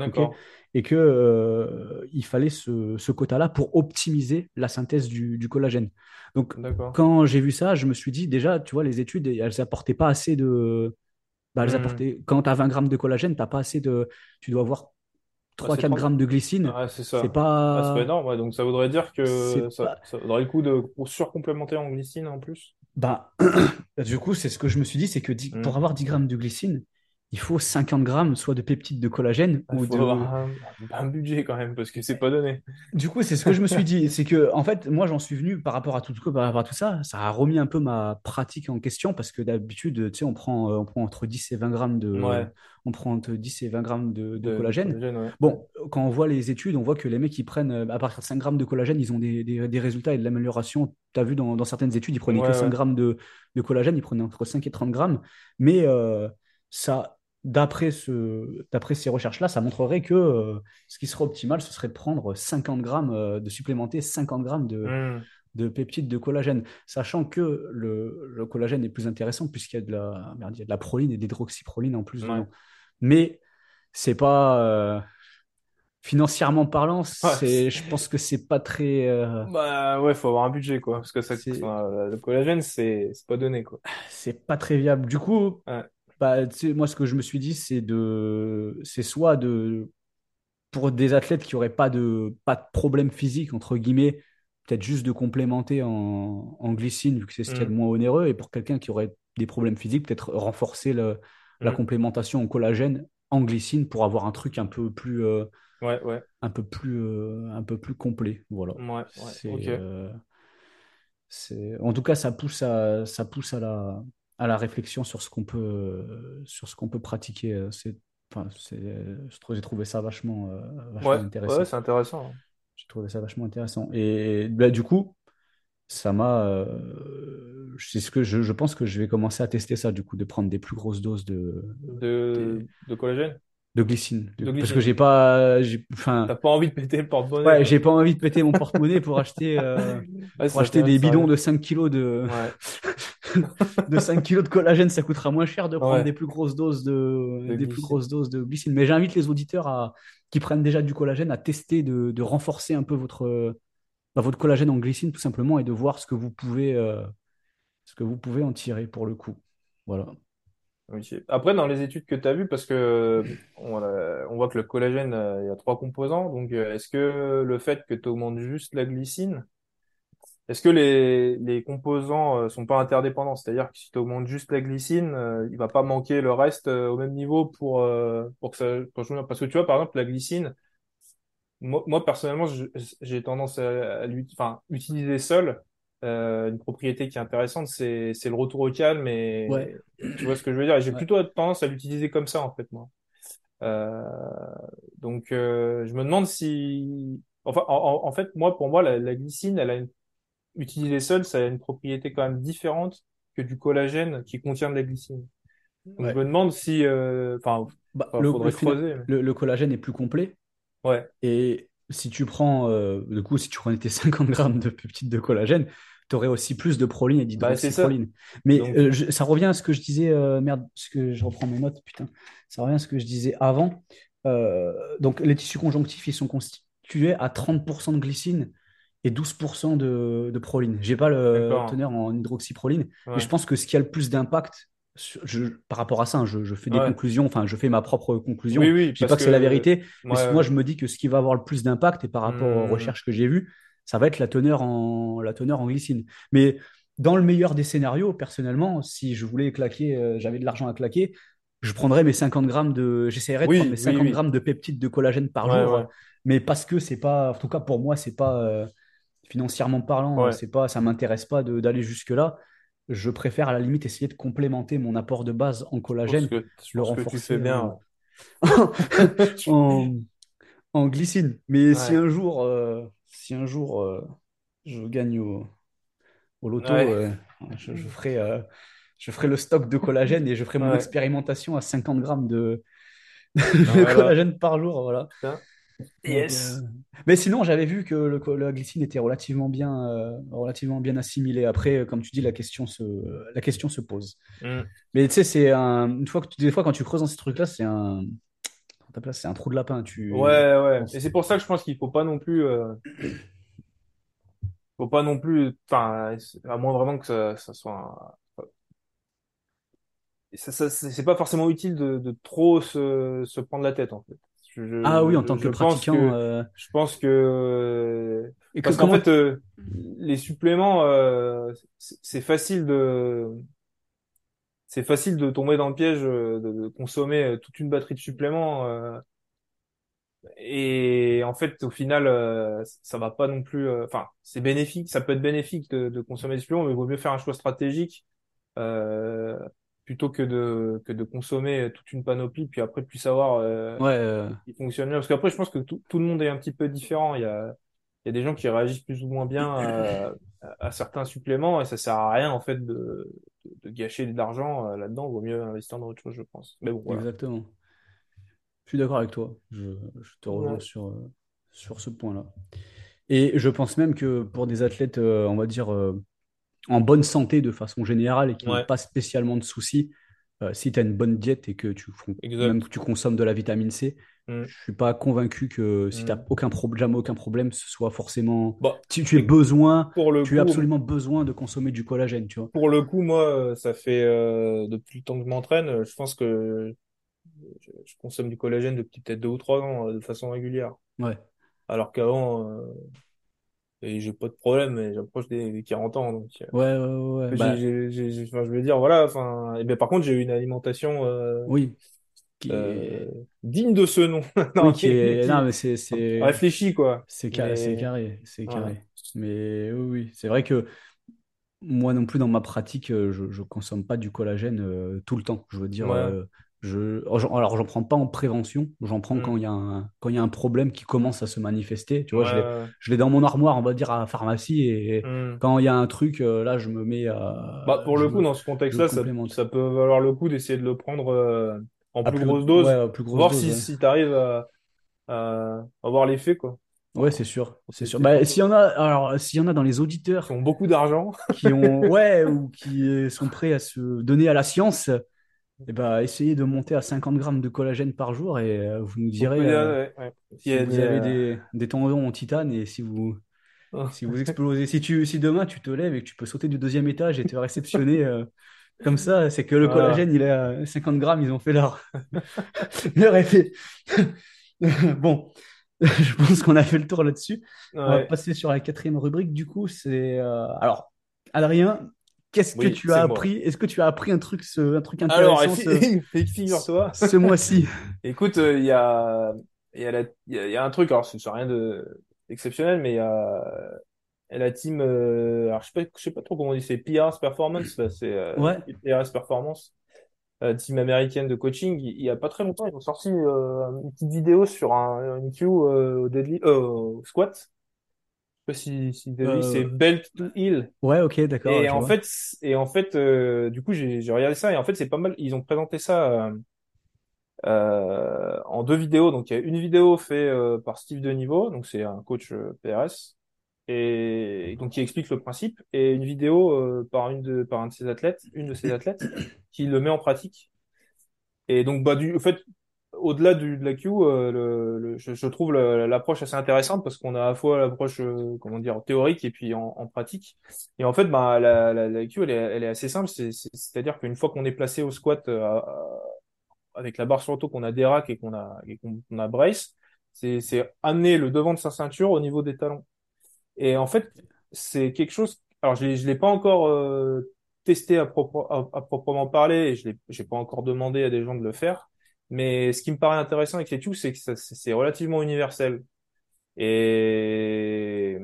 et que euh, il fallait ce, ce quota-là pour optimiser la synthèse du, du collagène. Donc, quand j'ai vu ça, je me suis dit, déjà, tu vois, les études, elles apportaient pas assez de... bah, elles Hmm. apportaient... Quand tu as 20 grammes de collagène, t'as pas assez de... Tu dois avoir Ah, trois c'est quatre trop... grammes de glycine. Ah, c'est ça. Ah, c'est pas pas... énorme, ouais. Donc ça voudrait dire que ça, pas... ça vaudrait le coup de surcomplémenter en glycine en plus? Bah, du coup, c'est ce que je me suis dit, c'est que dix- pour Hmm. avoir 10 grammes de glycine, il faut 50 grammes soit de peptides de collagène Il ou faut avoir de, un, un budget quand même parce que c'est pas donné. Du coup, c'est ce que je me suis dit. C'est que, en fait, moi, j'en suis venu par rapport à tout, par rapport à tout ça. Ça a remis un peu ma pratique en question parce que d'habitude, tu sais, on prend, euh, on prend entre 10 et 20 grammes de, Ouais, on prend entre 10 et 20 grammes de, de de, de collagène. collagène, ouais. Bon, quand on voit les études, on voit que les mecs qui prennent euh, à partir de 5 grammes de collagène, ils ont des, des- des résultats et de l'amélioration. Tu as vu dans, dans certaines études, ils prenaient que Ouais, 5 ouais. grammes de, de collagène, ils prenaient entre 5 et 30 grammes. Mais euh, ça, d'après ce, ces recherches-là, ça montrerait que euh, ce qui serait optimal, ce serait de prendre 50 grammes, euh, de supplémenter 50 grammes de, de peptides de collagène, sachant que le, le collagène est plus intéressant puisqu'il y a de la, merde, il y a de la proline et d'hydroxyproline en plus Ouais. Mais c'est pas euh, financièrement parlant, Ouais, je pense que c'est pas très, euh, Bah ouais, faut avoir un budget quoi, parce que ça, enfin, le collagène c'est c'est pas donné quoi. c'est pas très viable. Du coup, Ouais, bah, moi, ce que je me suis dit, c'est de, c'est soit de, pour des athlètes qui auraient pas de, pas de problème physique, entre guillemets, peut-être juste de complémenter en, en glycine, vu que c'est ce qu'il y a de Hmm. moins onéreux, et pour quelqu'un qui aurait des problèmes physiques, peut-être renforcer le- la Hmm. complémentation en collagène en glycine pour avoir un truc un peu plus, euh, Ouais, ouais, un peu plus, euh, un peu plus complet. Voilà. ouais, C'est, euh, c'est, en tout cas, ça pousse à, ça pousse à la, à la réflexion sur ce qu'on peut, euh, sur ce qu'on peut pratiquer. euh, C'est, enfin, trouve- j'ai trouvé ça vachement, euh, Ouais, vachement ouais, intéressant. c'est intéressant. J'ai trouvé ça vachement intéressant. Et bah, du coup, ça m'a. euh, c'est ce que je, je pense que je vais commencer à tester ça, du coup, de prendre des plus grosses doses de, des- De, de collagène? de glycine. De parce que j'ai pas. Enfin, T'as pas envie de péter le porte-monnaie ouais, j'ai pas envie de péter mon porte-monnaie pour acheter, euh, Ouais, pour acheter des bidons de 5 kilos de, Ouais, de 5 kilos de collagène. Ça coûtera moins cher de prendre ouais, des plus grosses doses de, de des plus glycine. grosses doses de glycine. Mais j'invite les auditeurs à, qui prennent déjà du collagène à tester de, de renforcer un peu votre bah, votre collagène en glycine tout simplement et de voir ce que vous pouvez, euh, ce que vous pouvez en tirer pour le coup. Voilà. Après, dans les études que tu as vues, parce que on voit que le collagène, euh, il y a trois composants, donc euh, est-ce que le fait que tu augmentes juste la glycine, est-ce que les, les composants euh, sont pas interdépendants? C'est-à-dire que si tu augmentes juste la glycine, euh, il va pas manquer le reste euh, au même niveau pour, euh, pour que ça... pour que- Parce que tu vois, par exemple, la glycine, moi, moi personnellement, j'ai tendance à, à enfin, utiliser seul. Euh, une propriété qui est intéressante, c'est c'est le retour au calme Ouais. et tu vois ce que je veux dire? Et j'ai Ouais. plutôt tendance à l'utiliser comme ça en fait moi. Euh, donc euh, je me demande si, enfin, en, en- en fait moi pour moi la, la glycine, elle a une... utilisée seule, ça a une propriété quand même différente que du collagène qui contient de la glycine. Je me demande si, euh, enfin, Bah, le, le, faudrait fina- creuser. mais- le, le collagène est plus complet Ouais, et si tu prends, euh, du coup, si tu prenais tes 50 grammes de peptides de collagène, tu aurais aussi plus de proline et bah d'hydroxyproline. Mais Donc euh, je- ça revient à ce que je disais, euh, merde, ce que je reprends mes notes, putain, ça revient à ce que je disais avant. Donc les tissus conjonctifs, ils sont constitués à 30% de glycine et 12% de, de proline. J'ai pas le teneur en hydroxyproline, mais je pense que ce qui a le plus d'impact je- par rapport à ça, hein, je, je fais des ouais. conclusions, enfin je fais ma propre Oui conclusion. oui Je dis pas que c'est la vérité, mais moi je me dis que ce qui va avoir le plus d'impact et par rapport aux Hmm, recherches que j'ai vues, ça va être la teneur en, la teneur en glycine. Mais dans le meilleur des scénarios, personnellement, si je voulais claquer, euh, j'avais de l'argent à claquer, je prendrais mes 50 grammes de, j'essaierais de prendre mes Oui oui 50 oui. grammes de peptides de collagène par jour, ouais mais parce que c'est pas, en tout cas pour moi, c'est pas euh, financièrement parlant, euh, ouais. c'est pas, ça m'intéresse pas d'aller jusque-là. Je préfère à la limite essayer de complémenter mon apport de base en collagène, que le pense que tu fais renforcer bien. en, en, en glycine. Mais si un jour, euh, si un jour euh, je gagne au, au loto, ouais euh, je, je ferai, euh, je ferai le stock de collagène et je ferai mon expérimentation à 50 grammes de, Ben de collagène par jour. Voilà. Donc, euh, Yes. Mais sinon, j'avais vu que le, la glycine était relativement bien, euh, relativement bien assimilée. Après, comme tu dis, la question se, la question se pose. Hmm. Mais tu sais, c'est un, une fois que tu- des fois quand tu creuses dans ces trucs-là, c'est un, c'est un trou de lapin. Tu, Ouais ouais. Et c'est pour ça que je pense qu'il faut pas non plus euh, faut pas non plus enfin à moins vraiment que ça, ça soit un- ça, c'est pas forcément utile de, de trop se, se prendre la tête en fait. Je, Ah oui, en tant que pratiquant. que euh, je pense que Et parce qu'en fait euh, les suppléments euh, c'est facile de c'est facile de tomber dans le piège de, de consommer toute une batterie de suppléments. et en fait, au final, ça va pas non plus. Enfin, c'est bénéfique, ça peut être bénéfique de, de consommer des suppléments, mais il vaut mieux faire un choix stratégique plutôt que de que de consommer toute une panoplie, puis après plus savoir euh, Ouais, euh, qui fonctionne bien. Parce qu'après, je pense que tout, tout le monde est un petit peu différent. Il y a il y a des gens qui réagissent plus ou moins bien à, à certains suppléments et ça sert à rien en fait de de, de gâcher de l'argent euh, là-dedans. Il vaut mieux investir dans autre chose, je pense. Mais bon, voilà. exactement. Je suis d'accord avec toi. Je, je te rejoins Ouais. sur, euh, sur ce point-là. Et je pense même que pour des athlètes, euh, on va dire, euh, en bonne santé de façon générale et qui n'ont Ouais, pas spécialement de soucis, euh, si tu as une bonne diète et que tu, fon- même que exact. tu consommes de la vitamine C, Mm, je suis pas convaincu que si tu n'as mm. aucun jamais aucun problème, ce soit forcément. Bah, Si tu as besoin, pour le tu as coup, absolument besoin de consommer du collagène, tu vois. pour le coup, moi, euh, ça fait euh, depuis le temps que je m'entraîne, je pense que je, je consomme du collagène depuis peut-être deux ou trois ans de façon régulière. Ouais, Alors qu'avant, euh, et j'ai pas de problème, mais j'approche des, des 40 ans, donc euh, ouais, ouais, ouais. ouais. j'ai, Bah, j'ai, j'ai, j'ai- enfin, je veux dire, voilà. Enfin, et ben par contre, j'ai eu une alimentation euh, oui. Qui euh, est... digne de ce nom, Oui, non, qui mais est. Non, qui mais c'est, c'est, réfléchit quoi. c'est ca- c'est Mais carré, c'est voilà. carré. Mais oui, oui. C'est vrai que moi non plus, dans ma pratique, euh, je ne consomme pas du collagène euh, tout le temps. Je veux dire, Ouais. Euh, je... alors, j'en alors, j'en prends pas en prévention, j'en prends quand Hmm. il y a un... quand il y a un problème qui commence à se manifester. Tu vois, je l'ai ouais. je l'ai dans mon armoire, on va dire, à la pharmacie, et Hmm. quand il y a un truc, euh, là, je me mets Bah, à... pour je le coup, me... dans ce contexte-là, ça, peut valoir le coup d'essayer de le prendre euh, en plus plus, grosse dose, à plus grosse voir dose, si, ouais. si tu arrives à, à avoir l'effet, quoi. Ouais, c'est sûr, c'est sûr. Bah, s'il y en a, alors, s'il y en a dans les Qui auditeurs ont beaucoup d'argent. qui ont, ouais, ou qui sont prêts à se donner à la science, eh ben, essayez de monter à 50 grammes de collagène par jour et euh, vous nous direz dire, euh, ouais, ouais. Si vous des, avez euh, des, des tendons en titane et si vous, si vous explosez. Si, tu, si demain tu te lèves et que tu peux sauter du deuxième étage et te réceptionner euh, comme ça, c'est que le Voilà. collagène, il est à 50 grammes, ils ont fait leur, leur effet. Bon, je pense qu'on a fait le tour là-dessus. On va passer sur la quatrième rubrique. Du coup, c'est euh, alors, Adrien, qu'est-ce que tu as appris? Est-ce que tu as appris un truc, ce- un truc Alors, intéressant ce, fi- ce, figure-toi. ce mois-ci? Écoute, euh, il y a, il y a la- y a, il y a un truc, alors c'est c'est rien de exceptionnel, mais il y a la team, euh, alors je sais pas, je sais pas trop comment on dit, c'est PRS Performance, là, c'est euh, Ouais, PRS Performance, euh, team américaine de coaching. Il, il y a pas très longtemps, ils ont sorti euh, une petite vidéo sur un, une Q euh, au euh, au squat. Je sais pas si, si t'as vu, c'est euh, belt to heel. ouais, ok, d'accord, Et en fait, et en fait, euh, du coup, j'ai regardé ça et en fait, c'est pas mal. Ils ont présenté ça. euh, euh, en deux vidéos. Donc, il y a une vidéo faite euh, par Steve Deniveau, donc c'est un coach euh, PRS, et donc qui explique le principe, et une vidéo euh, par une de par un de ses athlètes, une de ses athlètes, qui le met en pratique. Et donc, bah, du en fait, au-delà de la Q, euh, le, le- je, je trouve l'approche assez intéressante parce qu'on a à la fois l'approche, euh, comment dire, théorique et puis en, en pratique. Et en fait, bah, la, la, la Q, elle est, elle est assez simple. C'est, c'est- c'est-à-dire qu'une fois qu'on est placé au squat euh, avec la barre sur le dos, qu'on a des racks et qu'on a, qu'on a brace, c'est, amener le devant de sa ceinture au niveau des talons. Et en fait, c'est quelque chose. Alors, je l'ai, pas encore euh, testé à, propre- à, proprement parler, et je l'ai, pas encore demandé à des gens de le faire. Mais ce qui me paraît intéressant avec les Q, c'est que c'est relativement universel et,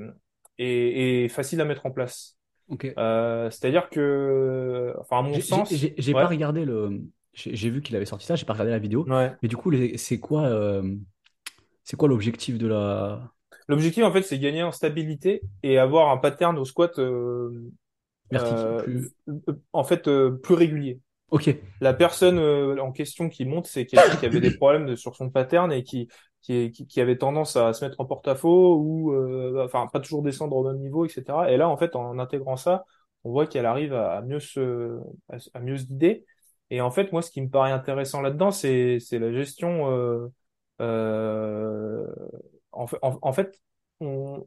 et, et facile à mettre en place. Ok. Euh, c'est-à-dire que, enfin, à mon sens, j'ai- pas regardé le. J'ai vu qu'il avait sorti ça, j'ai pas regardé la vidéo. ouais. Mais du coup, c'est quoi, euh, c'est quoi l'objectif de la L'objectif, en fait, c'est gagner en stabilité et avoir un pattern au squat, euh, plus. en fait, plus régulier. Ok. La personne euh, en question qui monte, c'est quelqu'un qui avait des problèmes de- sur son pattern et qui, qui, qui, avait tendance à se mettre en porte-à-faux ou euh, enfin pas toujours descendre au même niveau, etc. Et là, en fait, en intégrant ça, on voit qu'elle arrive à, mieux se à, mieux se guider. Et en fait, moi, ce qui me paraît intéressant là-dedans, c'est c'est la gestion. Euh, euh, en en, en fait, on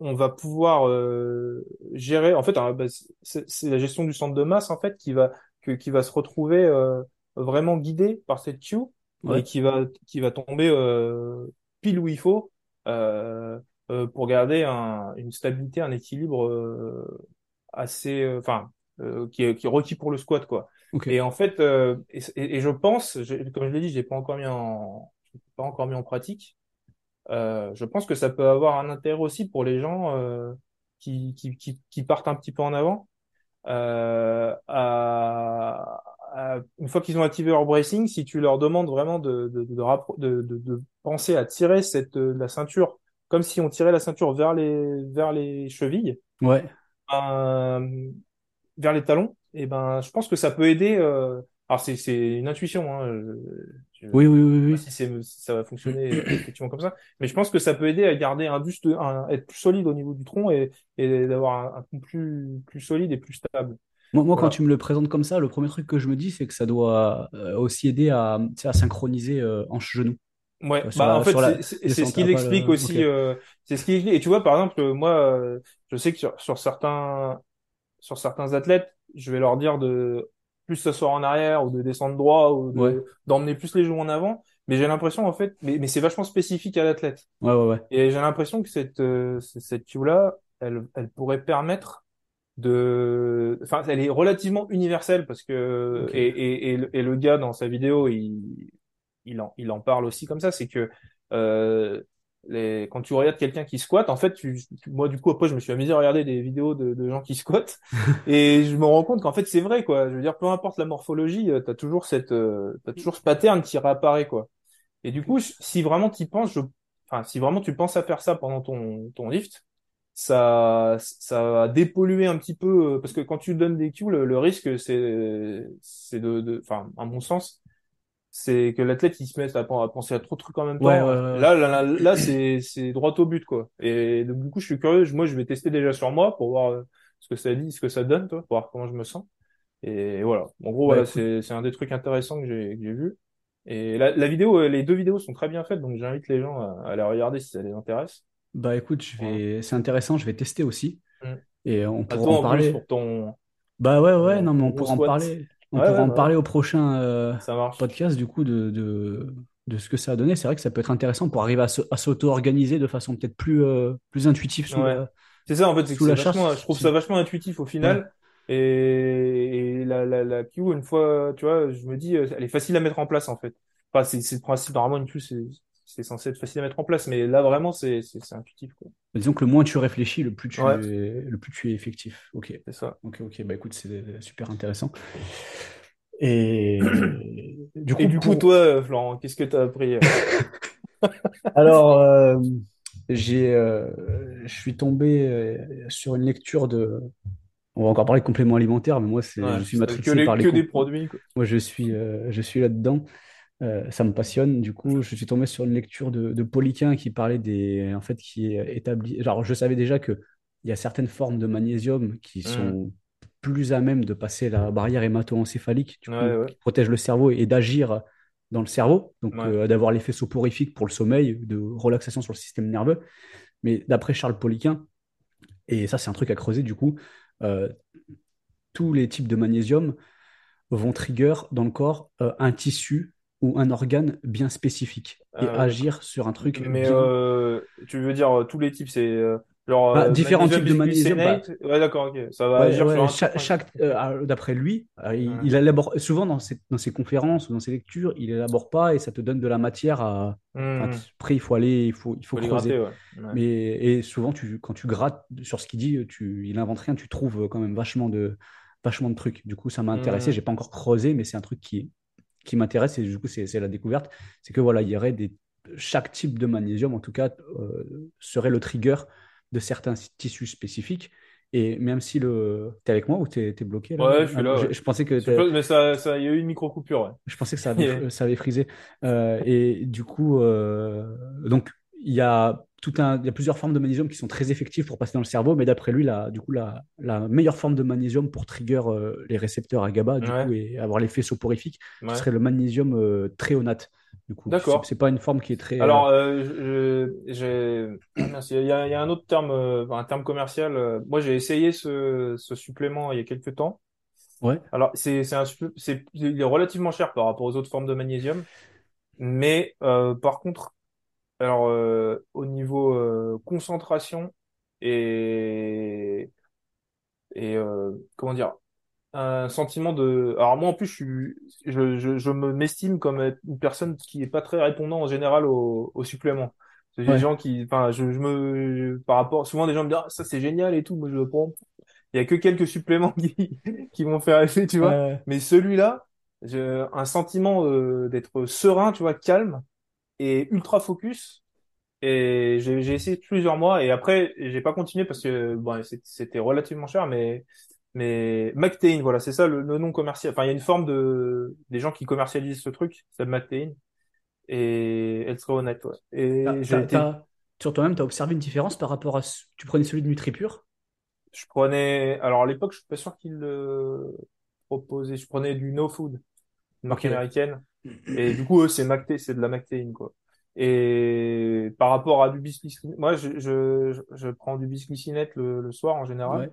on va pouvoir euh, gérer. En fait, hein, bah, c'est la gestion du centre de masse en fait qui va que, qui va se retrouver euh, vraiment guidé par cette queue Ouais. et qui va qui va tomber euh, pile où il faut euh, euh, pour garder un, une stabilité, un équilibre euh, assez. Enfin, euh, qui est, qui est requis pour le squat, quoi. Ok. Et en fait, euh, et, et- je pense, je- comme je l'ai dit, je l'ai pas encore mis en, pas encore mis en pratique. Euh, je pense que ça peut avoir un intérêt aussi pour les gens euh, qui, qui, qui, qui partent un petit peu en avant. Euh, à, à- une fois qu'ils ont activé leur bracing, si tu leur demandes vraiment de, de, de, de, de, penser à tirer cette, euh, la ceinture comme si on tirait la ceinture vers les, vers les chevilles, Ouais. euh, vers les talons, et ben, je pense que ça peut aider. Euh... Alors c'est c'est une intuition, hein. Je, je, Oui, oui, oui, oui. si c'est si ça va fonctionner euh, effectivement comme ça, mais je pense que ça peut aider à garder un buste, un, être plus solide au niveau du tronc et, et d'avoir un, un tronc plus plus solide et plus stable. Moi, moi, quand tu me le présentes comme ça, le premier truc que je me dis, c'est que ça doit euh, aussi aider à, synchroniser euh, hanche-genou. Ouais, Euh, bah en fait la c'est ce qu'il explique le... Aussi, euh, c'est ce qu'il explique. Et tu vois par exemple euh, moi, euh, je sais que sur, sur certains sur certains athlètes, je vais leur dire de plus s'asseoir en arrière ou de descendre droit ou de d'emmener plus les genoux en avant. Mais j'ai l'impression en fait, mais, mais c'est vachement spécifique à l'athlète. Ouais, ouais, ouais. Et j'ai l'impression que cette euh, cette cue-là, elle elle pourrait permettre de, enfin elle est relativement universelle parce que et et et le, et le gars dans sa vidéo il il en il en parle aussi comme ça, c'est que euh, les, quand tu regardes quelqu'un qui squatte, en fait, tu, tu- moi du coup après je me suis amusé à regarder des vidéos de, de gens qui squattent et je me rends compte qu'en fait c'est vrai quoi. Je veux dire, peu importe la morphologie, euh, t'as toujours cette, euh, t'as toujours ce pattern qui réapparaît quoi. Et du coup, si vraiment tu penses, je, enfin si vraiment tu penses à faire ça pendant ton ton lift, ça ça va dépolluer un petit peu euh, parce que quand tu donnes des cues, le, le risque c'est c'est de, de, enfin à mon sens c'est que l'athlète il se met à, pen- à penser à trop de trucs en même temps. ouais, ouais, ouais. Là, là, là, là, c'est c'est droit au but quoi. Et donc, du coup, je suis curieux. Moi, je vais tester déjà sur moi pour voir euh, ce que ça dit, ce que ça donne, toi, pour voir comment je me sens. Et voilà. En gros, Bah voilà, c'est c'est un des trucs intéressants que j'ai que j'ai vu. Et la, la vidéo, euh, les deux vidéos sont très bien faites, donc j'invite les gens à, à les regarder si ça les intéresse. bah écoute, je vais... c'est intéressant, je vais tester aussi. Mm. Et on pourra en en plus parler. pour ton, Bah ouais, ouais, non, mais on pourra en parler. On Ouais, pourra ouais, en ouais, parler au prochain euh, podcast, du coup, de, de, de ce que ça a donné. C'est vrai que ça peut être intéressant pour arriver à, se- à s'auto-organiser de façon peut-être plus, euh, plus intuitive C'est ça, en fait, c'est je trouve ça vachement intuitif au final. Et, et la, la, la queue, une fois, tu vois, je me dis, euh, elle est facile à mettre en place, en fait. Enfin, c'est, le principe, normalement, une queue, c'est, c'est censé être facile à mettre en place, mais là, vraiment, c'est, intuitif, quoi. disons que le moins tu réfléchis, le plus tu Ouais, es, le plus tu es effectif. Ok, c'est ça. ok, ok. Bah écoute, c'est super intéressant. Et du Et coup, du coup, pour, toi, euh, Florent, qu'est-ce que t'as appris? euh Alors, euh, j'ai, euh, je suis tombé sur une lecture de. On va encore parler de compléments alimentaires, mais moi, c'est, Ouais, je suis c'est que matrixé les, par les que des produits, quoi. Moi, je suis, euh, je suis là-dedans. Euh, ça me passionne. Du coup, je suis tombé sur une lecture de, de Poliquin qui parlait des, en fait, qui est établi. Alors, je savais déjà que il y a certaines formes de magnésium qui Hmm. sont plus à même de passer la barrière hémato-encéphalique, du Ouais, coup, ouais, qui protège le cerveau et d'agir dans le cerveau, donc ouais. euh, d'avoir l'effet soporifique pour le sommeil, de relaxation sur le système nerveux. Mais d'après Charles Poliquin, et ça, c'est un truc à creuser, du coup, euh, tous les types de magnésium vont trigger dans le corps un tissu ou un organe bien spécifique et d'accord. agir sur un truc Mais bien. euh, tu veux dire euh, tous les types, c'est euh, genre Bah, euh, différents types de magnésium, bah? Ouais, d'accord, ok. Ça va ouais, agir sur ouais, un chaque, euh, d'après lui, euh, il, il élabore souvent dans ses, dans ses conférences ou dans ses lectures, il élabore pas et ça te donne de la matière à. Enfin, Hmm. après, il faut aller, il faut, il faut creuser. gratter. Mais et souvent, tu, quand tu grattes sur ce qu'il dit, tu, il invente rien, tu trouves quand même vachement de, vachement de trucs. Du coup, ça m'a intéressé. Hmm. J'ai pas encore creusé, mais c'est un truc qui, qui m'intéresse et du coup, c'est la découverte. C'est que voilà, il y aurait des, chaque type de magnésium, en tout cas, euh, serait le trigger de certains tissus spécifiques. Et même si le, t'es avec moi ou t'es bloqué là? Ouais, je suis Ah, là, je, ouais. je pensais que mais ça, ça, il y a eu une micro-coupure, ouais. je pensais que ça avait, ça avait frisé. Euh, et du coup, euh, donc, il y a tout un, il y a plusieurs formes de magnésium qui sont très effectives pour passer dans le cerveau, mais d'après lui, la, du coup, la, la meilleure forme de magnésium pour trigger euh, les récepteurs à GABA, du Ouais, coup, et avoir l'effet soporifique, ce serait le magnésium euh, tréonate. Du coup, D'accord. c'est pas une forme qui est très. Alors, euh, je- il y a, il y a un autre terme, euh, un terme commercial. Moi, j'ai essayé ce, ce supplément il y a quelques temps. Ouais, Alors, c'est, c'est un, c'est, il est relativement cher par rapport aux autres formes de magnésium. Mais, euh, par contre, alors, euh, au niveau, euh, concentration et, et, euh, comment dire, un sentiment de. Alors moi en plus, je suis, je, je, je me m'estime comme être une personne qui est pas très répondant en général aux, aux suppléments. C'est des Ouais, gens qui, enfin, je, je me, par rapport, souvent des gens me disent ah, ça c'est génial et tout, moi je le prends. Il y a que quelques suppléments qui qui vont faire effet, tu vois. ouais, Mais celui-là, j'ai un sentiment euh, d'être serein, tu vois, calme et ultra focus. Et j'ai j'ai essayé plusieurs mois et après j'ai pas continué parce que bon, c'était relativement cher, mais mais McTain, voilà, c'est ça le, le nom commercial. Enfin, il y a une forme de des gens qui commercialisent ce truc, c'est McTain et elle serait honnête. Ouais. T'as, Et j'ai t'as- été, t'as- sur toi-même, tu as observé une différence par rapport à... ce- Tu prenais celui de NutriPure? je prenais, alors à l'époque, je suis pas sûr qu'ils le proposaient. Je prenais du No Food, une marque américaine, et du coup, eux, c'est McTain, c'est de la McTain, quoi. Et par rapport à du bisglycinate, moi, je, je, je prends du bisglycinate le, le soir en général. Ouais,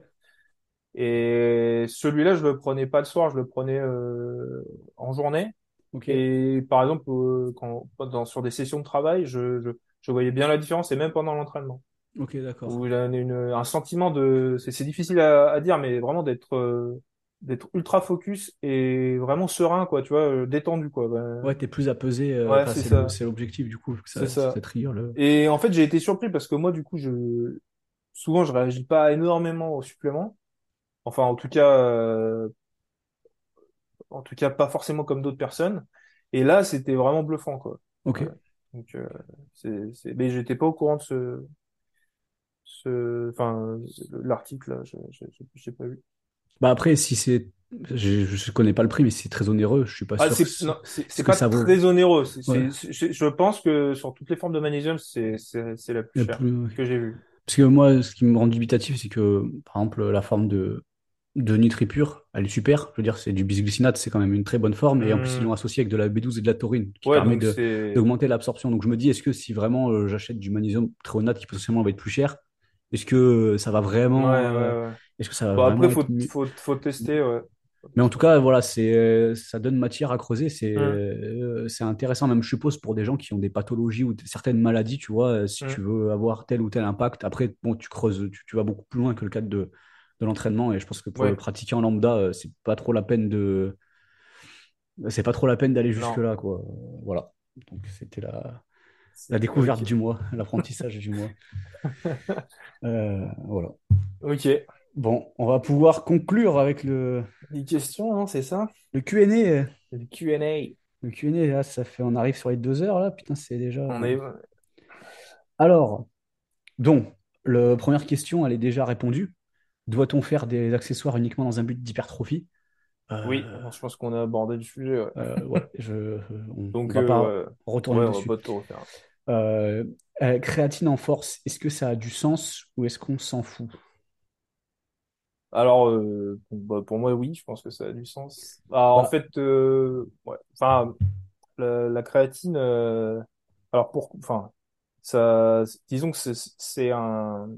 Et celui-là, je le prenais pas le soir, je le prenais euh, en journée. ok, Et par exemple, euh, quand, dans, sur des sessions de travail, je, je, je voyais bien la différence, et même pendant l'entraînement, ok, d'accord. où il y a une, un sentiment de, c'est c'est difficile à, à dire, mais vraiment d'être euh, d'être ultra focus et vraiment serein, quoi, tu vois, euh, détendu, quoi. Ben, Ouais, t'es plus apaisé, euh, ouais, enfin, c'est l'objectif du coup, que c'est ça, ça. le... Et en fait, j'ai été surpris parce que moi, du coup, je souvent, je réagis pas énormément aux suppléments. Enfin, en tout cas, euh, en tout cas pas forcément comme d'autres personnes. Et là, c'était vraiment bluffant, quoi. Ok. Ouais. Donc, euh, c'est, c'est... Mais j'étais pas au courant de ce, ce, enfin, l'article là, je, je, je- j'ai pas vu. Bah après, si c'est... Je, je connais pas le prix, mais si c'est très onéreux, je suis pas Ah, sûr que c'est, ce, pas ça vaut. très onéreux. Ouais. je pense que sur toutes les formes de magnésium, c'est, c'est, c'est la plus Le chère plus- que j'ai vue. Parce que moi, ce qui me rend dubitatif, c'est que, par exemple, la forme de, de NutriPure, elle est super. Je veux dire, c'est du bisglycinate, c'est quand même une très bonne forme. Et en plus, ils l'ont Hum, associé avec de la B12 et de la taurine, qui Ouais, permet d'augmenter l'absorption. Donc je me dis, est-ce que si vraiment euh, j'achète du magnésium thréonate, qui potentiellement va être plus cher, est-ce que ça va vraiment, ouais, euh, ouais. Est-ce que ça va Bon, après, être faut, faut, tester, ouais. Mais en tout cas, voilà, c'est, euh, ça donne matière à creuser. C'est, euh, c'est intéressant, même je suppose, pour des gens qui ont des pathologies ou certaines maladies, tu vois, euh, si tu veux avoir tel ou tel impact. Après, bon, tu creuses, tu, tu vas beaucoup plus loin que le cadre de, de l'entraînement. Et je pense que pour le Ouais, pratiquant lambda, c'est pas trop la peine de, c'est pas trop la peine d'aller jusque-là, quoi. Voilà. Donc, c'était la, la découverte du mois, l'apprentissage du mois. Euh, voilà. Ok. Bon, on va pouvoir conclure avec le, Des questions, non, c'est ça? le Q&A. Le Q&A. Le Q&A, là, ça fait, on arrive sur les deux heures, là. Putain, c'est déjà... On est, Alors, donc, la première question, elle est déjà répondue. Doit-on faire des accessoires uniquement dans un but d'hypertrophie? oui, Euh, je pense qu'on a abordé le sujet, ouais. euh, ouais, je, on, on Donc, va pas euh, ouais, retourner ouais, on va dessus. pas tout refaire. Euh, euh, créatine en force, est-ce que ça a du sens ou est-ce qu'on s'en fout? Alors, euh, bah, pour moi, oui, je pense que ça a du sens. Alors, en Bah, fait, euh, ouais, enfin, la, la créatine, euh, alors pour, enfin, ça, disons que c'est c'est un,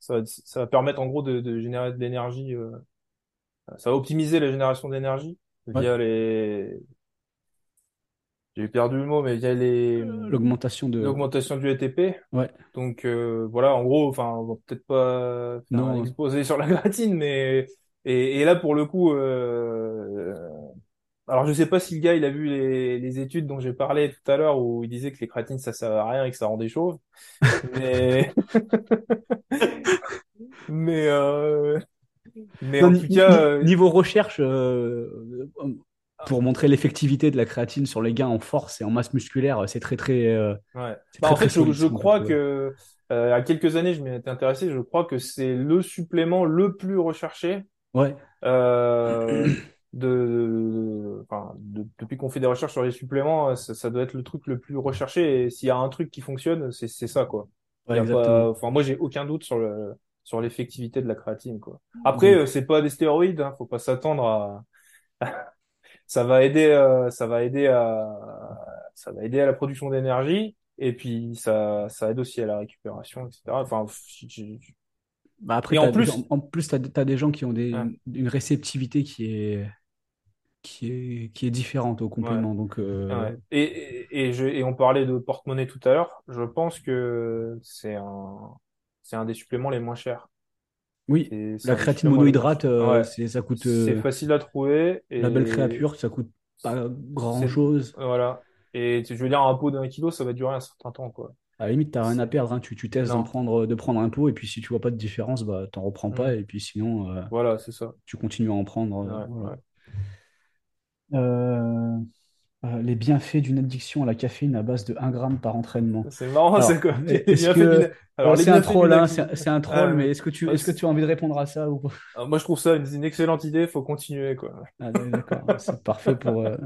ça, va- ça va permettre en gros de, de générer de l'énergie, euh, ça va optimiser la génération d'énergie ouais, via les, j'ai perdu le mot, mais via les, euh, l'augmentation de... l'augmentation du ATP. Ouais, Donc euh, voilà, en gros, enfin, on va peut-être pas non, exposé sur la gratine, mais et, et là pour le coup, euh, alors je sais pas si le gars il a vu les, les études dont j'ai parlé tout à l'heure où il disait que les créatines ça servait à rien et que ça rendait chauve, mais mais euh, mais non, en tout cas, euh, niveau recherche, euh, pour montrer l'effectivité de la créatine sur les gains en force et en masse musculaire, c'est très, très, euh, ouais. Bah très, en fait, je, solide crois que euh, à quelques années, je m'y étais intéressé, je crois que c'est le supplément le plus recherché Ouais, Euh, de, enfin, de- depuis qu'on fait des recherches sur les suppléments, ça, ça doit être le truc le plus recherché. Et s'il y a un truc qui fonctionne, c'est c'est ça, quoi. Ouais, pas, enfin, moi, j'ai aucun doute sur le, sur l'effectivité de la créatine, quoi. Après, Donc, euh, c'est pas des stéroïdes, hein, faut pas s'attendre à, ça va aider, euh, ça va aider à, ça va aider à la production d'énergie. Et puis, ça, ça aide aussi à la récupération, etc. Enfin, bah après, et en plus, en, en plus, tu as, des gens qui ont des, ouais, une, réceptivité qui est, qui est, qui est différente aux ouais. compléments. Donc, euh, Ouais. Et, et, et je, et on parlait de porte-monnaie tout à l'heure. Je pense que c'est un, c'est un des suppléments les moins chers. Oui, la créatine monohydrate, euh, Ouais, ça coûte c'est euh, facile à trouver label et créapure, ça coûte pas c'est grand-chose. voilà. Et tu- je veux dire, un pot d'un kilo, ça va durer un certain temps, quoi. À la limite, t'as rien à perdre, hein. Tu, tu testes d'en non. prendre, de prendre un pot, et puis si tu vois pas de différence, bah t'en reprends pas, et puis sinon, euh, Voilà, c'est ça. tu continues à en prendre. Ouais, voilà. ouais. Euh, les bienfaits d'une addiction à la caféine à base de un gramme par entraînement. C'est marrant, ça, Alors, quoi. Que les c'est un troll, hein, c'est c'est un troll, Ah, mais est-ce que tu, ouais, est-ce que c'est- tu as envie de répondre à ça ou pas? alors, moi, je trouve ça une, une excellente idée, faut continuer, quoi. Ah, d'accord, c'est parfait pour, euh,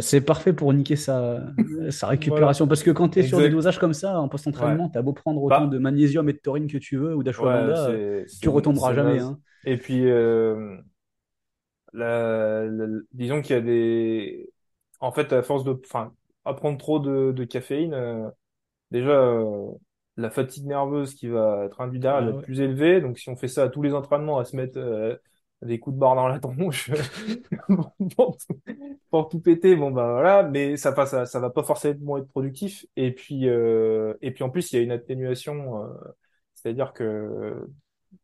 c'est parfait pour niquer sa, sa Voilà, récupération. Parce que quand tu es sur des dosages comme ça, en Ouais. post-entraînement, tu as beau prendre autant de Bah, magnésium et de taurine que tu veux ou ouais, d'ashwagandha, euh, c'est, tu c'est, retomberas c'est jamais, hein. Et puis, la, la- disons qu'il y a des, en fait, à force de, enfin, à prendre trop de, de caféine, euh, déjà, euh, la fatigue nerveuse qui va être induite derrière elle Ah va être plus élevée. Donc, si on fait ça à tous les entraînements, à se mettre euh, des coups de barre dans la tronche pour tout, pour tout péter, bon bah voilà. Mais ça, passe, ça, ça va pas forcément être productif. Et puis, euh, et puis en plus, il y a une atténuation, euh, c'est-à-dire que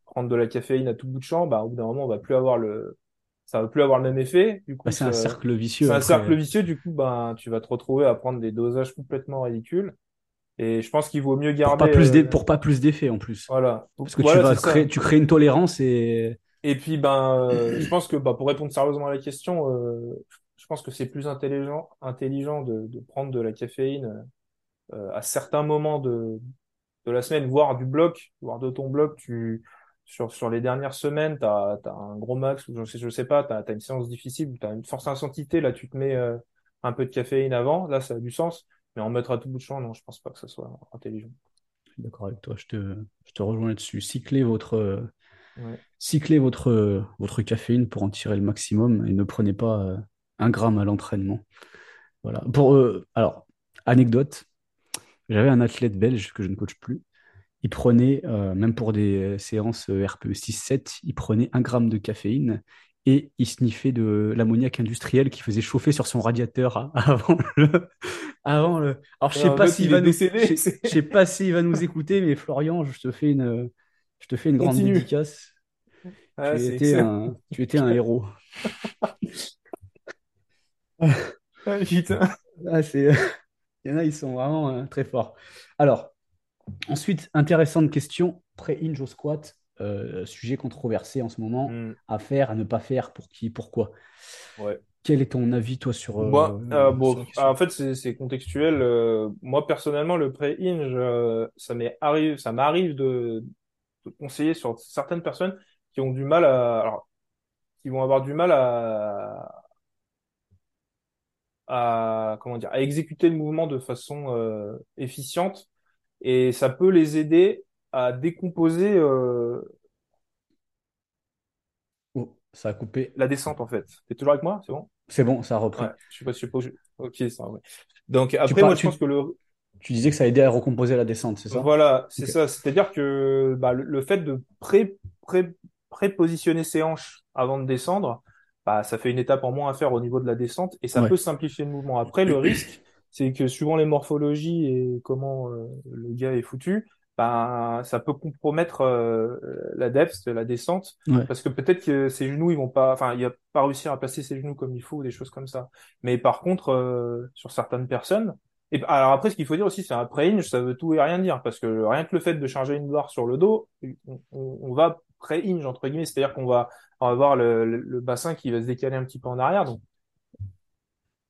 prendre de la caféine à tout bout de champ, bah, au bout d'un moment, on va plus avoir le, ça va plus avoir le même effet. Du Bah, coup, c'est un cercle vicieux c'est un cercle vicieux. Du coup, ben, tu vas te retrouver à prendre des dosages complètement ridicules. Et je pense qu'il vaut mieux Pour pas garder, plus euh, pour pas plus d'effet en plus. voilà, Parce que tu vas créer, ça. tu crées une tolérance et Et puis, ben, euh, je pense que, bah, pour répondre sérieusement à la question, euh, je pense que c'est plus intelligent, intelligent de, de prendre de la caféine euh, à certains moments de, de la semaine, voire du bloc, voire de ton bloc. Tu, sur, sur les dernières semaines, t'as, t'as un gros max, ou je sais, je sais pas, t'as, t'as une séance difficile, t'as une force intensité, là, tu te mets euh, un peu de caféine avant, là, ça a du sens. Mais en mettre à tout bout de champ, non, je pense pas que ça soit intelligent. je suis d'accord avec toi, je te, je te rejoins là-dessus. Cyclez votre, euh, Ouais. cyclez votre, euh, votre caféine pour en tirer le maximum et ne prenez pas un gramme à l'entraînement. Voilà. Pour, euh, alors, anecdote, j'avais un athlète belge que je ne coach plus. Il prenait, euh, même pour des séances euh, RPE 6-7, il prenait un gramme de caféine et il sniffait de l'ammoniac industriel qui faisait chauffer sur son radiateur a- avant le, avant le. Alors, je sais pas s'il il va nous, je sais, pas s'il va nous écouter, mais Florian, je te fais une, je te fais une grande continue. dédicace. Ah, Tu étais un, tu étais un héros. Ah, putain. Ah, c'est, il y en a, ils sont vraiment euh, très forts. Alors, ensuite, intéressante question. Pré-hinge au squat, euh, sujet controversé en ce moment. Hmm, À faire, à ne pas faire, pour qui, pourquoi? ouais. Quel est ton avis, toi, sur, Moi, euh, euh, bon, en fait, c'est contextuel. moi, personnellement, le pré-hinge, ça m'est arrive, ça m'arrive de, de conseiller sur certaines personnes qui ont du mal à, alors, qui vont avoir du mal à, à, comment dire, à exécuter le mouvement de façon efficiente, et ça peut les aider à décomposer euh, Oh, ça a coupé. la descente, en fait. T'es toujours avec moi? C'est bon? C'est bon, ça a Ouais. repris. Je sais pas, je sais pas. je- Ok, ça. Ouais. Donc Tu, après, par- moi, je pense que le tu disais que ça aidait à recomposer la descente, c'est ça? Voilà, c'est Ok. ça. C'est-à-dire que bah, le, le fait de pré, pré, prépositionner ses hanches avant de descendre, bah, ça fait une étape en moins à faire au niveau de la descente et ça Ouais. peut simplifier le mouvement. Après, le risque, c'est que suivant les morphologies et comment euh, le gars est foutu, bah, ça peut compromettre euh, la depth, la descente, Ouais. parce que peut-être que ses genoux, ils vont pas, enfin, il va pas réussir à placer ses genoux comme il faut ou des choses comme ça. Mais par contre, euh, sur certaines personnes, et alors après, ce qu'il faut dire aussi, c'est un pré-hinge, ça veut tout et rien dire, parce que rien que le fait de charger une barre sur le dos, on, on- on va pré-hinge entre guillemets, c'est-à-dire qu'on va, on va avoir le, le- le bassin qui va se décaler un petit peu en arrière. Donc,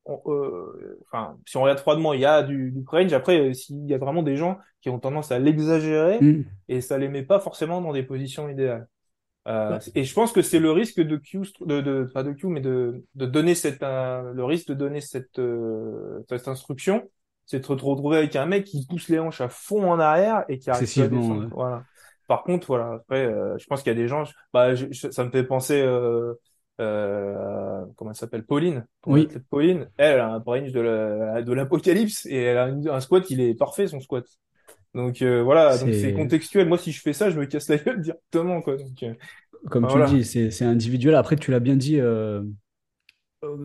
on- euh, enfin, si on regarde froidement, il y a du, du pré-hinge. Après, euh, s'il y a vraiment des gens qui ont tendance à l'exagérer Hmm. et ça les met pas forcément dans des positions idéales. Euh, Ouais. et je pense que c'est le risque de Q, de, de, pas de Q, mais de, de donner cette, euh, le risque de donner cette, euh, cette instruction, c'est de se retrouver avec un mec qui pousse les hanches à fond en arrière et qui arrive à descendre. ouais. Voilà. Par contre, voilà, après, euh, je pense qu'il y a des gens, bah, je- ça me fait penser, euh, euh, comment elle s'appelle, Pauline, Oui. Pauline, elle, a un range de la, de l'apocalypse et elle a un squat, il est parfait son squat. Donc euh, voilà, donc c'est contextuel. Moi, si je fais ça, je me casse la gueule directement, quoi. Donc euh, comme tu le dis, c'est, individuel. Après, tu l'as bien dit,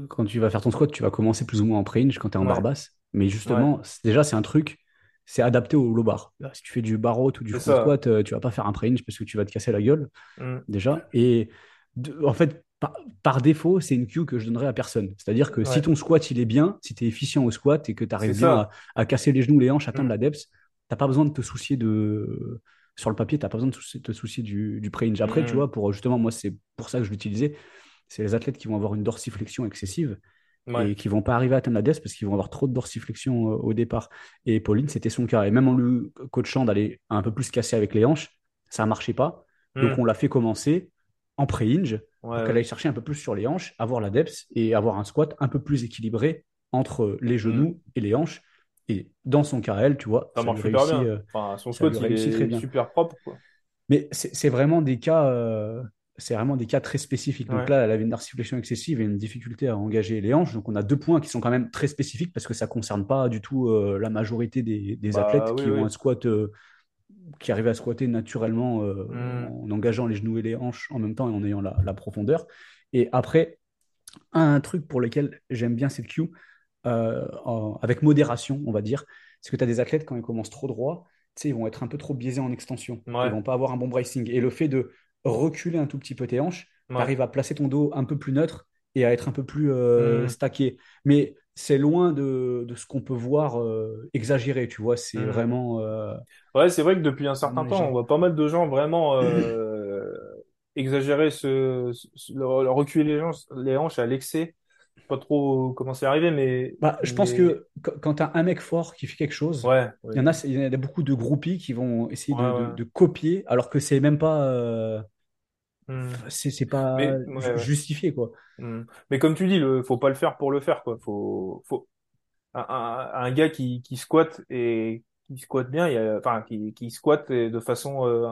quand tu vas faire ton squat, tu vas commencer plus ou moins en pré-hinge quand tu es en barre Ouais, basse. Mais justement, déjà, c'est un truc. c'est adapté au low bar. Si tu fais du bar ou du front squat, tu vas pas faire un pre-hinge parce que tu vas te casser la gueule Mm. déjà. Et de- en fait, par, par défaut, c'est une cue que je donnerais à personne. C'est-à-dire que si ton squat il est bien, si tu es efficient au squat et que tu arrives bien à, casser les genoux, les hanches, atteindre Mm. la depth, t'as pas besoin de te soucier de. Sur le papier, tu n'as pas besoin de te soucier du, du pre-hinge. Après, tu Mm. vois, pour justement, moi, c'est pour ça que je l'utilisais. C'est les athlètes qui vont avoir une dorsiflexion excessive Ouais. et qui vont pas arriver à atteindre la depth parce qu'ils vont avoir trop de dorsiflexion euh, au départ. Et Pauline, c'était son cas. Et même en lui coachant d'aller un peu plus casser avec les hanches, ça marchait pas. Donc Mm. on l'a fait commencer en pour Ouais, qu'elle aille chercher un peu plus sur les hanches, avoir la depth et avoir un squat un peu plus équilibré entre les genoux et les hanches. Et dans son cas, elle, tu vois, Ça marche super réussit, bien. euh, Enfin, son squat, il très est bien. super propre, quoi. Mais c'est vraiment des cas, euh, c'est vraiment des cas très spécifiques. Donc là, elle avait une dorsiflexion excessive et une difficulté à engager les hanches. Donc on a deux points qui sont quand même très spécifiques parce que ça concerne pas du tout euh, la majorité des, des Bah athlètes oui, qui ont oui. un squat, euh, qui arrivent à squatter naturellement euh, Mm. en engageant les genoux et les hanches en même temps et en ayant la, la profondeur. Et après, un truc pour lequel j'aime bien cette cue, euh, en- avec modération, on va dire, c'est que tu as des athlètes quand ils commencent trop droit, tu ils vont être un peu trop biaisés en extension. Ils Ouais. vont pas avoir un bon bracing. Et le fait de reculer un tout petit peu tes hanches, tu Ouais. arrives à placer ton dos un peu plus neutre et à être un peu plus euh, Mm. stacké. Mais c'est loin de, de ce qu'on peut voir euh, exagéré, tu vois. C'est Mm. vraiment, euh, Ouais, c'est vrai que depuis un certain temps, on voit pas mal de gens vraiment euh, exagérer ce, ce- le, le reculer les hanches, les hanches à l'excès. Je sais pas trop comment c'est arrivé, mais, Bah, je pense que qu- quand tu as un mec fort qui fait quelque chose, ouais, il y en a, il y en a beaucoup de groupies qui vont essayer ouais, de, de copier alors que c'est même pas, Hmm. c'est c'est pas Mais ouais. justifié, quoi. Hmm. Mais comme tu dis, le, faut pas le faire pour le faire, quoi. Faut, faut un, un, un gars qui, qui squatte et qui squatte bien, il y a, enfin qui, qui squatte de façon euh,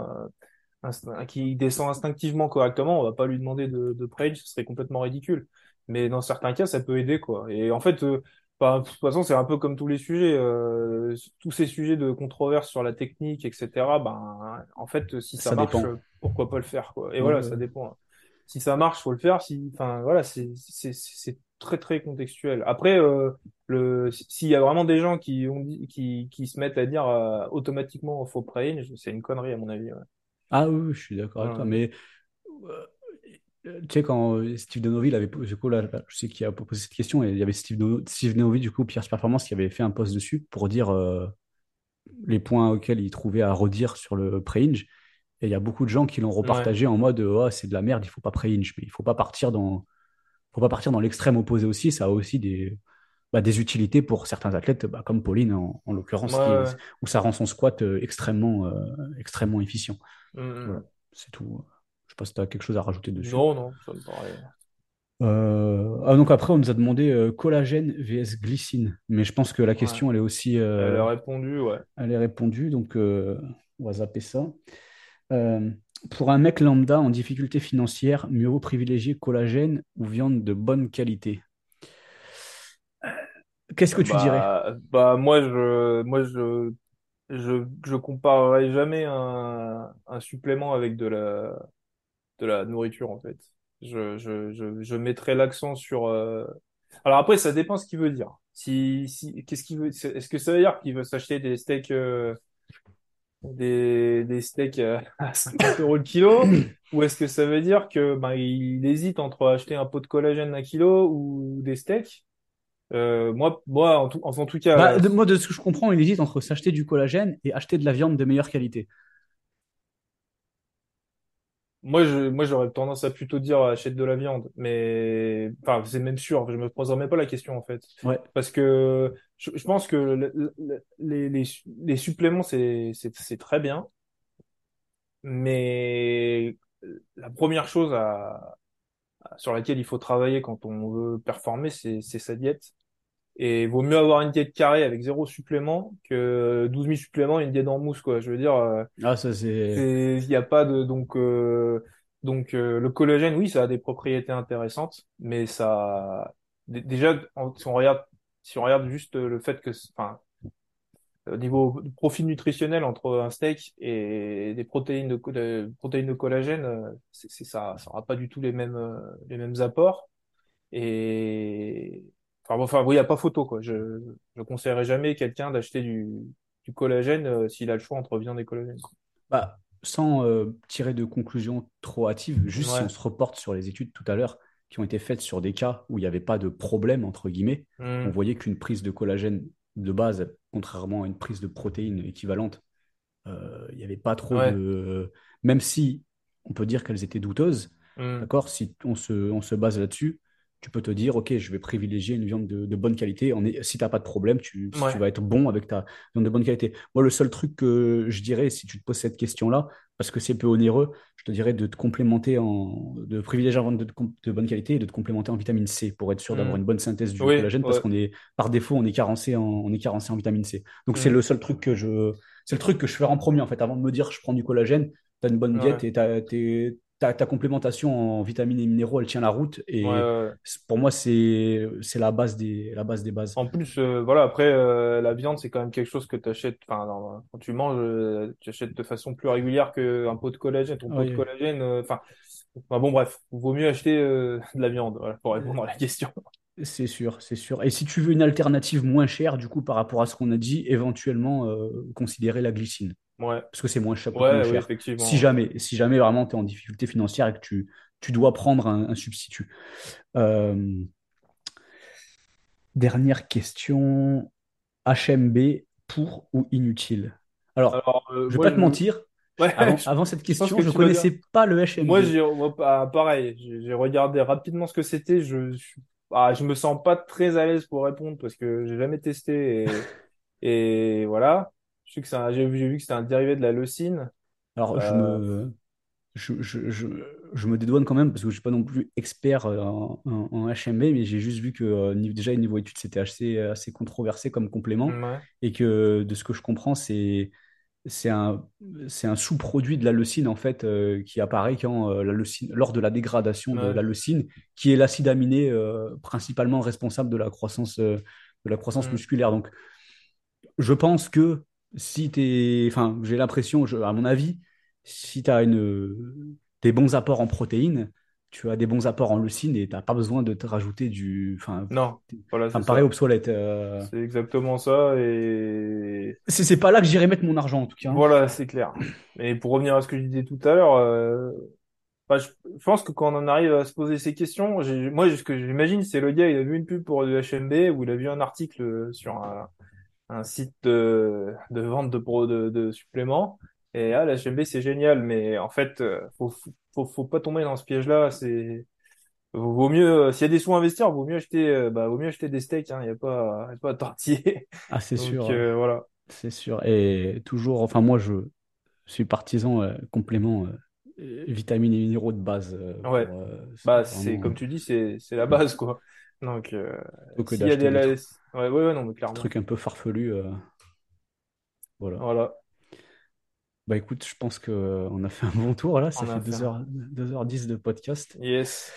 inst- qui descend instinctivement correctement, on va pas lui demander de, de ce serait complètement ridicule. Mais dans certains cas, ça peut aider, quoi. Et en fait, euh, de toute façon, c'est un peu comme tous les sujets, euh, tous ces sujets de controverse sur la technique, etc. Ben, en fait, si ça Ça marche, dépend. pourquoi pas le faire, quoi. Et voilà, ça dépend. Si ça marche, faut le faire. Si, enfin, voilà, c'est, très, très contextuel. Après, euh, le, s'il y a vraiment des gens qui ont dit, qui, qui se mettent à dire euh, automatiquement faux praying, c'est une connerie à mon avis. Ouais. Ah oui, je suis d'accord avec toi. Mais euh, tu sais, quand euh, Steve Donovi il avait posé, du coup, là, je sais qui a posé cette question, et il y avait Steve, Do- Steve du coup, Pierce Performance, qui avait fait un post dessus pour dire euh, les points auxquels il trouvait à redire sur le pre-hinge. Et il y a beaucoup de gens qui l'ont Ouais. repartagé en mode oh, c'est de la merde, il faut pas pre-hinge. Mais il faut pas partir dans, faut pas partir dans l'extrême opposé aussi. Ça a aussi des, bah, des utilités pour certains athlètes, bah, comme Pauline en, en l'occurrence, Ouais, ouais. où ça rend son squat euh, extrêmement, euh, extrêmement efficient. Mm, mm. Voilà, c'est tout. Je sais pas si tu as quelque chose à rajouter dessus. Non, non, ça me paraît. Euh, ah, donc après, on nous a demandé euh, collagène vs glycine. Mais je pense que la Ouais. question, elle est aussi Elle euh, a répondu, ouais. elle est répondue. Donc, euh, on va zapper ça. Pour un mec lambda en difficulté financière, mieux vaut privilégier collagène ou viande de bonne qualité? Qu'est-ce que tu dirais? Bah, bah, moi, je, moi, je, je, je comparerai jamais un, un supplément avec de la, de la nourriture, en fait. Je, je, je, je mettrai l'accent sur, euh, alors après, ça dépend ce qu'il veut dire. Si, si, qu'est-ce qu'il veut, est-ce que ça veut dire qu'il veut s'acheter des steaks, euh, des, des steaks euh, à 50 euros le kilo, ou est-ce que ça veut dire que, ben, il hésite entre acheter un pot de collagène d'un kilo ou des steaks? Euh, moi, moi, en tout, en, en tout cas, Bah, de, moi, de ce que je comprends, il hésite entre s'acheter du collagène et acheter de la viande de meilleure qualité. Moi, je, moi, j'aurais tendance à plutôt dire achète de la viande, mais, enfin, c'est même sûr, je me poserai même pas la question, en fait. Ouais. Parce que je, je pense que le- le- les, les, les suppléments, c'est, c'est, c'est très bien, mais la première chose à- sur laquelle il faut travailler quand on veut performer, c'est, c'est sa diète. Et vaut mieux avoir une diète carrée avec zéro supplément que 12 000 suppléments et une diète en mousse, quoi. Je veux dire, euh, Ah, ça, c'est. c'est, il n'y a pas de, donc, euh, donc, euh, le collagène, oui, ça a des propriétés intéressantes, mais ça, dé- déjà, en- si on regarde, si on regarde juste le fait que, enfin, au niveau du profil nutritionnel entre un steak et des protéines de, protéines de collagène, euh, c'est, ça, ça aura pas du tout les mêmes, euh, les mêmes apports. Et, enfin, bon, enfin, oui, il n'y a pas photo, quoi. Je, je conseillerais jamais quelqu'un d'acheter du, du collagène euh, s'il a le choix entre viande et collagène. Bah, sans euh, tirer de conclusion trop hâtive, juste si on se reporte sur les études tout à l'heure qui ont été faites sur des cas où il n'y avait pas de problème, entre guillemets, on Hmm. voyait qu'une prise de collagène de base, contrairement à une prise de protéines équivalente, euh, il n'y avait pas trop Ouais. de... Même si on peut dire qu'elles étaient douteuses, Hmm. d'accord, si on se, on se base là-dessus, tu peux te dire, OK, je vais privilégier une viande de, de bonne qualité. On est, si tu n'as pas de problème, tu, tu vas être bon avec ta viande de bonne qualité. Moi, le seul truc que je dirais, si tu te poses cette question-là, parce que c'est peu onéreux, je te dirais de te complémenter en, de privilégier la viande de, de bonne qualité et de te complémenter en vitamine C pour être sûr d'avoir Hmm. une bonne synthèse du Oui, collagène, parce qu'on est, par défaut, on est carencé en, on est carencé en vitamine C. Donc, c'est Hmm. le seul truc que je, c'est le truc que je fais en premier, en fait, avant de me dire, je prends du collagène, tu as une bonne Ouais. diète et t'es- ta, ta complémentation en vitamines et minéraux, elle tient la route. Et ouais, ouais. c- pour moi, c'est la base des, la base des bases. En plus, euh, voilà, après, euh, la viande, c'est quand même quelque chose que tu achètes, enfin, quand tu manges, euh, tu achètes de façon plus régulière qu'un pot de collagène. Ton pot de collagène, enfin, bon, bref, vaut mieux acheter de la viande, voilà, pour répondre à la question. c'est sûr, c'est sûr. Et si tu veux une alternative moins chère, du coup, par rapport à ce qu'on a dit, éventuellement considérer la glycine. Ouais, Parce que c'est moins, cher. Si jamais, si jamais vraiment tu es en difficulté financière et que tu, tu dois prendre un, un substitut. Euh, dernière question. HMB pour ou inutile? Alors, Alors, euh, je vais pas te je, mentir, ouais, avant, je, avant cette question, que je dire. connaissais pas le HMB. moi, pa- pareil, j'ai j'ai regardé rapidement ce que c'était. Je, je, ah, je me sens pas très à l'aise pour répondre parce que j'ai jamais testé et, et voilà. Je sais que c'est un- j'ai vu, que c'était un dérivé de la leucine. Alors, je Euh, me, je, je, je, je me dédouane quand même parce que je suis pas non plus expert euh, en, en- en HMB, mais j'ai juste vu que euh, déjà, niveau études, c'était assez, assez controversé comme complément ouais, et que de ce que je comprends, c'est, c'est un, c'est un sous-produit de la leucine en fait euh, qui apparaît quand, euh, la leucine, lors de la dégradation de la leucine, qui est l'acide aminé principalement responsable de la croissance, de la croissance mm, musculaire. Donc, je pense que si t'es, enfin, j'ai l'impression, à mon avis, si tu as une, des bons apports en protéines, tu as des bons apports en leucine et t'as pas besoin de te rajouter du, enfin, non, voilà, ça me paraît obsolète. euh. C'est exactement ça et C'est c'est pas là que j'irais mettre mon argent en tout cas. hein. voilà, c'est clair. Et pour revenir à ce que je disais tout à l'heure, euh, bah, je, pense que quand on en arrive à se poser ces questions, moi, ce que j'imagine, c'est le gars, il a vu une pub pour du HMB ou il a vu un article sur un, un site de, de vente de, pro- de, de suppléments. Et ah, la HMB, c'est génial, mais en fait, euh, faut, faut, faut pas tomber dans ce piège-là. C'est vaut mieux, euh, s'il y a des sous à investir, vaut mieux acheter, euh, bah, vaut mieux acheter des steaks. Hein, il y a pas, y a pas à tortiller. Ah, c'est sûr, euh, euh, voilà. c'est sûr. Et toujours, enfin, moi, je suis partisan euh, complément euh, vitamines et minéraux de base Ouais. pour, euh, Bah, c'est vraiment comme tu dis, c'est la base, quoi. Donc euh, s'il y ouais, ouais, ouais, non, mais clairement. trucs un peu farfelus. euh, voilà. Voilà, Bah écoute, je pense qu'on a fait un bon tour là, ça on fait a fait. deux un- heures, deux heures dix de podcast. Yes.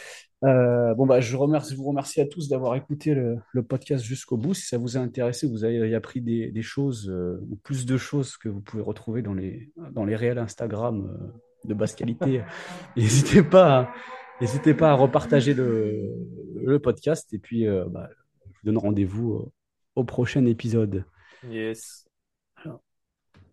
Euh, bon bah je remercie, vous remercie à tous d'avoir écouté le, le podcast jusqu'au bout. Si ça vous a intéressé, vous avez appris des, des choses, euh, ou plus de choses que vous pouvez retrouver dans les, dans les réels Instagram euh, de basse qualité, n'hésitez pas, à- n'hésitez pas à repartager le, le podcast et puis euh, bah, donne rendez-vous au au prochain épisode. Yes.